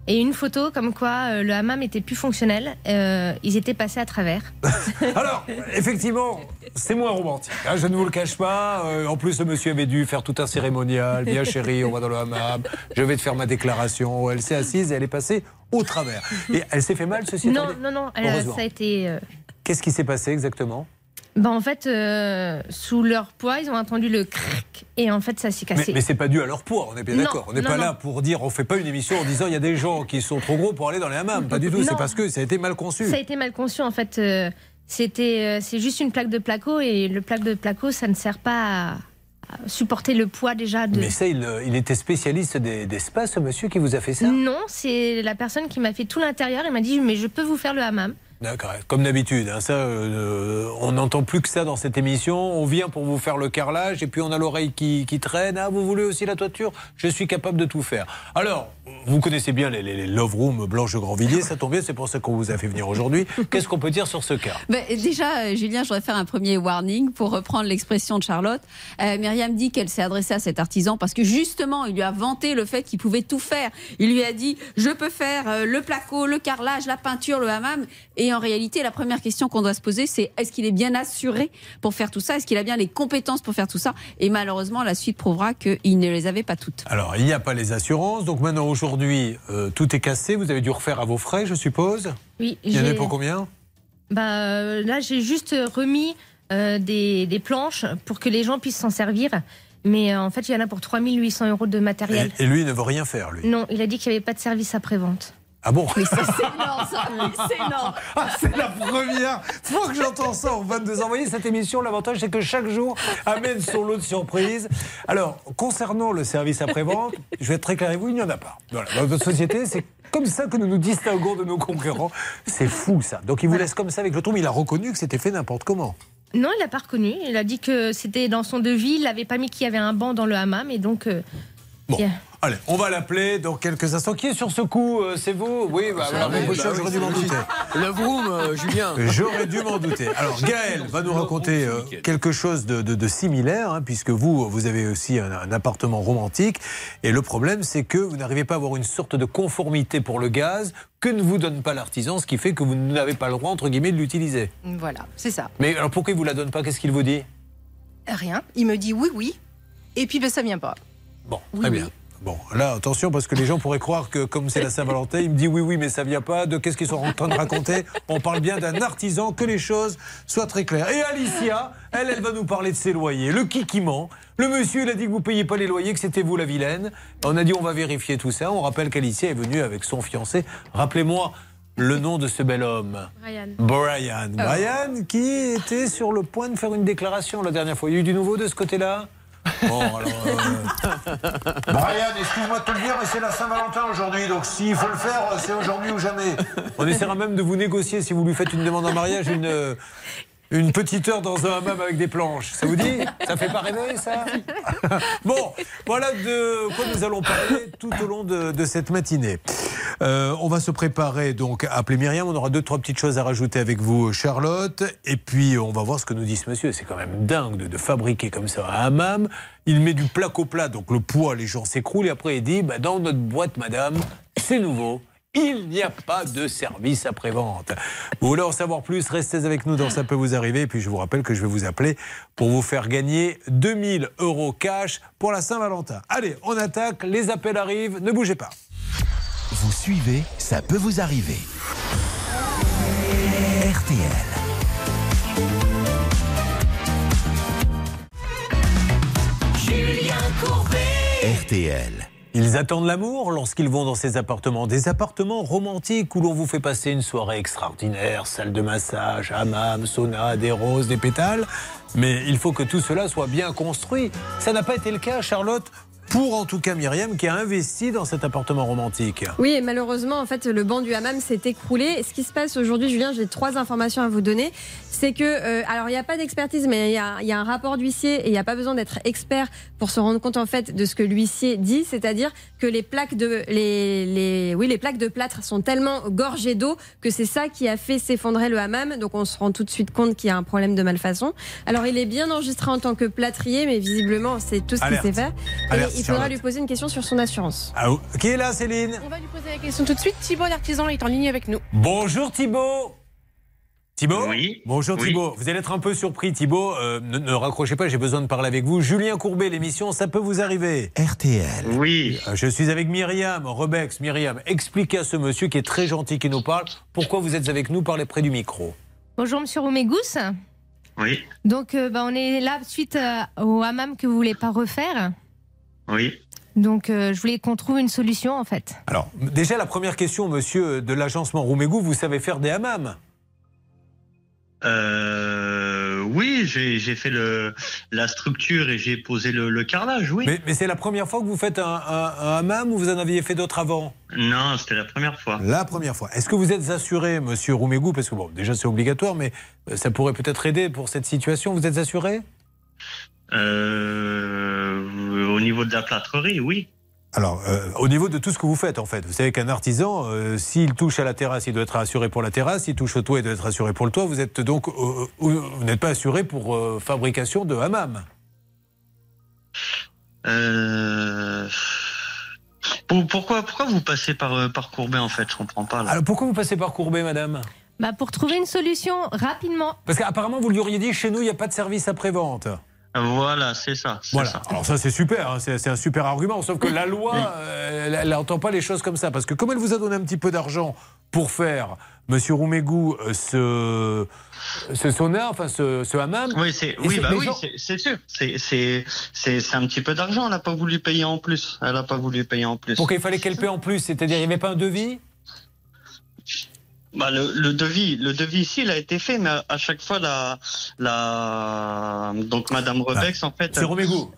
et une photo comme quoi euh, le hammam était plus fonctionnel. Euh, ils étaient passés à travers. [laughs] Alors, effectivement, c'est moins romantique. hein, je ne vous le cache pas. Euh, en plus, ce monsieur avait dû faire tout un cérémonial. Viens, [laughs] chérie, on va dans le hammam. Je vais te faire ma déclaration. Elle s'est assise et elle est passée au travers. Et elle s'est fait mal, ceci Non, non, non, elle- ça a été. Qu'est-ce qui s'est passé exactement? Bah, en fait, euh, sous leur poids, ils ont entendu le crac et en fait, ça s'est Mais, cassé. mais c'est pas dû à leur poids, on est bien d'accord. On n'est non, pas là non. pour dire, on fait pas une émission en disant il y a des gens qui sont trop gros pour aller dans les hammams. Pas du tout, c'est parce que ça a été mal conçu. Ça a été mal conçu en fait. euh, C'était, euh, c'est juste une plaque de placo et le plaque de placo, ça ne sert pas à, à supporter le poids déjà de. Mais ça, il, euh, il était spécialiste des, des spas, ce monsieur qui vous a fait ça? Non, c'est la personne qui m'a fait tout l'intérieur. Il m'a dit mais je peux vous faire le hammam. D'accord, comme d'habitude. hein, ça, euh, on n'entend plus que ça dans cette émission. On vient pour vous faire le carrelage et puis on a l'oreille qui, qui traîne. Ah, vous voulez aussi la toiture? Je suis capable de tout faire. Alors, vous connaissez bien les, les- les Love Room Blanche Grandvilliers, ça tombe bien, c'est pour ça qu'on vous a fait venir aujourd'hui. Qu'est-ce qu'on peut dire sur ce cas? Ben, déjà, euh, Julien, je voudrais faire un premier warning pour reprendre l'expression de Charlotte. Euh, Myriam dit qu'elle s'est adressée à cet artisan parce que justement, il lui a vanté le fait qu'il pouvait tout faire. Il lui a dit Je peux faire euh, le placo, le carrelage, la peinture, le hammam. Et en réalité, la première question qu'on doit se poser, c'est est-ce qu'il est bien assuré pour faire tout ça? Est-ce qu'il a bien les compétences pour faire tout ça? Et malheureusement, la suite prouvera qu'il ne les avait pas toutes. Alors, il n'y a pas les assurances, donc maintenant, aujourd'hui, euh, tout est cassé, vous avez dû refaire à vos frais, je suppose Oui, Il y en a pour combien? Bah, euh, là, j'ai juste remis euh, des, des planches pour que les gens puissent s'en servir. Mais euh, en fait, il y en a pour 3800 euros de matériel. et, et lui, il ne veut rien faire, lui? Non, il a dit qu'il n'y avait pas de service après-vente. Ah bon C'est énorme, ça C'est énorme Ah, c'est la première fois que j'entends ça en 22 ans. Vous voyez, cette émission, l'avantage, c'est que chaque jour amène son lot de surprises. Alors, concernant le service après-vente, je vais être très clair avec vous, il n'y en a pas. Voilà. Dans notre société, c'est comme ça que nous nous distinguons de nos concurrents. C'est fou, ça. Donc, il vous laisse comme ça avec le tour, mais il a reconnu que c'était fait n'importe comment. Non, il n'a pas reconnu. Il a dit que c'était dans son devis. Il n'avait pas mis qu'il y avait un banc dans le hammam. Et donc. euh, a- Allez, on va l'appeler dans quelques instants. Qui est sur ce coup euh, C'est vous Oui, bah, bah j'aurais dû m'en douter. Le vroom, euh, Julien. [laughs] J'aurais dû m'en douter. Alors Gaël va nous raconter euh, quelque chose de, de- de similaire, hein, puisque vous, vous avez aussi un, un appartement romantique. Et le problème, c'est que vous n'arrivez pas à avoir une sorte de conformité pour le gaz que ne vous donne pas l'artisan, ce qui fait que vous n'avez pas le droit, entre guillemets, de l'utiliser. Voilà, c'est ça. Mais alors pourquoi il vous la donne pas? Qu'est-ce qu'il vous dit? Rien. Il me dit oui, oui. Et puis, ben, ça vient pas. Bon, très bien. Bon, là, attention, parce que les gens pourraient croire que, comme c'est la Saint-Valentin, il me dit oui, oui, mais ça vient pas. De qu'est-ce qu'ils sont en train de raconter? On parle bien d'un artisan, que les choses soient très claires. Et Alicia, elle, elle va nous parler de ses loyers. Le kikiment. Le monsieur, il a dit que vous payez pas les loyers, que c'était vous la vilaine. On a dit on va vérifier tout ça. On rappelle qu'Alicia est venue avec son fiancé. Rappelez-moi le nom de ce bel homme. Brian. Brian. Brian qui était sur le point de faire une déclaration la dernière fois. Il y a eu du nouveau de ce côté-là? Bon, alors. euh, [laughs] Brian, excuse-moi de te le dire, mais c'est la Saint-Valentin aujourd'hui, donc s'il faut le faire, c'est aujourd'hui ou jamais. On essaiera même de vous négocier si vous lui faites une demande en mariage, une. Une petite heure dans un hammam avec des planches. Ça vous dit? Ça fait pas rêver, ça? [laughs] Bon, voilà de quoi nous allons parler tout au long de, de cette matinée. Euh, on va se préparer donc à appeler Myriam. On aura deux, trois petites choses à rajouter avec vous, Charlotte. Et puis, on va voir ce que nous dit ce monsieur. C'est quand même dingue de, de fabriquer comme ça un hammam. Il met du placo plat, donc le poids, les gens s'écroulent. Et après, il dit bah, dans notre boîte, madame, c'est nouveau. Il n'y a pas de service après-vente. Vous voulez en savoir plus Restez avec nous dans Ça peut vous arriver. Et puis je vous rappelle que je vais vous appeler pour vous faire gagner 2000 euros cash pour la Saint-Valentin. Allez, on attaque. Les appels arrivent. Ne bougez pas. Vous suivez, ça peut vous arriver. RTL. Julien Courbet. RTL. Ils attendent l'amour lorsqu'ils vont dans ces appartements. Des appartements romantiques où l'on vous fait passer une soirée extraordinaire, salle de massage, hammam, sauna, des roses, des pétales. Mais il faut que tout cela soit bien construit. Ça n'a pas été le cas, Charlotte, pour en tout cas Myriam qui a investi dans cet appartement romantique. Oui, et malheureusement, en fait, le banc du hammam s'est écroulé. Ce qui se passe aujourd'hui, Julien, j'ai trois informations à vous donner. C'est que, euh, alors, il n'y a pas d'expertise, mais il y y a un rapport d'huissier et il n'y a pas besoin d'être expert pour se rendre compte, en fait, de ce que l'huissier dit. C'est-à-dire que les plaques de, les, les, oui, les plaques de plâtre sont tellement gorgées d'eau que c'est ça qui a fait s'effondrer le hammam. Donc, on se rend tout de suite compte qu'il y a un problème de malfaçon. Alors, il est bien enregistré en tant que plâtrier, mais visiblement, c'est tout ce qu'il sait faire. Il faudra Charlotte. lui poser une question sur son assurance. Ah, qui est là, Céline On va lui poser la question tout de suite. Thibaut l'artisan est en ligne avec nous. Bonjour Thibaut Thibaut Oui. Bonjour Oui. Thibaut. Vous allez être un peu surpris Thibaut. Euh, ne, ne raccrochez pas, j'ai besoin de parler avec vous. Julien Courbet, l'émission, ça peut vous arriver. RTL. Oui. Euh, Je suis avec Myriam, Rebex. Myriam, expliquez à ce monsieur qui est très gentil, qui nous parle, pourquoi vous êtes avec nous, parlez près du micro. Bonjour, monsieur Roumégous. Oui. Donc, euh, bah, on est là suite euh, au hammam que vous voulez pas refaire. Oui. Donc, euh, je voulais qu'on trouve une solution, en fait. Alors, déjà, la première question, monsieur de l'agencement Roumégou, vous savez faire des hammams? Euh, oui, j'ai fait le, la structure et j'ai posé le, le carrelage, oui. Mais, mais c'est la première fois que vous faites un, un- un hammam ou vous en aviez fait d'autres avant? Non, c'était la première fois. La première fois. Est-ce que vous êtes assuré, monsieur Roumégou? Parce que bon, déjà c'est obligatoire, mais euh, ça pourrait peut-être aider pour cette situation. Vous êtes assuré? Euh, au niveau de la plâtrerie, oui. Alors, euh, au niveau de tout ce que vous faites, en fait, vous savez qu'un artisan, euh, s'il touche à la terrasse, il doit être assuré pour la terrasse. S'il touche au toit, il doit être assuré pour le toit. Vous êtes donc, euh, vous n'êtes pas assuré pour euh, fabrication de hammam. Euh... pour- pourquoi, pourquoi vous passez par, euh, par Courbet en fait? Je comprends pas. Là. Alors, pourquoi vous passez par Courbet, madame? Bah, pour trouver une solution rapidement. Parce qu'apparemment, vous lui auriez dit, chez nous, il n'y a pas de service après-vente. Voilà, c'est ça. Voilà. ça. Alors ça c'est super, hein, c'est un super argument. Sauf que la loi, euh, elle n'entend pas les choses comme ça. Parce que comme elle vous a donné un petit peu d'argent pour faire, Monsieur Roumégou, euh, ce, ce sauna, enfin ce, ce hammam. Oui, c'est, oui, bah oui, gens- sûr. C'est, un petit peu d'argent. Elle n'a pas voulu payer en plus. Elle n'a pas voulu payer en plus. Pourquoi il fallait qu'elle paie en plus C'est-à-dire, il n'y avait pas un devis? Bah, le, le devis, le devis ici, il a été fait, mais à, à chaque fois, la, la, donc Madame Rebex, en fait. Monsieur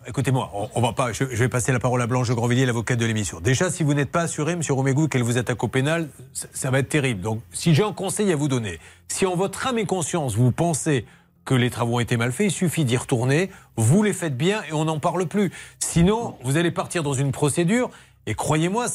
écoutez-moi, on, on va pas, je, je vais passer la parole à Blanche Grandvilliers, l'avocate de l'émission. Déjà, si vous n'êtes pas assuré, Monsieur Roumégou, qu'elle vous attaque au pénal, ça, ça va être terrible. Donc, si j'ai un conseil à vous donner, si en votre âme et conscience, vous pensez que les travaux ont été mal faits, il suffit d'y retourner, vous les faites bien et on n'en parle plus. Sinon, vous allez partir dans une procédure et croyez-moi,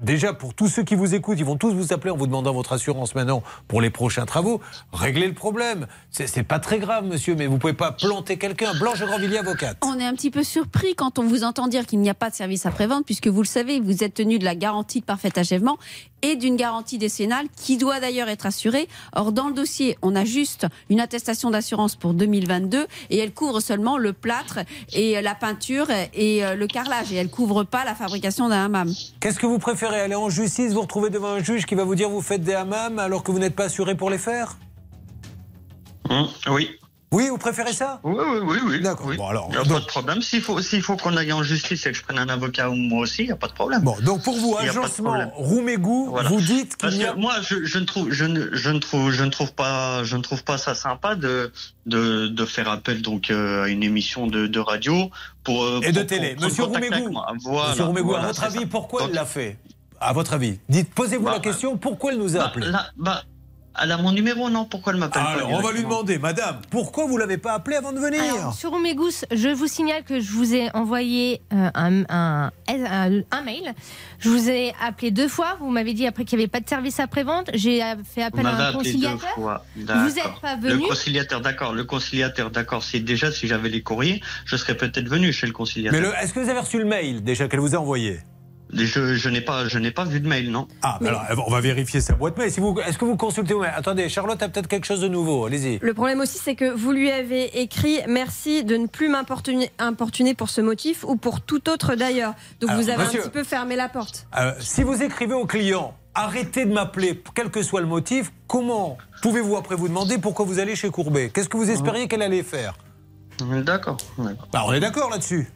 Déjà, pour tous ceux qui vous écoutent, ils vont tous vous appeler en vous demandant votre assurance maintenant pour les prochains travaux. Réglez le problème. C'est pas très grave, monsieur, mais vous pouvez pas planter quelqu'un. Blanche Grandvilliers, avocate. On est un petit peu surpris quand on vous entend dire qu'il n'y a pas de service après-vente, puisque vous le savez, vous êtes tenu de la garantie de parfait achèvement et d'une garantie décennale qui doit d'ailleurs être assurée. Or, dans le dossier, on a juste une attestation d'assurance pour 2022 et elle couvre seulement le plâtre et la peinture et euh, le carrelage et elle couvre pas la fabrication d'un hammam. Qu'est-ce que vous préférez Aller en justice, vous retrouver devant un juge qui va vous dire vous faites des hammams alors que vous n'êtes pas assuré pour les faire? Hum, oui. Oui, vous préférez ça? Oui, oui, oui. oui D'accord. oui. Bon, alors, Il n'y a pas de problème. S'il faut, s'il faut qu'on aille en justice et que je prenne un avocat ou moi aussi, il n'y a pas de problème. Bon, donc pour vous, Il y agencement. Roumégou, Voilà. vous dites qu'il a... que moi, je, je ne trouve, je ne, je ne trouve, je ne trouve pas, je ne trouve pas ça sympa de, de, de faire appel donc euh, à une émission de, de radio pour euh, Et de pour- télé. pour prendre Monsieur Roumégou, moi. Voilà, Monsieur Roumégou, voilà, à votre avis, ça. pourquoi Donc, elle l'a fait? À votre avis Dites, posez-vous Bah, la question, pourquoi elle nous a bah, appelés là, bah, elle a mon numéro, non Pourquoi elle m'appelle pas Alors, on va lui demander, madame, pourquoi vous l'avez pas appelé avant de venir Alors, sur Omegous, je vous signale que je vous ai envoyé euh, un, un- un- un mail. Je vous ai appelé deux fois. Vous m'avez dit après qu'il n'y avait pas de service après-vente. J'ai fait appel à un appelé deux conciliateur. fois. Vous n'êtes pas Le venu. conciliateur, d'accord. Le conciliateur, d'accord. C'est déjà si j'avais les courriers, je serais peut-être venu chez le conciliateur. Mais le- est-ce que vous avez reçu le mail déjà qu'elle vous a envoyé? Je, je n'ai pas, je n'ai pas vu de mail, non. Ah, bah alors, on va vérifier sa boîte mail. Si vous, est-ce que vous consultez vos mails Attendez, Charlotte a peut-être quelque chose de nouveau. Allez-y. Le problème aussi, c'est que vous lui avez écrit merci de ne plus m'importuner importuner pour ce motif ou pour tout autre d'ailleurs. Donc Alors, vous avez monsieur- un petit peu fermé la porte. Euh, si vous écrivez au client, arrêtez de m'appeler, quel que soit le motif, comment pouvez-vous après vous demander pourquoi vous allez chez Courbet? Qu'est-ce que vous espériez qu'elle allait faire? D'accord. Bah, on est d'accord là-dessus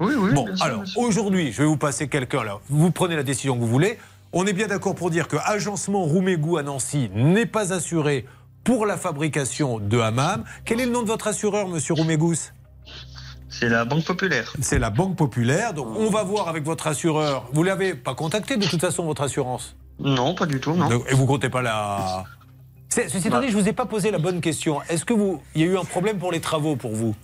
Oui, oui. Bon, bien sûr, alors aujourd'hui, je vais vous passer quelqu'un là. Vous prenez la décision que vous voulez. On est bien d'accord pour dire que agencement Roumégou à Nancy n'est pas assuré pour la fabrication de hammam. Quel est le nom de votre assureur, monsieur Roumégous? C'est la Banque Populaire. C'est la Banque Populaire. Donc on va voir avec votre assureur. Vous l'avez pas contacté de toute façon, votre assurance? Non, pas du tout, non. Donc, Et vous comptez pas la. C'est- Ceci étant dit, je vous ai pas posé la bonne question. Est-ce que vous, il y a eu un problème pour les travaux pour vous?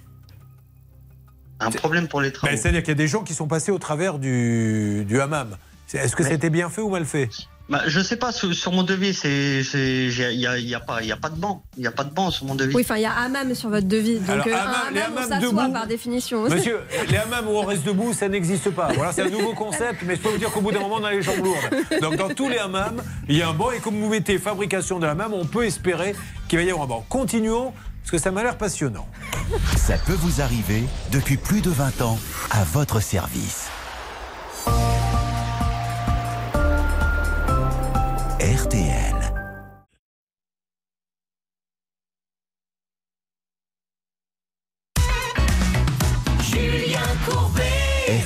Un problème pour les travaux. Ben, C'est-à-dire qu'il y a des gens qui sont passés au travers du, du hammam. Est-ce que Mais- c'était bien fait ou mal fait? Bah, je sais pas, sur, sur mon devis, c'est, il y a, y a pas, il y a pas de banc, il y a pas de banc sur mon devis. Oui, enfin, il y a hammam sur votre devis. Donc Alors, euh, hammam, un les hammam, on debout. par définition. Monsieur, les hammams où on reste debout, ça n'existe pas. Voilà, c'est un nouveau concept, mais je peux vous dire qu'au bout d'un moment, on a les jambes lourdes. Donc, dans tous les hammams, il y a un banc, et comme vous mettez fabrication de hammam, on peut espérer qu'il va y avoir un banc. Continuons, parce que ça m'a l'air passionnant. Ça peut vous arriver depuis plus de 20 ans à votre service. RTL.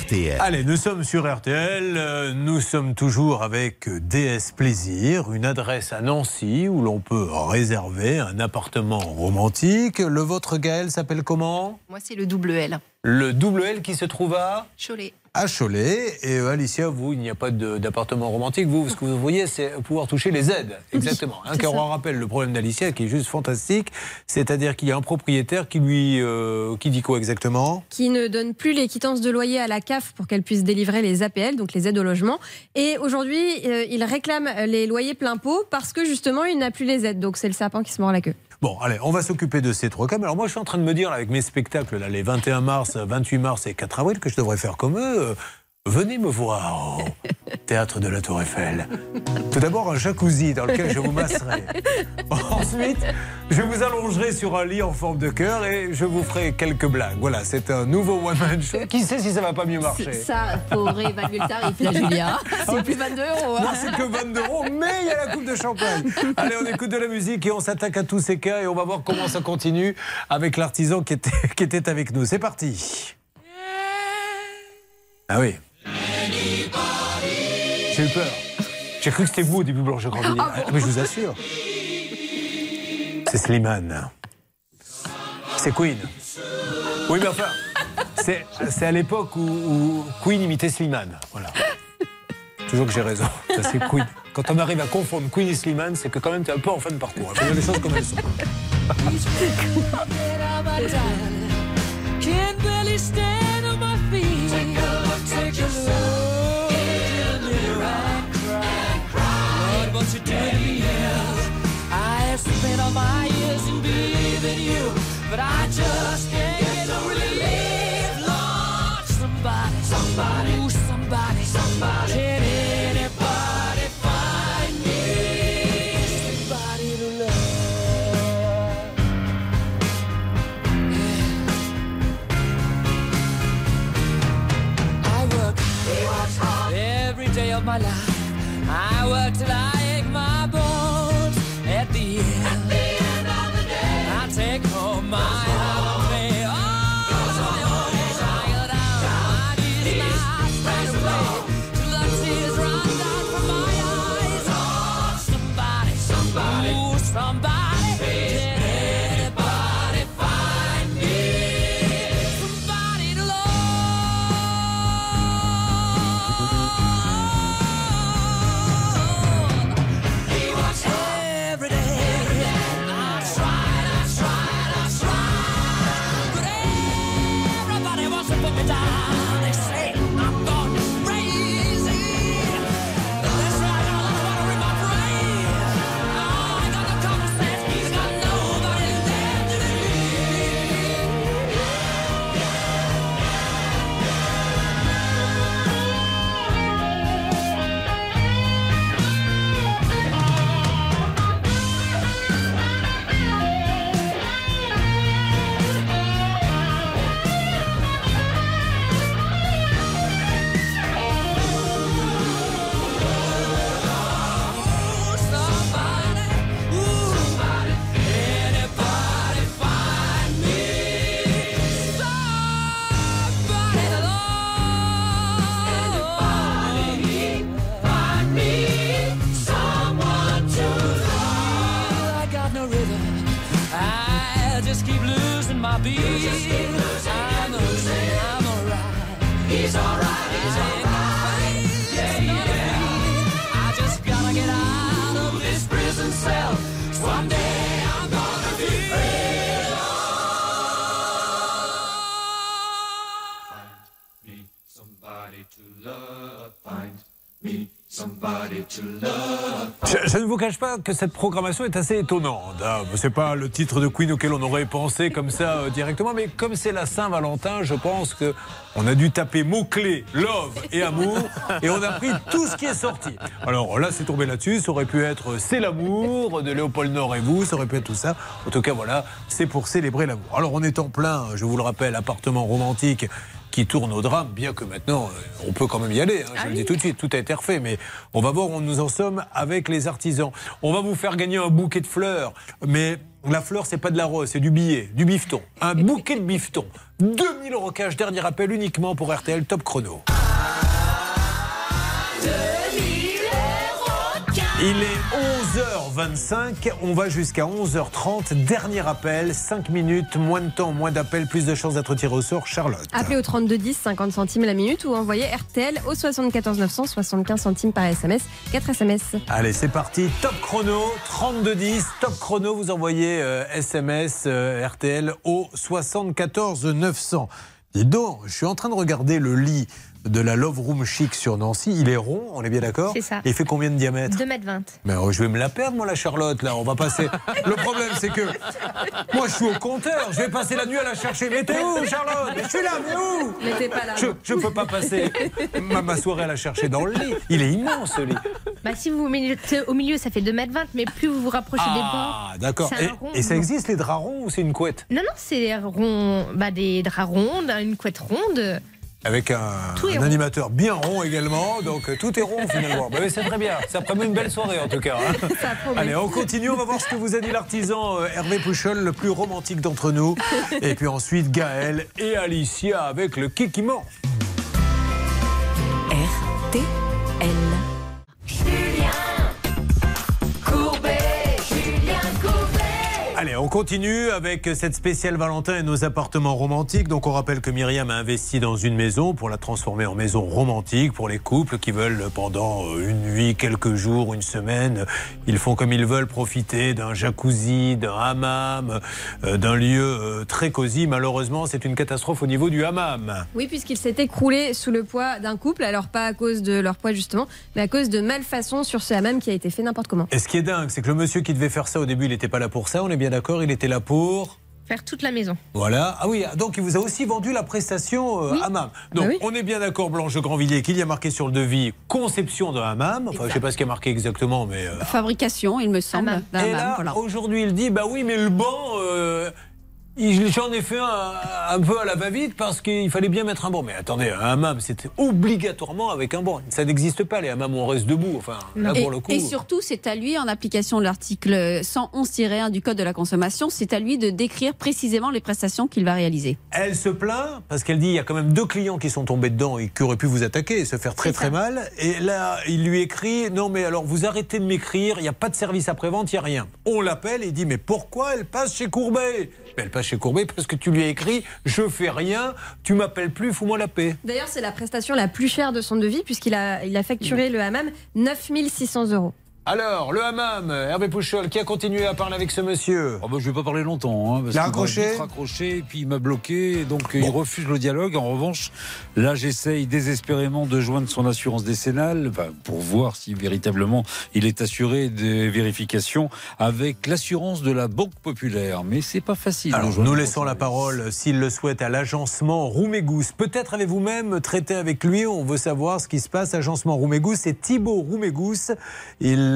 RTL. Allez, nous sommes sur RTL. euh, Nous sommes toujours avec DS Plaisir, une adresse à Nancy où l'on peut réserver un appartement romantique. Le vôtre, Gaël, s'appelle comment? Moi, c'est le double L. Le double L qui se trouve à Cholet. À Cholet. Et euh, Alicia, vous, il n'y a pas d'appartement romantique. Vous, ce que vous voyez, c'est pouvoir toucher les aides. Exactement. Hein, car ça. on rappelle le problème d'Alicia qui est juste fantastique. C'est-à-dire qu'il y a un propriétaire qui lui. euh, qui dit quoi exactement? Qui ne donne plus les quittances de loyer à la CAF pour qu'elle puisse délivrer les APL, donc les aides au logement. Et aujourd'hui, euh, il réclame les loyers plein pot parce que justement, il n'a plus les aides. Donc c'est le sapin qui se mord la queue. Bon, allez, on va s'occuper de ces trois cas. Mais alors moi, je suis en train de me dire, avec mes spectacles, là, les 21 mars, 28 mars et 4 avril, que je devrais faire comme eux. Venez me voir au théâtre de la Tour Eiffel. Tout d'abord, un jacuzzi dans lequel je vous masserai. Ensuite, je vous allongerai sur un lit en forme de cœur et je vous ferai quelques blagues. Voilà, c'est un nouveau one-man show. Qui sait si ça va pas mieux marcher? Ça, faut réévaluer le tarif, là, Julien. C'est plus 22 euros. hein. Non, c'est que 22 euros, mais il y a la coupe de champagne. Allez, on écoute de la musique et on s'attaque à tous ces cas et on va voir comment ça continue avec l'artisan qui était, qui était avec nous. C'est parti. Ah oui. J'ai eu peur. J'ai cru que c'était vous au début, Blanche Grandini. Ah, mais je vous assure. C'est Slimane. C'est Queen. Oui, mais enfin, c'est c'est à l'époque où, où Queen imitait Slimane. Voilà. Toujours que j'ai raison. Ça, c'est Queen. Quand on arrive à confondre Queen et Slimane, c'est que quand même tu es un peu en fin de parcours. Il faut dire les choses comme elles sont. [laughs] my years in believing you, but I just Je, ne vous cache pas que cette programmation est assez étonnante. hein. C'est pas le titre de Queen auquel on aurait pensé comme ça euh, directement, mais comme c'est la Saint-Valentin, je pense que on a dû taper mots-clés love et amour et on a pris tout ce qui est sorti. Alors là, c'est tombé là-dessus. Ça aurait pu être C'est l'amour de Léopold Nord et vous, ça aurait pu être tout ça. En tout cas, voilà, c'est pour célébrer l'amour. Alors on est en plein, je vous le rappelle, appartement romantique qui tourne au drame, bien que maintenant, euh, on peut quand même y aller. hein, je le dis tout de suite, tout a été refait, mais on va voir où nous en sommes avec les artisans. On va vous faire gagner un bouquet de fleurs, mais la fleur, c'est pas de la rose, c'est du billet, du bifton. Un [laughs] bouquet de bifton. 2000 euros cash, dernier appel uniquement pour RTL Top Chrono. Il est 11h25, on va jusqu'à 11h30. Dernier appel, 5 minutes, moins de temps, moins d'appels, plus de chances d'être tiré au sort. Charlotte. Appelez au 3210, 50 centimes la minute ou envoyez RTL au 74 900, 75 centimes par SMS, 4 SMS. Allez, c'est parti. Top chrono, 3210. Top chrono, vous envoyez euh, SMS euh, RTL au 74 900. Dis donc, je suis en train de regarder le lit de la Love Room Chic sur Nancy. Il est rond, on est bien d'accord C'est ça. Et il fait combien de diamètre 2m20. Mais oh, je vais me la perdre, moi, la Charlotte, là. On va passer. Le problème, c'est que moi, je suis au compteur. Je vais passer la nuit à la chercher. Mais t'es où, Charlotte? Je suis là, mais où? Mais t'es pas là. Je ne peux pas passer ma, ma soirée à la chercher dans le lit. Il est immense, ce lit. Bah, si vous vous mettez au milieu, ça fait 2m20, mais plus vous vous rapprochez des bancs. Ah, d'accord. rond. et ça existe, les draps ronds, ou c'est une couette? Non, non, c'est rond, bah, des draps ronds, une couette ronde. Avec un, animateur bien rond également, donc euh, tout est rond finalement. Bah oui, c'est très bien, ça promet une belle soirée en tout cas. hein. [laughs] Allez, on continue, on va voir ce que vous a dit l'artisan euh, Hervé Pouchol, le plus romantique d'entre nous. [laughs] Et puis ensuite Gaël et Alicia avec le kikiment. RTL. Allez, on continue avec cette spéciale Valentin et nos appartements romantiques. Donc on rappelle que Myriam a investi dans une maison pour la transformer en maison romantique pour les couples qui veulent pendant euh, une nuit, quelques jours, une semaine, ils font comme ils veulent profiter d'un jacuzzi, d'un hammam, euh, d'un lieu euh, très cosy. Malheureusement, c'est une catastrophe au niveau du hammam. Oui, puisqu'il s'est écroulé sous le poids d'un couple, alors pas à cause de leur poids justement, mais à cause de malfaçons sur ce hammam qui a été fait n'importe comment. Et ce qui est dingue, c'est que le monsieur qui devait faire ça au début, il n'était pas là pour ça, on est bien d'accord, il était là pour... Faire toute la maison. Voilà. Ah oui, donc il vous a aussi vendu la prestation euh, hammam. Donc Bah oui. on est bien d'accord, Blanche Grandvilliers, qu'il y a marqué sur le devis conception de hammam. Enfin, je sais pas ce qui est marqué exactement, mais. euh, Fabrication, il me semble. et hammam, là, voilà. aujourd'hui, il dit bah oui, mais le banc. euh, J'en ai fait un, un peu à la va-vite parce qu'il fallait bien mettre un banc. Mais attendez, un hammam, c'est obligatoirement avec un banc. Ça n'existe pas, les hammams on reste debout. Enfin, là, et, pour le coup. et surtout, c'est à lui, en application de l'article 111-1 du Code de la consommation, c'est à lui de décrire précisément les prestations qu'il va réaliser. Elle se plaint parce qu'elle dit il y a quand même deux clients qui sont tombés dedans et qui auraient pu vous attaquer et se faire très très mal. Et là, il lui écrit non mais alors vous arrêtez de m'écrire, il n'y a pas de service après-vente, il n'y a rien. On l'appelle et il dit mais pourquoi elle passe chez Courbet? Mais Elle passe chez Courbet parce que tu lui as écrit je fais rien, tu m'appelles plus, fous-moi la paix. D'ailleurs, c'est la prestation la plus chère de son devis, puisqu'il a, il a facturé le hammam 9600 euros. Alors, le hammam, Hervé Pouchol, qui a continué à parler avec ce monsieur Oh bah, je vais pas parler longtemps. Hein, parce Il a et puis il m'a bloqué, et donc il refuse le dialogue. En revanche, là, j'essaye désespérément de joindre son assurance décennale pour voir si véritablement il est assuré des vérifications avec l'assurance de la Banque Populaire. Mais c'est pas facile. Alors, nous laissons la parole, s'il le souhaite, à l'agencement Roumégous. Peut-être avez-vous même traité avec lui, on veut savoir ce qui se passe. Agencement Roumégous, c'est Thibaut Roumégous.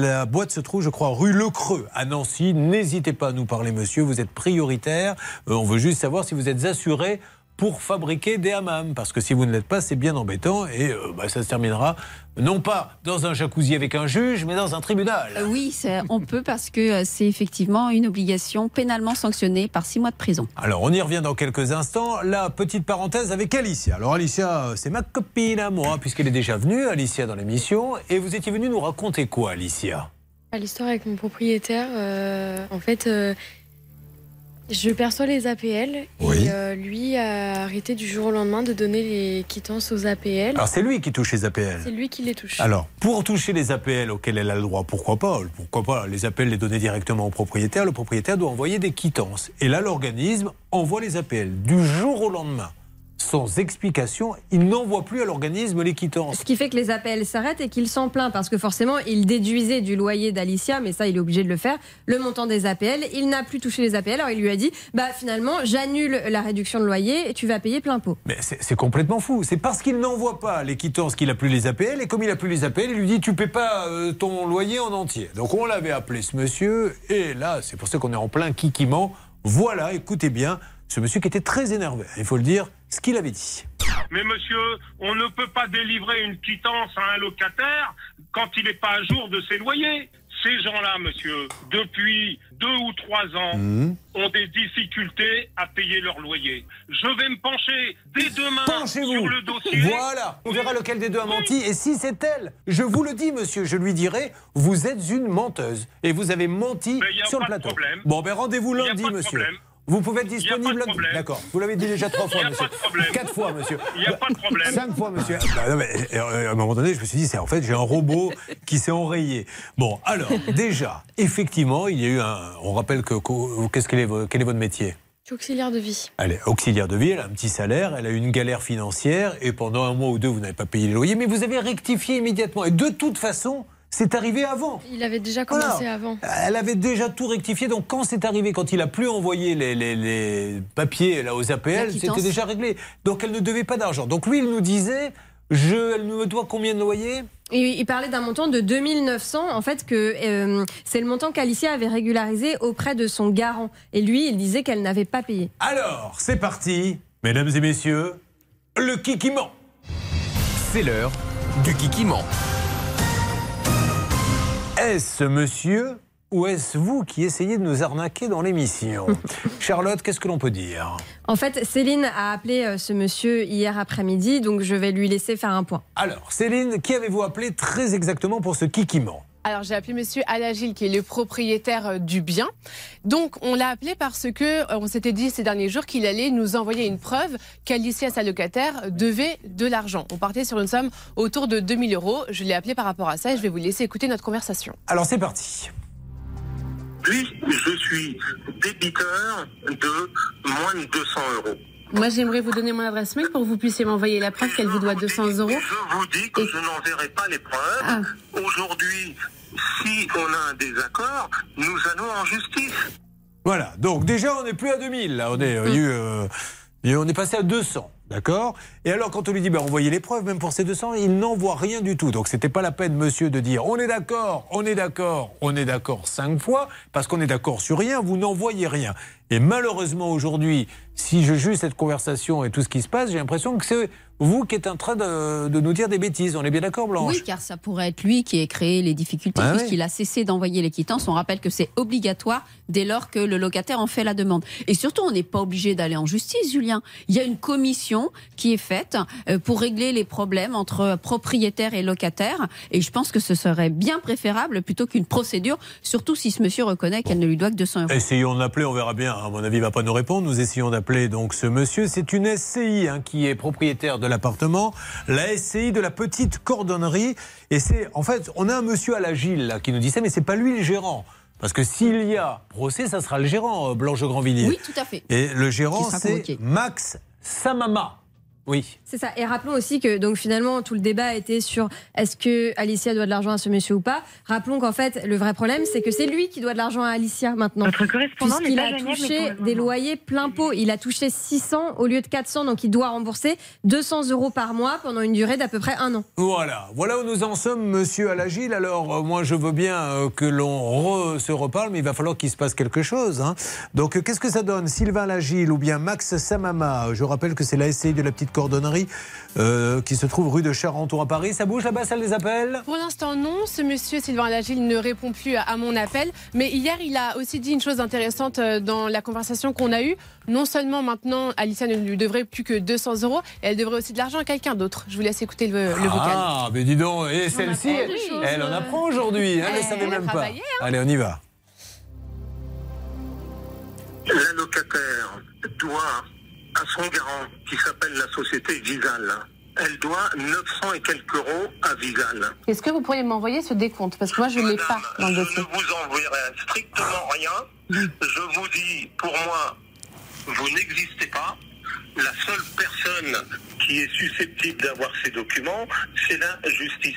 La boîte se trouve, je crois, rue Le Creux, à Nancy. N'hésitez pas à nous parler, monsieur, vous êtes prioritaire. Euh, on veut juste savoir si vous êtes assuré pour fabriquer des hammams. Parce que si vous ne l'êtes pas, c'est bien embêtant et euh, bah, ça se terminera non pas dans un jacuzzi avec un juge, mais dans un tribunal. Euh, Oui, c'est- on peut parce que euh, c'est effectivement une obligation pénalement sanctionnée par six mois de prison. Alors, on y revient dans quelques instants. La petite parenthèse avec Alicia. Alors, Alicia, c'est ma copine à moi, puisqu'elle est déjà venue, Alicia, dans l'émission. Et vous étiez venue nous raconter quoi, Alicia? À l'histoire avec mon propriétaire, euh, en fait, euh, je perçois les APL Oui. et euh, lui a arrêté du jour au lendemain de donner les quittances aux APL. Alors, c'est lui qui touche les APL. C'est lui qui les touche. Alors, pour toucher les APL auxquels elle a le droit, pourquoi pas? Pourquoi pas? Les APL les donner directement au propriétaire Le propriétaire doit envoyer des quittances. Et là, l'organisme envoie les APL du jour au lendemain. Sans explication, il n'envoie plus à l'organisme les quittances. Ce qui fait que les appels s'arrêtent et qu'il s'en plaint parce que forcément, il déduisait du loyer d'Alicia, mais ça, il est obligé de le faire, le montant des APL. Il n'a plus touché les APL, alors il lui a dit bah finalement, j'annule la réduction de loyer et tu vas payer plein pot. Mais c'est complètement fou. C'est parce qu'il n'envoie pas les quittances qu'il a plus les APL. Et comme il a plus les APL, il lui dit Tu paies pas euh, ton loyer en entier. Donc on l'avait appelé ce monsieur. Et là, c'est pour ça qu'on est en plein kikiment. Voilà, écoutez bien, ce monsieur qui était très énervé. Il faut le dire, ce qu'il avait dit. Mais monsieur, on ne peut pas délivrer une quittance à un locataire quand il n'est pas à jour de ses loyers. Ces gens-là, monsieur, depuis deux ou trois ans, Mhm. ont des difficultés à payer leur loyer. Je vais me pencher dès demain sur le dossier. Voilà, on verra lequel des deux a menti. Et si c'est elle, je vous le dis, monsieur, je lui dirai, vous êtes une menteuse. Et vous avez menti sur le plateau. Bon, ben rendez-vous lundi, monsieur. problème. Vous pouvez être disponible. D'accord. Vous l'avez dit déjà trois Y fois, a monsieur. pas de problème. Quatre fois, monsieur. Il n'y a pas de problème. Cinq fois, monsieur. Bah, non, mais, euh, à un moment donné, je me suis dit, c'est en fait, j'ai un robot qui s'est enrayé. Bon, alors, [laughs] déjà, effectivement, il y a eu un. On rappelle que. que- Qu'est-ce quel est, vo- quel est votre métier? Auxiliaire de vie. elle est auxiliaire de vie, elle a un petit salaire, elle a eu une galère financière et pendant un mois ou deux, vous n'avez pas payé les loyers, mais vous avez rectifié immédiatement. Et de toute façon, c'est arrivé avant. Il avait déjà Voilà. commencé avant. Elle avait déjà tout rectifié, donc quand c'est arrivé, quand il a plus envoyé les, les- les papiers là, aux APL, c'était déjà réglé. Donc elle ne devait pas d'argent. Donc lui, il nous disait, je, elle me doit combien de loyers? Et il parlait d'un montant de 2900, en fait, que euh, c'est le montant qu'Alicia avait régularisé auprès de son garant. Et lui, il disait qu'elle n'avait pas payé. Alors, c'est parti, mesdames et messieurs, le kikiment. C'est l'heure du kikiment. Est-ce monsieur ou est-ce vous qui essayez de nous arnaquer dans l'émission? [laughs] Charlotte, qu'est-ce que l'on peut dire? En fait, Céline a appelé euh, ce monsieur hier après-midi, donc je vais lui laisser faire un point. Alors, Céline, qui avez-vous appelé très exactement pour ce kikiment Alors j'ai appelé Monsieur Alagil qui est le propriétaire euh, du bien. Donc on l'a appelé parce que euh, on s'était dit ces derniers jours qu'il allait nous envoyer une preuve qu'Alicia, sa locataire, devait de l'argent. On partait sur une somme autour de 2000 euros. Je l'ai appelé par rapport à ça et je vais vous laisser écouter notre conversation. Alors c'est parti. Puis, je suis débiteur de moins de 200 euros. Moi j'aimerais vous donner mon adresse mail pour que vous puissiez m'envoyer la preuve qu'elle vous doit 200 euros. Je vous dis que je n'enverrai pas les preuves. Ah. Aujourd'hui, si on a un désaccord, nous allons en justice. Voilà, donc déjà on n'est plus à 2000, là, on est, eu, euh, et on est passé à 200. D'accord Et alors, quand on lui dit, ben, envoyez les preuves, même pour ces 200, il n'envoie rien du tout. Donc, c'était pas la peine, monsieur, de dire, on est d'accord, on est d'accord, on est d'accord cinq fois, parce qu'on est d'accord sur rien, vous n'envoyez rien. Et malheureusement, aujourd'hui, si je juge cette conversation et tout ce qui se passe, j'ai l'impression que c'est vous qui êtes en train de, de nous dire des bêtises. On est bien d'accord, Blanche Oui, car ça pourrait être lui qui ait créé les difficultés, Ah oui. puisqu'il a cessé d'envoyer les quittances. On rappelle que c'est obligatoire dès lors que le locataire en fait la demande. Et surtout, on n'est pas obligé d'aller en justice, Julien. Il y a une commission qui est faite euh, pour régler les problèmes entre propriétaires et locataires. Et je pense que ce serait bien préférable plutôt qu'une procédure, surtout si ce monsieur reconnaît qu'elle ne lui doit que 200 euros. Essayons d'appeler, on verra bien. À mon avis, il va pas nous répondre. Nous essayons d'appeler donc ce monsieur. C'est une SCI hein, qui est propriétaire de l'appartement, la SCI de la petite cordonnerie. Et c'est, en fait, on a un monsieur à l'agile là qui nous dit ça, mais c'est pas lui le gérant. Parce que s'il y a procès, ça sera le gérant, euh, Blanche Grandvilliers. Oui, tout à fait. Et le gérant, c'est. Max Samama. Oui. C'est ça. Et rappelons aussi que donc finalement tout le débat était sur est-ce que Alicia doit de l'argent à ce monsieur ou pas. Rappelons qu'en fait le vrai problème c'est que c'est lui qui doit de l'argent à Alicia maintenant. Votre correspondant Puisqu'il n'est pas a touché des loyers plein pot. Il a touché 600 au lieu de 400 donc il doit rembourser 200 euros par mois pendant une durée d'à peu près un an. Voilà, voilà où nous en sommes, monsieur Alagil. Alors, euh, moi, je veux bien euh, que l'on re- se reparle, mais il va falloir qu'il se passe quelque chose. hein. Donc, euh, qu'est-ce que ça donne? Sylvain Alagil ou bien Max Samama? Je rappelle que c'est la SCI de la petite cordonnerie euh, qui se trouve rue de Charenton à Paris. Ça bouge là-bas, ça les appelle Pour l'instant, non. Ce monsieur Sylvain Lagile ne répond plus à, à mon appel. Mais hier, il a aussi dit une chose intéressante euh, dans la conversation qu'on a eue. Non seulement maintenant, Alicia ne lui devrait plus que 200 euros, elle devrait aussi de l'argent à quelqu'un d'autre. Je vous laisse écouter le, le vocal. Ah, mais dis donc, et celle-ci, elle, en euh. apprend aujourd'hui. Elle ne Eh, savait même pas. hein. Allez, on y va. La locataire doit à son garant, qui s'appelle la société Visal, elle doit 900 et quelques euros à Visal. Est-ce que vous pourriez m'envoyer ce décompte? Parce que moi, je ne l'ai pas dans le dossier. Je vous enverrai strictement rien. Je vous dis, pour moi, vous n'existez pas. La seule personne qui est susceptible d'avoir ces documents, c'est la justice.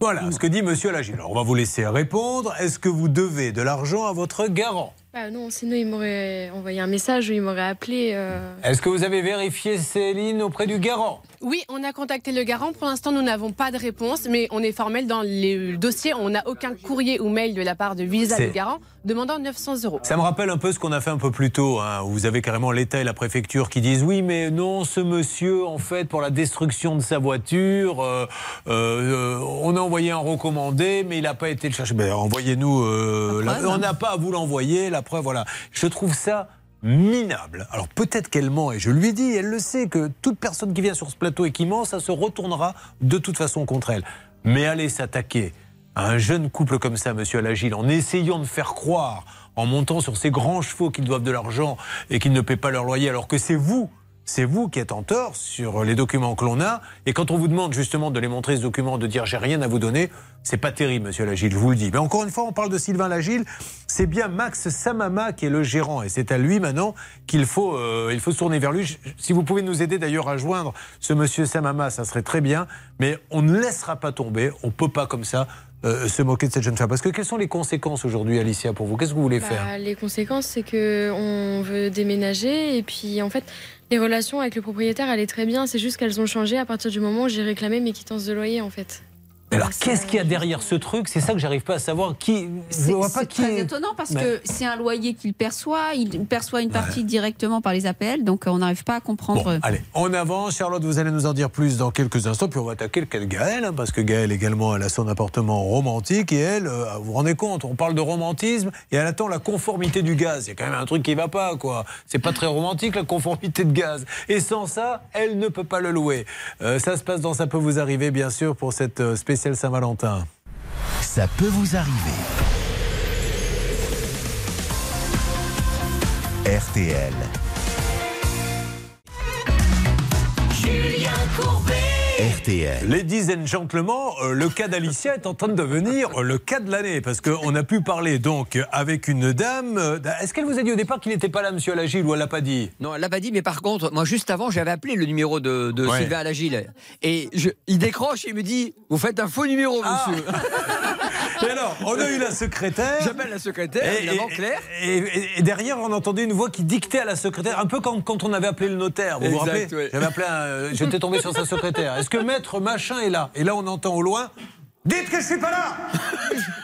Voilà ce que dit monsieur. Alors, on va vous laisser répondre. Est-ce que vous devez de l'argent à votre garant? Bah non, sinon il m'aurait envoyé un message ou il m'aurait appelé. euh. Est-ce que vous avez vérifié Céline auprès du garant? Oui, on a contacté le garant. Pour l'instant, nous n'avons pas de réponse, mais on est formel dans les dossiers. On n'a aucun courrier ou mail de la part de Visa du garant demandant 900 euros. Ça me rappelle un peu ce qu'on a fait un peu plus tôt, hein, où vous avez carrément l'État et la préfecture qui disent oui, mais non, ce monsieur, en fait, pour la destruction de sa voiture, euh, euh, on a envoyé un recommandé, mais il n'a pas été le chercher. Ben, envoyez-nous, euh, La la- preuve, on n'a pas à vous l'envoyer, la preuve, voilà. Je trouve ça minable. Alors peut-être qu'elle ment, et je lui dit, elle le sait, que toute personne qui vient sur ce plateau et qui ment, ça se retournera de toute façon contre elle. Mais aller s'attaquer à un jeune couple comme ça, monsieur Alagil, en essayant de faire croire, en montant sur ces grands chevaux qu'ils doivent de l'argent et qu'ils ne paient pas leur loyer, alors que c'est vous, c'est vous qui êtes en tort sur les documents que l'on a. Et quand on vous demande justement de les montrer, ce document, de dire j'ai rien à vous donner, c'est pas terrible, monsieur Lagile, je vous le dis. Mais encore une fois, on parle de Sylvain Lagile. C'est bien Max Samama qui est le gérant. Et c'est à lui maintenant qu'il faut, euh, il faut se tourner vers lui. Si vous pouvez nous aider d'ailleurs à joindre ce monsieur Samama, ça serait très bien. Mais on ne laissera pas tomber. On peut pas comme ça euh, se moquer de cette jeune femme. Parce que quelles sont les conséquences aujourd'hui, Alicia, pour vous? Qu'est-ce que vous voulez faire? Bah, les conséquences, c'est que on veut déménager et puis en fait, les relations avec le propriétaire, elle est très bien. C'est juste qu'elles ont changé à partir du moment où j'ai réclamé mes quittances de loyer, en fait. Alors, qu'est-ce qu'il y a derrière ce truc? C'est ça que j'arrive pas à savoir. Qui Je C'est vois pas c'est qui. très étonnant parce que c'est un loyer qu'il perçoit, il perçoit une partie directement par les APL, donc euh, on n'arrive pas à comprendre. Bon, allez, on avance. Charlotte, vous allez nous en dire plus dans quelques instants. Puis on va attaquer le cas de Gaëlle, hein, parce que Gaëlle également, elle a son appartement romantique. Et elle, euh, vous vous rendez compte, on parle de romantisme et elle attend la conformité du gaz. Il y a quand même un truc qui va pas, quoi. C'est pas très romantique, la conformité de gaz. Et sans ça, elle ne peut pas le louer. Euh, ça se passe dans Ça peut vous arriver, bien sûr, pour cette euh, spéciale Saint-Valentin. Ça peut vous arriver. RTL. Julien Courbet. RTL. Ladies and gentlemen, euh, le cas d'Alicia est en train de devenir euh, le cas de l'année parce qu'on a pu parler donc avec une dame. euh, Est-ce qu'elle vous a dit au départ qu'il n'était pas là, monsieur Alagil, ou elle l'a pas dit? Non, elle l'a pas dit, mais par contre, moi, juste avant, j'avais appelé le numéro de, de Ouais. Sylvain Alagil. Et je- il décroche et il me dit Vous faites un faux numéro, Ah. [laughs] Et alors, on a eu la secrétaire. J'appelle la secrétaire, Et- évidemment, Claire. Et, et- et derrière, on entendait une voix qui dictait à la secrétaire, un peu comme quand on avait appelé le notaire. Vous vous rappelez. J'avais appelé un- J'étais tombé sur sa secrétaire. Est-ce que maître machin est là? Et là, on entend au loin. Dites que je suis pas là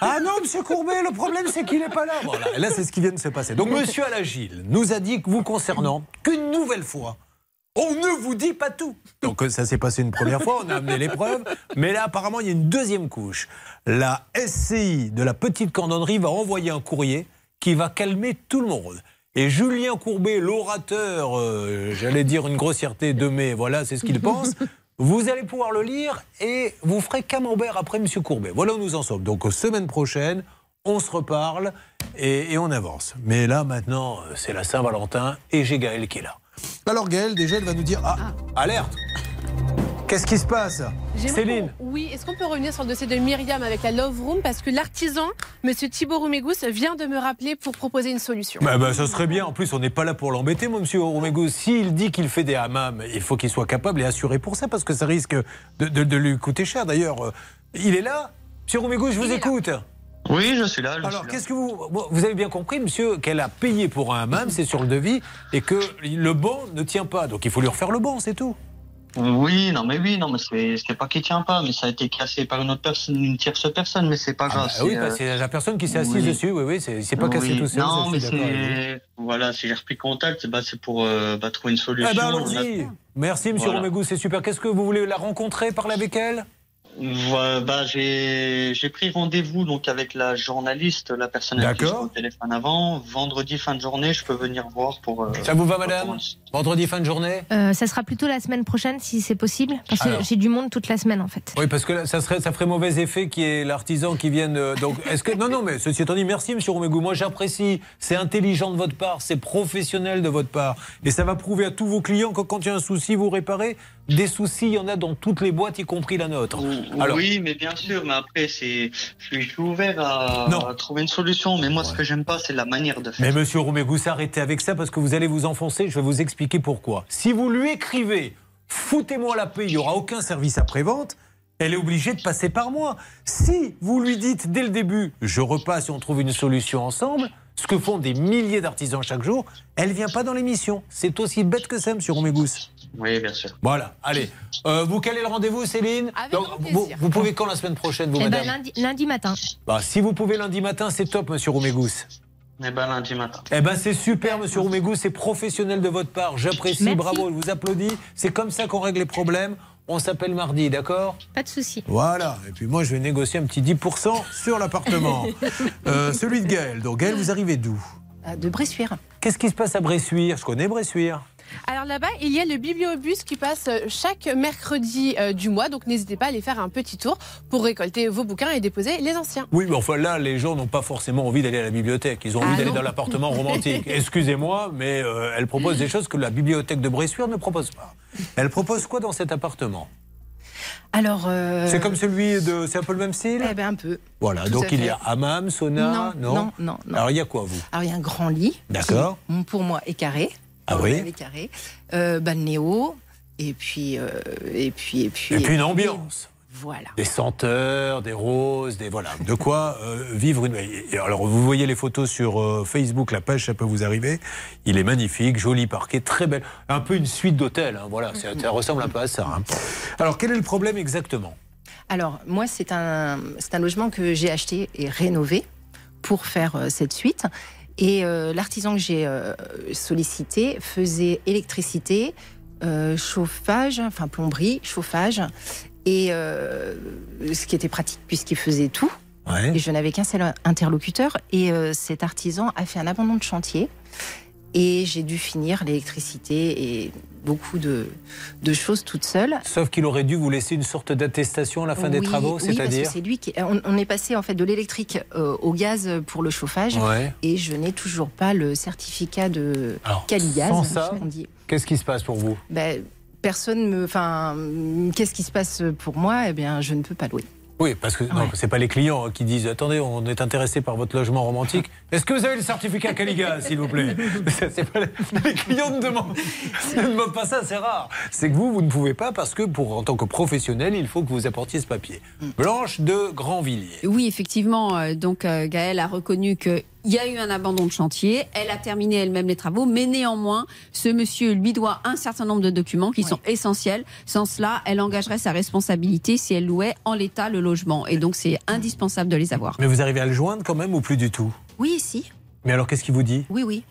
Ah non, monsieur Courbet, le problème c'est qu'il n'est pas là. Voilà. Là, c'est ce qui vient de se passer. Donc, monsieur Alagil nous a dit que vous concernant qu'une nouvelle fois, on ne vous dit pas tout. Donc, euh, ça s'est passé une première fois, on a amené les preuves. Mais là, apparemment, il y a une deuxième couche. La SCI de la petite cordonnerie va envoyer un courrier qui va calmer tout le monde. Et Julien Courbet, l'orateur, euh, j'allais dire une grossièreté de mai, voilà, c'est ce qu'il [laughs] pense. Vous allez pouvoir le lire et vous ferez camembert après Monsieur Courbet. Voilà où nous en sommes. Donc, semaine prochaine, on se reparle et, et on avance. Mais là, maintenant, c'est la Saint-Valentin et j'ai Gaël qui est là. Alors, Gaël, déjà, elle va nous dire Ah, alerte Qu'est-ce qui se passe? Céline Oui, est-ce qu'on peut revenir sur le dossier de Myriam avec la Love Room? Parce que l'artisan, monsieur Thibaut Roumégous, vient de me rappeler pour proposer une solution. Bah, bah, ça serait bien. En plus, on n'est pas là pour l'embêter, moi, monsieur Romego. S'il dit qu'il fait des hammams, il faut qu'il soit capable et assuré pour ça, parce que ça risque de, de- de lui coûter cher. D'ailleurs, euh, il est là Monsieur Romego, je vous écoute. Oui, je suis là. je Alors, qu'est-ce que vous. bon, Vous avez bien compris, monsieur, qu'elle a payé pour un hammam, c'est sur le devis, et que le banc ne tient pas. Donc, il faut lui refaire le banc, c'est tout. Oui, non, mais oui, non, mais c'est pas qu'il tient pas, mais ça a été cassé par une autre personne, une tierce personne, mais c'est pas grave. Ah oui, bah, euh, c'est la personne qui s'est assise oui. dessus, oui, oui, c'est pas cassé oui. tout seul. Non, mais c'est. Voilà, si j'ai repris contact, bah, c'est pour euh, bah, trouver une solution. Eh ben, On a- allons-y. Merci, monsieur Voilà. Romego, c'est super. Qu'est-ce que vous voulez la rencontrer, parler avec elle? Voilà, bah, j'ai j'ai pris rendez-vous donc avec la journaliste, la personne avec qui au téléphone avant. Vendredi fin de journée, je peux venir voir pour. euh, Ça vous va, madame? Vendredi fin de journée? Euh, ça sera plutôt la semaine prochaine si c'est possible, parce que j'ai du monde toute la semaine en fait. Oui, parce que là, ça, serait, ça ferait mauvais effet qu'il y ait l'artisan qui vienne. euh, donc, est-ce que non, non, mais ceci étant dit, merci, Monsieur Romégou. Moi, j'apprécie. C'est intelligent de votre part, c'est professionnel de votre part, et ça va prouver à tous vos clients que quand il y a un souci, vous réparez. Des soucis, il y en a dans toutes les boîtes, y compris la nôtre. Alors, oui, mais bien sûr, mais après, c'est, je suis, ouvert à, Non. à trouver une solution. Mais moi, ce que j'aime pas, c'est la manière de faire. Mais Monsieur Romégou, s'arrêtez avec ça parce que vous allez vous enfoncer. Je vais vous expliquer pourquoi. Si vous lui écrivez foutez-moi la paix, il n'y aura aucun service après-vente. Elle est obligée de passer par moi. Si vous lui dites dès le début, je repasse et on trouve une solution ensemble, ce que font des milliers d'artisans chaque jour, elle vient pas dans l'émission. C'est aussi bête que ça, Monsieur Romégous. Oui, bien sûr. Voilà, allez. Euh, vous calez le rendez-vous, Céline Donc, vous, vous pouvez quand la semaine prochaine, vous, Eh ben, madame lundi, lundi matin. Bah, Si vous pouvez lundi matin, c'est top, monsieur Roumégous. Eh ben, lundi matin. Eh ben c'est super, monsieur Roumégous, c'est professionnel de votre part. J'apprécie, bravo, je vous applaudis. C'est comme ça qu'on règle les problèmes. On s'appelle mardi, d'accord? Pas de souci. Voilà. Et puis moi, je vais négocier un petit 10% sur l'appartement. [laughs] Euh, celui de Gaël. Donc Gaël, vous arrivez d'où? Euh, De Bressuire. Qu'est-ce qui se passe à Bressuire? Je connais Bressuire. Alors là-bas, il y a le bibliobus qui passe euh, chaque mercredi euh, du mois, donc n'hésitez pas à aller faire un petit tour pour récolter vos bouquins et déposer les anciens. Oui, mais enfin là, les gens n'ont pas forcément envie d'aller à la bibliothèque. Ils ont envie Ah d'aller non. dans l'appartement romantique. [laughs] Excusez-moi, mais euh, elle propose des choses que la bibliothèque de Bressuire ne propose pas. Elle propose quoi dans cet appartement? Alors. euh, C'est comme celui de. C'est un peu le même style? Eh ben, un peu. Voilà, Tout donc il y a hammam, sauna, Non, non, non, non. Alors il y a quoi, vous? Alors, il y a un grand lit. D'accord. Pour moi, est carré. Ah oui le rêve est carré. Euh, balnéo. Et puis, euh, et puis, et puis. Et puis une ambiance. Voilà. Des senteurs, des roses, des voilà, de quoi euh, vivre une. Alors vous voyez les photos sur euh, Facebook, la page, ça peut vous arriver. Il est magnifique, joli parquet, très belle, un peu une suite d'hôtel. hein, voilà, ça, ça ressemble un peu à ça. hein. Alors quel est le problème exactement? Alors, moi, c'est un, c'est un logement que j'ai acheté et rénové pour faire cette suite. Et euh, l'artisan que j'ai euh, sollicité faisait électricité, euh, chauffage, enfin plomberie, chauffage, et ce qui était pratique puisqu'il faisait tout. Ouais. Et je n'avais qu'un seul interlocuteur. Et cet artisan a fait un abandon de chantier. Et j'ai dû finir l'électricité et beaucoup de, de choses toute seule. Sauf qu'il aurait dû vous laisser une sorte d'attestation à la fin des travaux, oui, c'est-à-dire c'est lui qui. On, on est passé en fait de l'électrique euh, au gaz pour le chauffage, Ouais. et je n'ai toujours pas le certificat de Alors, Caligaz. sans ça. Qu'est-ce qui se passe pour vous? Ben, personne me. Enfin, qu'est-ce qui se passe pour moi? Eh bien, je ne peux pas louer. Oui, parce que non, c'est pas les clients hein, qui disent attendez, on est intéressé par votre logement romantique. Est-ce que vous avez le certificat Caligas, s'il vous plaît? [laughs] Ça, c'est pas les, les clients ne demandent, ne demandent pas ça, c'est rare. C'est que vous, vous ne pouvez pas parce que pour en tant que professionnel, il faut que vous apportiez ce papier. Blanche de Grandvilliers. Oui, effectivement. euh, Donc, euh, Gaëlle a reconnu que. Il y a eu un abandon de chantier, elle a terminé elle-même les travaux, mais néanmoins, ce monsieur lui doit un certain nombre de documents qui sont essentiels. Sans cela, elle engagerait sa responsabilité si elle louait en l'état le logement. Et donc, c'est indispensable de les avoir. Mais vous arrivez à le joindre quand même ou plus du tout? Oui, si. Mais alors qu'est-ce qu'il vous dit? Oui, oui.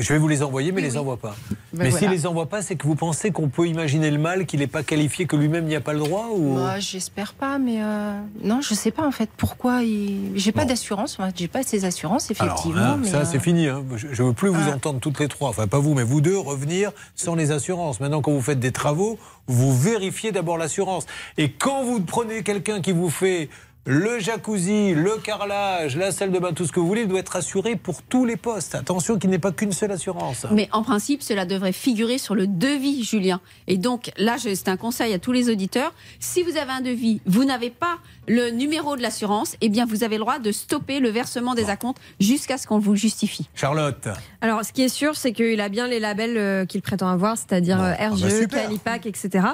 Je vais vous les envoyer, mais il les envoie pas. Ben mais voilà. s'il les envoie pas, c'est que vous pensez qu'on peut imaginer le mal, qu'il n'est pas qualifié, que lui-même n'y a pas le droit ou... Moi, j'espère pas, mais euh, non, je sais pas en fait pourquoi. Il... J'ai pas d'assurance. Moi, j'ai pas ces assurances, effectivement. Alors, hein, mais, ça, euh, c'est fini. hein. Je ne veux plus vous Ah. entendre toutes les trois, enfin pas vous, mais vous deux, revenir sans les assurances. Maintenant, quand vous faites des travaux, vous vérifiez d'abord l'assurance. Et quand vous prenez quelqu'un qui vous fait le jacuzzi, le carrelage, la salle de bain, tout ce que vous voulez, doit être assuré pour tous les postes. Attention qu'il n'ait pas qu'une seule assurance. Mais en principe, cela devrait figurer sur le devis, Julien. Et donc, là, c'est un conseil à tous les auditeurs. Si vous avez un devis, vous n'avez pas le numéro de l'assurance, eh bien, vous avez le droit de stopper le versement des acomptes jusqu'à ce qu'on vous le justifie. Charlotte. Alors, ce qui est sûr, c'est qu'il a bien les labels euh, qu'il prétend avoir, c'est-à-dire euh, bah RGE, super. Calipac, etc.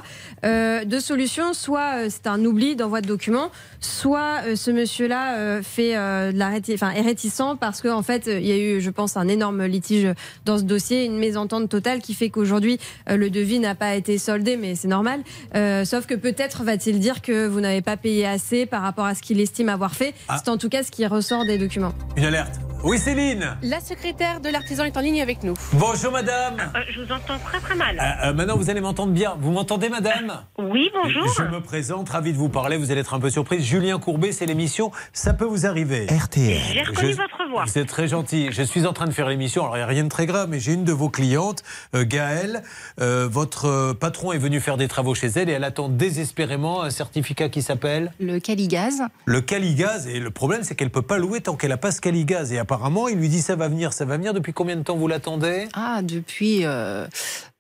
Euh, deux solutions soit euh, c'est un oubli d'envoi de documents, soit euh, ce monsieur-là euh, fait euh, de la réti- enfin, est réticent parce qu'en en fait, euh, il y a eu, je pense, un énorme litige dans ce dossier, une mésentente totale qui fait qu'aujourd'hui, euh, le devis n'a pas été soldé, mais c'est normal. Euh, sauf que peut-être va-t-il dire que vous n'avez pas payé assez par rapport à ce qu'il estime avoir fait. Ah. C'est en tout cas ce qui ressort des documents. Une alerte. Oui, Céline. La secrétaire de l'artisan est en ligne avec nous. Bonjour, madame. je vous entends très très mal. Euh, euh, maintenant, vous allez m'entendre bien. Vous m'entendez, madame [laughs] Oui, bonjour. Je me présente, ravi de vous parler. Vous allez être un peu surprise. Julien Courbet, c'est l'émission Ça peut vous arriver. RTL. J'ai reconnu votre voix. C'est très gentil. Je suis en train de faire l'émission. Alors, il n'y a rien de très grave, mais j'ai une de vos clientes, euh, Gaëlle. Euh, votre euh, patron est venu faire des travaux chez elle et elle attend désespérément un certificat qui s'appelle Le Caligaz. le Caligaz. Et le problème, c'est qu'elle ne peut pas louer tant qu'elle n'a pas ce Caligaz. Et apparemment, il lui dit ça va venir, ça va venir. Depuis combien de temps vous l'attendez? Ah, depuis euh,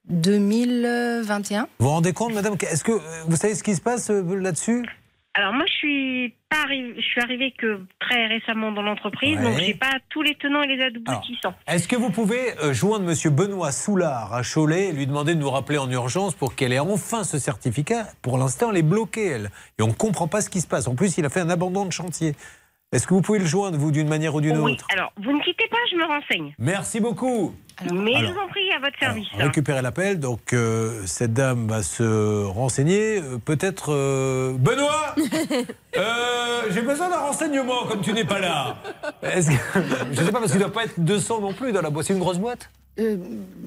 2021. Vous vous rendez compte, madame Est-ce que euh, vous savez ce qui se passe euh, là-dessus? Alors moi, je suis pas arrivée, je suis arrivée que très récemment dans l'entreprise, Ouais. donc j'ai pas tous les tenants et les aboutissants. Est-ce que vous pouvez euh, joindre Monsieur Benoît Soulard à Cholet et lui demander de nous rappeler en urgence pour qu'elle ait enfin ce certificat? Pour l'instant, elle est bloquée, elle. Et on ne comprend pas ce qui se passe. En plus, il a fait un abandon de chantier. Est-ce que vous pouvez le joindre, vous, d'une manière ou d'une Oui, autre alors, vous ne quittez pas, je me renseigne. Merci beaucoup. Mais je Alors. vous en prie, à votre service. Récupérer l'appel, donc euh, cette dame va se renseigner. Euh, Peut-être. euh, Benoît [laughs] Euh, J'ai besoin d'un renseignement comme tu n'es pas là. Est-ce que- Je ne sais pas, parce qu'il ne doit pas être 200 non plus dans la boîte. C'est une grosse boîte? Euh,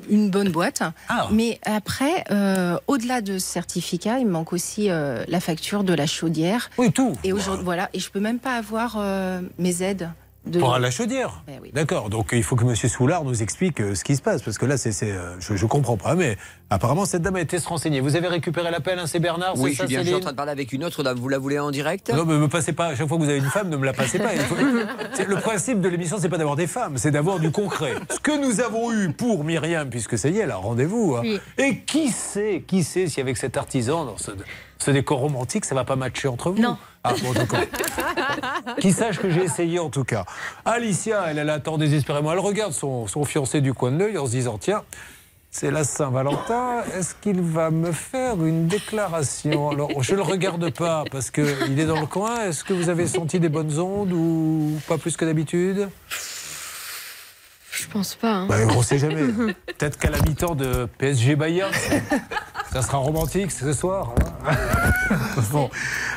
une bonne boîte. Ah. Mais après, euh, au-delà de ce certificat, il me manque aussi euh, la facture de la chaudière. Oui, tout. Et aujourd'hui, voilà. Et je peux même pas avoir euh, mes aides. De... Pour la chaudière Ben oui. D'accord, donc il faut que M. Soulard nous explique euh, ce qui se passe, parce que là, c'est, c'est, euh, je ne comprends pas, mais apparemment, cette dame a été se renseigner. Vous avez récupéré l'appel, hein, c'est Bernard Oui, c'est ça, Julien, je suis en Céline train de parler avec une autre dame. Vous la voulez en direct? Non, mais me passez pas. À chaque fois que vous avez une femme, ne me la passez pas. Faut- [laughs] Le principe de l'émission, c'est pas d'avoir des femmes, c'est d'avoir du concret. Ce que nous avons eu pour Myriam, puisque ça y est, elle a rendez-vous. hein. Oui. Et qui sait, qui sait si avec cet artisan, dans ce, ce décor romantique, ça va pas matcher entre vous? Non. Ah, bon. [laughs] Qui sache que j'ai essayé en tout cas. Alicia, elle, elle attend désespérément. Elle regarde son, son fiancé du coin de l'œil en se disant tiens, c'est la Saint-Valentin. Est-ce qu'il va me faire une déclaration? Alors, je ne le regarde pas parce qu'il est dans le coin. Est-ce que vous avez senti des bonnes ondes ou pas plus que d'habitude? Je pense pas. hein. bah, On sait jamais. [laughs] Peut-être qu'à la mi-temps de PSG Bayern, ça sera romantique ce soir. hein. [laughs] bon.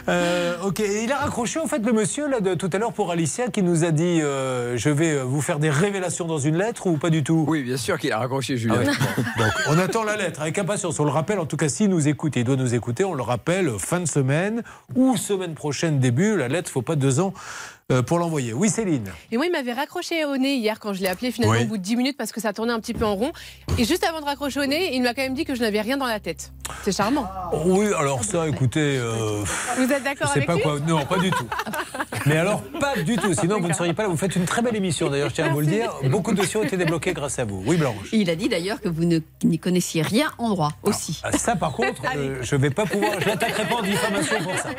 Euh, ok, Et il a raccroché en fait le monsieur là, de tout à l'heure pour Alicia qui nous a dit euh, je vais vous faire des révélations dans une lettre ou pas du tout? Oui, bien sûr qu'il a raccroché, Julien. Ah ouais. [laughs] Bon, donc, on attend la lettre avec impatience. On le rappelle, en tout cas, s'il nous écoute et il doit nous écouter, on le rappelle fin de semaine ou semaine prochaine début. La lettre, il faut pas deux ans euh, pour l'envoyer. Oui, Céline. Et moi, il m'avait raccroché au nez hier quand je l'ai appelé finalement Oui. au bout de 10 minutes parce que ça tournait un petit peu en rond. Et juste avant de raccrocher au nez, il m'a quand même dit que je n'avais rien dans la tête. C'est charmant. Oui, alors ça, écoutez. euh, Vous êtes d'accord avec pas lui quoi. Non, pas du tout. [laughs] Mais alors, pas du tout. Sinon, vous ne seriez pas là. Vous faites une très belle émission, d'ailleurs, je tiens à vous le dire. Beaucoup de dossiers ont été débloqués grâce à vous. Oui, Blanche. Il a dit d'ailleurs que vous ne- n'y connaissiez rien en droit aussi. Ah, Ça, par contre, [laughs] euh, je vais pas pouvoir. Je l'attaquerai pas en diffamation pour ça.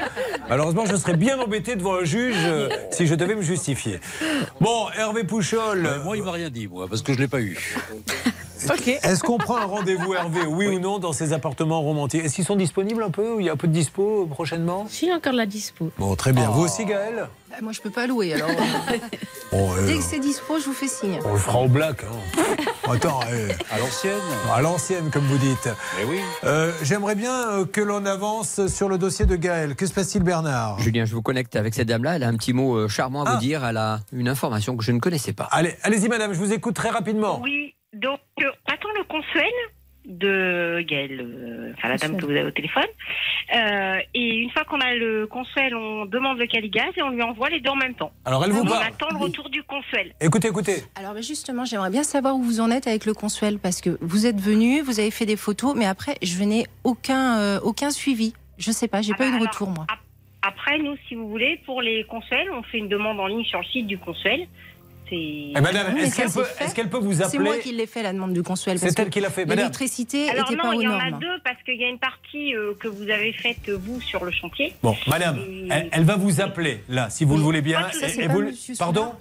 Malheureusement, je serais bien embêté devant un juge euh, si je devais me justifier. Bon, Hervé Pouchol. Euh, moi, il m'a rien dit, moi, parce que je l'ai pas eu. [laughs] [laughs] Est-ce qu'on prend un rendez-vous, Hervé, oui, ou non, dans ces appartements romantiques? Est-ce qu'ils sont disponibles un peu Il y a un peu de dispo prochainement? Si, encore de la dispo. Bon, très bien. Vous aussi, Gaël Bah, moi, je peux pas louer. Alors, [laughs] Bon, euh, dès que c'est dispo, je vous fais signe. On le fera au black. hein. [laughs] Attends, eh, À l'ancienne à l'ancienne, comme vous dites. Eh oui. Euh, J'aimerais bien euh, que l'on avance sur le dossier de Gaël. Que se passe-t-il, Bernard? Julien, je vous connecte avec cette dame-là. Elle a un petit mot euh, charmant à Ah. vous dire. Elle a une information que je ne connaissais pas. Allez, allez-y, madame, je vous écoute très rapidement. Oui, donc euh, on attend le consuel de Gaël, euh, enfin la dame que vous avez au téléphone. Euh, et une fois qu'on a le consuel, on demande le caligaz et on lui envoie les deux en même temps. Alors, elle vous on parle. attend le retour du consuel. Écoutez, écoutez. Alors, justement, j'aimerais bien savoir où vous en êtes avec le consuel, parce que vous êtes venu, vous avez fait des photos, mais après, je n'ai aucun, euh, aucun suivi. Je sais pas, j'ai Ah pas eu de alors, retour, moi. ap- Après, nous, si vous voulez, pour les consuels, on fait une demande en ligne sur le site du consuel. C'est. Eh, madame, mais est-ce qu'elle c'est peut, vous C'est appeler moi qui l'ai fait, la demande du consuel. C'est elle qui l'a fait, madame. L'électricité Alors était non, pas aux il y en a deux parce qu'il y a une partie euh, que vous avez faite vous sur le chantier. Bon, madame, Et- elle, elle va vous appeler, là, si vous le voulez bien. Ah, ça, Et- c'est et pas vous- monsieur Pardon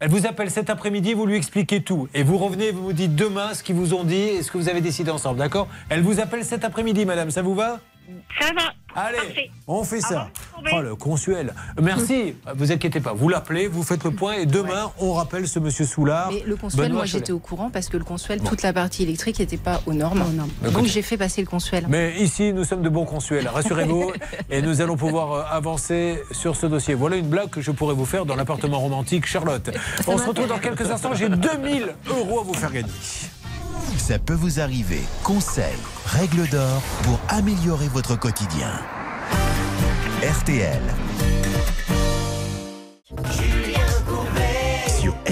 Elle vous appelle cet après-midi, vous lui expliquez tout. Et vous revenez, vous vous dites demain ce qu'ils vous ont dit et ce que vous avez décidé ensemble, d'accord? Elle vous appelle cet après-midi, madame, ça vous va? Ça va. Allez, Parfait. on fait ça. Oh, le consuel. Merci, vous inquiétez pas. Vous l'appelez, vous faites le point et demain, on rappelle ce monsieur Soulard. Mais le consuel, Benoît moi j'étais au courant parce que le consuel, toute la partie électrique n'était pas aux normes. Donc j'ai fait passer le consuel. Mais ici, nous sommes de bons consuels, rassurez-vous, [laughs] et nous allons pouvoir euh, avancer sur ce dossier. Voilà une blague que je pourrais vous faire dans l'appartement romantique Charlotte. On se retrouve dans quelques instants, j'ai 2000 euros à vous faire gagner. Ça peut vous arriver. Conseils, règles d'or pour améliorer votre quotidien. RTL.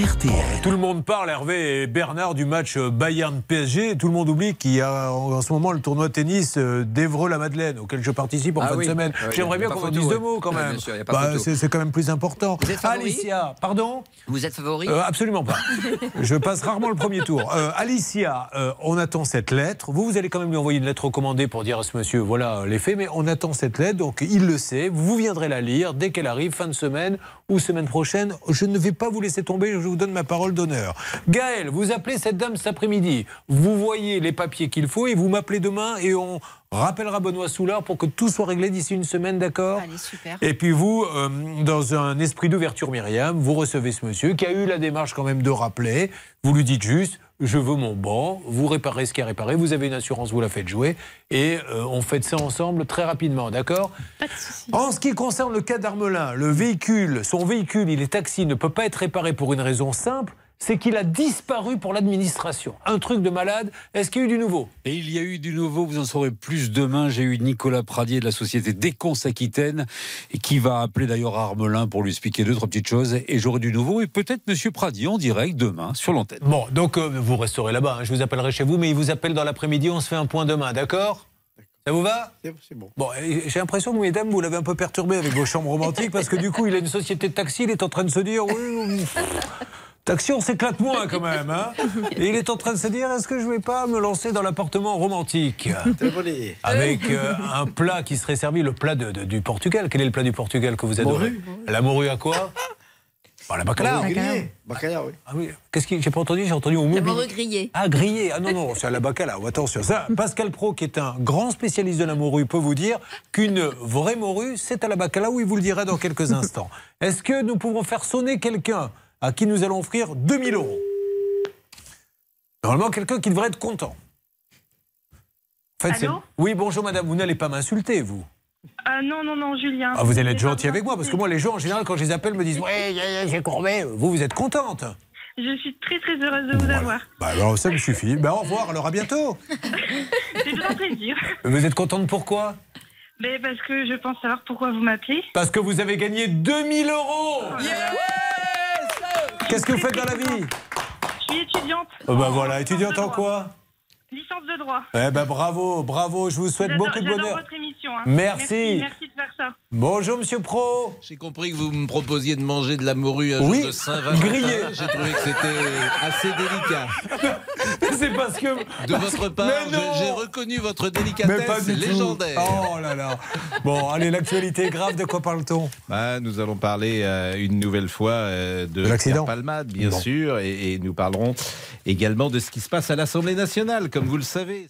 RTL. Tout le monde parle, Hervé et Bernard, du match euh, Bayern-PSG. Tout le monde oublie qu'il y a en ce moment le tournoi de tennis euh, d'Evreux-la-Madeleine, auquel je participe en Ah fin oui. de semaine. Oui, J'aimerais bien qu'on en dise deux mots quand même. Bah, c'est quand même plus important. Vous êtes favori Alicia, pardon Vous êtes favori Euh, absolument pas. [laughs] Je passe rarement le premier tour. Euh, Alicia, euh, on attend cette lettre. Vous, vous allez quand même lui envoyer une lettre recommandée pour dire à ce monsieur, voilà les faits, mais on attend cette lettre, donc il le sait. Vous viendrez la lire dès qu'elle arrive, fin de semaine ou semaine prochaine. Je ne vais pas vous laisser tomber, je vous donne ma parole d'honneur. Gaël, vous appelez cette dame cet après-midi. Vous voyez les papiers qu'il faut et vous m'appelez demain et on, rappellera Benoît Soulard pour que tout soit réglé d'ici une semaine, d'accord? Allez, super. Et puis vous, euh, dans un esprit d'ouverture, Myriam, vous recevez ce monsieur qui a eu la démarche quand même de rappeler. Vous lui dites juste, je veux mon banc, vous réparez ce qui est réparé, vous avez une assurance, vous la faites jouer, et euh, on fait ça ensemble très rapidement, d'accord? En ce qui concerne le cas d'Armelin, le véhicule, son véhicule, il est taxi, ne peut pas être réparé pour une raison simple, c'est qu'il a disparu pour l'administration. Un truc de malade. Est-ce qu'il y a eu du nouveau? Et il y a eu du nouveau, vous en saurez plus demain. J'ai eu Nicolas Pradier de la société Déconse Aquitaine, qui va appeler d'ailleurs Armelin pour lui expliquer deux, trois petites choses. Et j'aurai du nouveau, et peut-être Monsieur Pradier en direct demain sur l'antenne. Bon, donc euh, vous resterez là-bas, hein. je vous appellerai chez vous, mais il vous appelle dans l'après-midi, on se fait un point demain, d'accord? Ça vous va? C'est bon. Bon, j'ai l'impression que vous, mesdames, vous l'avez un peu perturbé avec vos chambres romantiques parce que du coup, il a une société de taxi, il est en train de se dire oui, taxi, on s'éclate moins quand même. Hein et [laughs] il est en train de se dire est-ce que je vais pas me lancer dans l'appartement romantique? Avec euh, un plat qui serait servi, le plat de- de- du Portugal. Quel est le plat du Portugal que vous adorez? Morue. La morue à quoi? Bah, La bacalao. Grillé. Bacalao, oui. Ah oui. Qu'est-ce que j'ai pas entendu J'ai entendu au La morue grillée. Ah, grillé. Ah non, non, c'est à la bacalao. Attention. Ça, Pascal Pro, qui est un grand spécialiste de la morue, peut vous dire qu'une vraie morue, c'est à la bacalao. Il vous le dira dans quelques instants. Est-ce que nous pouvons faire sonner quelqu'un? À qui nous allons offrir 2000 euros Normalement, quelqu'un qui devrait être content. En fait, Allô? Oui, bonjour madame. Vous n'allez pas m'insulter, vous. Ah non, non, non, Julien. Ah, vous allez être gentil avec moi, parce que moi, les gens, en général, quand je les appelle, me disent Ouais, yeah, yeah, j'ai courbé. Vous, vous êtes contente. Je suis très, très heureuse de vous avoir. Bah, alors, ça me suffit. Bah, au revoir, alors à bientôt. [laughs] C'est un plaisir. Vous êtes contente pourquoi Mais parce que je pense savoir pourquoi vous m'appelez. Parce que vous avez gagné 2000 euros Qu'est-ce que vous faites dans la vie? Je suis étudiante. oh Bah voilà, étudiante en quoi? Licence de droit. Eh ben bravo, bravo, je vous souhaite beaucoup de bonheur. votre émission. hein. Merci. Merci de faire ça. Bonjour Monsieur Pro. J'ai compris que vous me proposiez de manger de la morue un Oui, jour de Saint-Valentin. grillé. J'ai trouvé que c'était assez délicat. [laughs] C'est parce que. De votre part, Mais non. je- j'ai reconnu votre Mais délicatesse pas du tout. légendaire. Oh là là. Bon, allez, l'actualité est grave, de quoi parle-t-on? Bah, nous allons parler euh, une nouvelle fois euh, de, De l'accident. Palmade, bien Bon. sûr, et, et nous parlerons également de ce qui se passe à l'Assemblée nationale, comme vous le savez.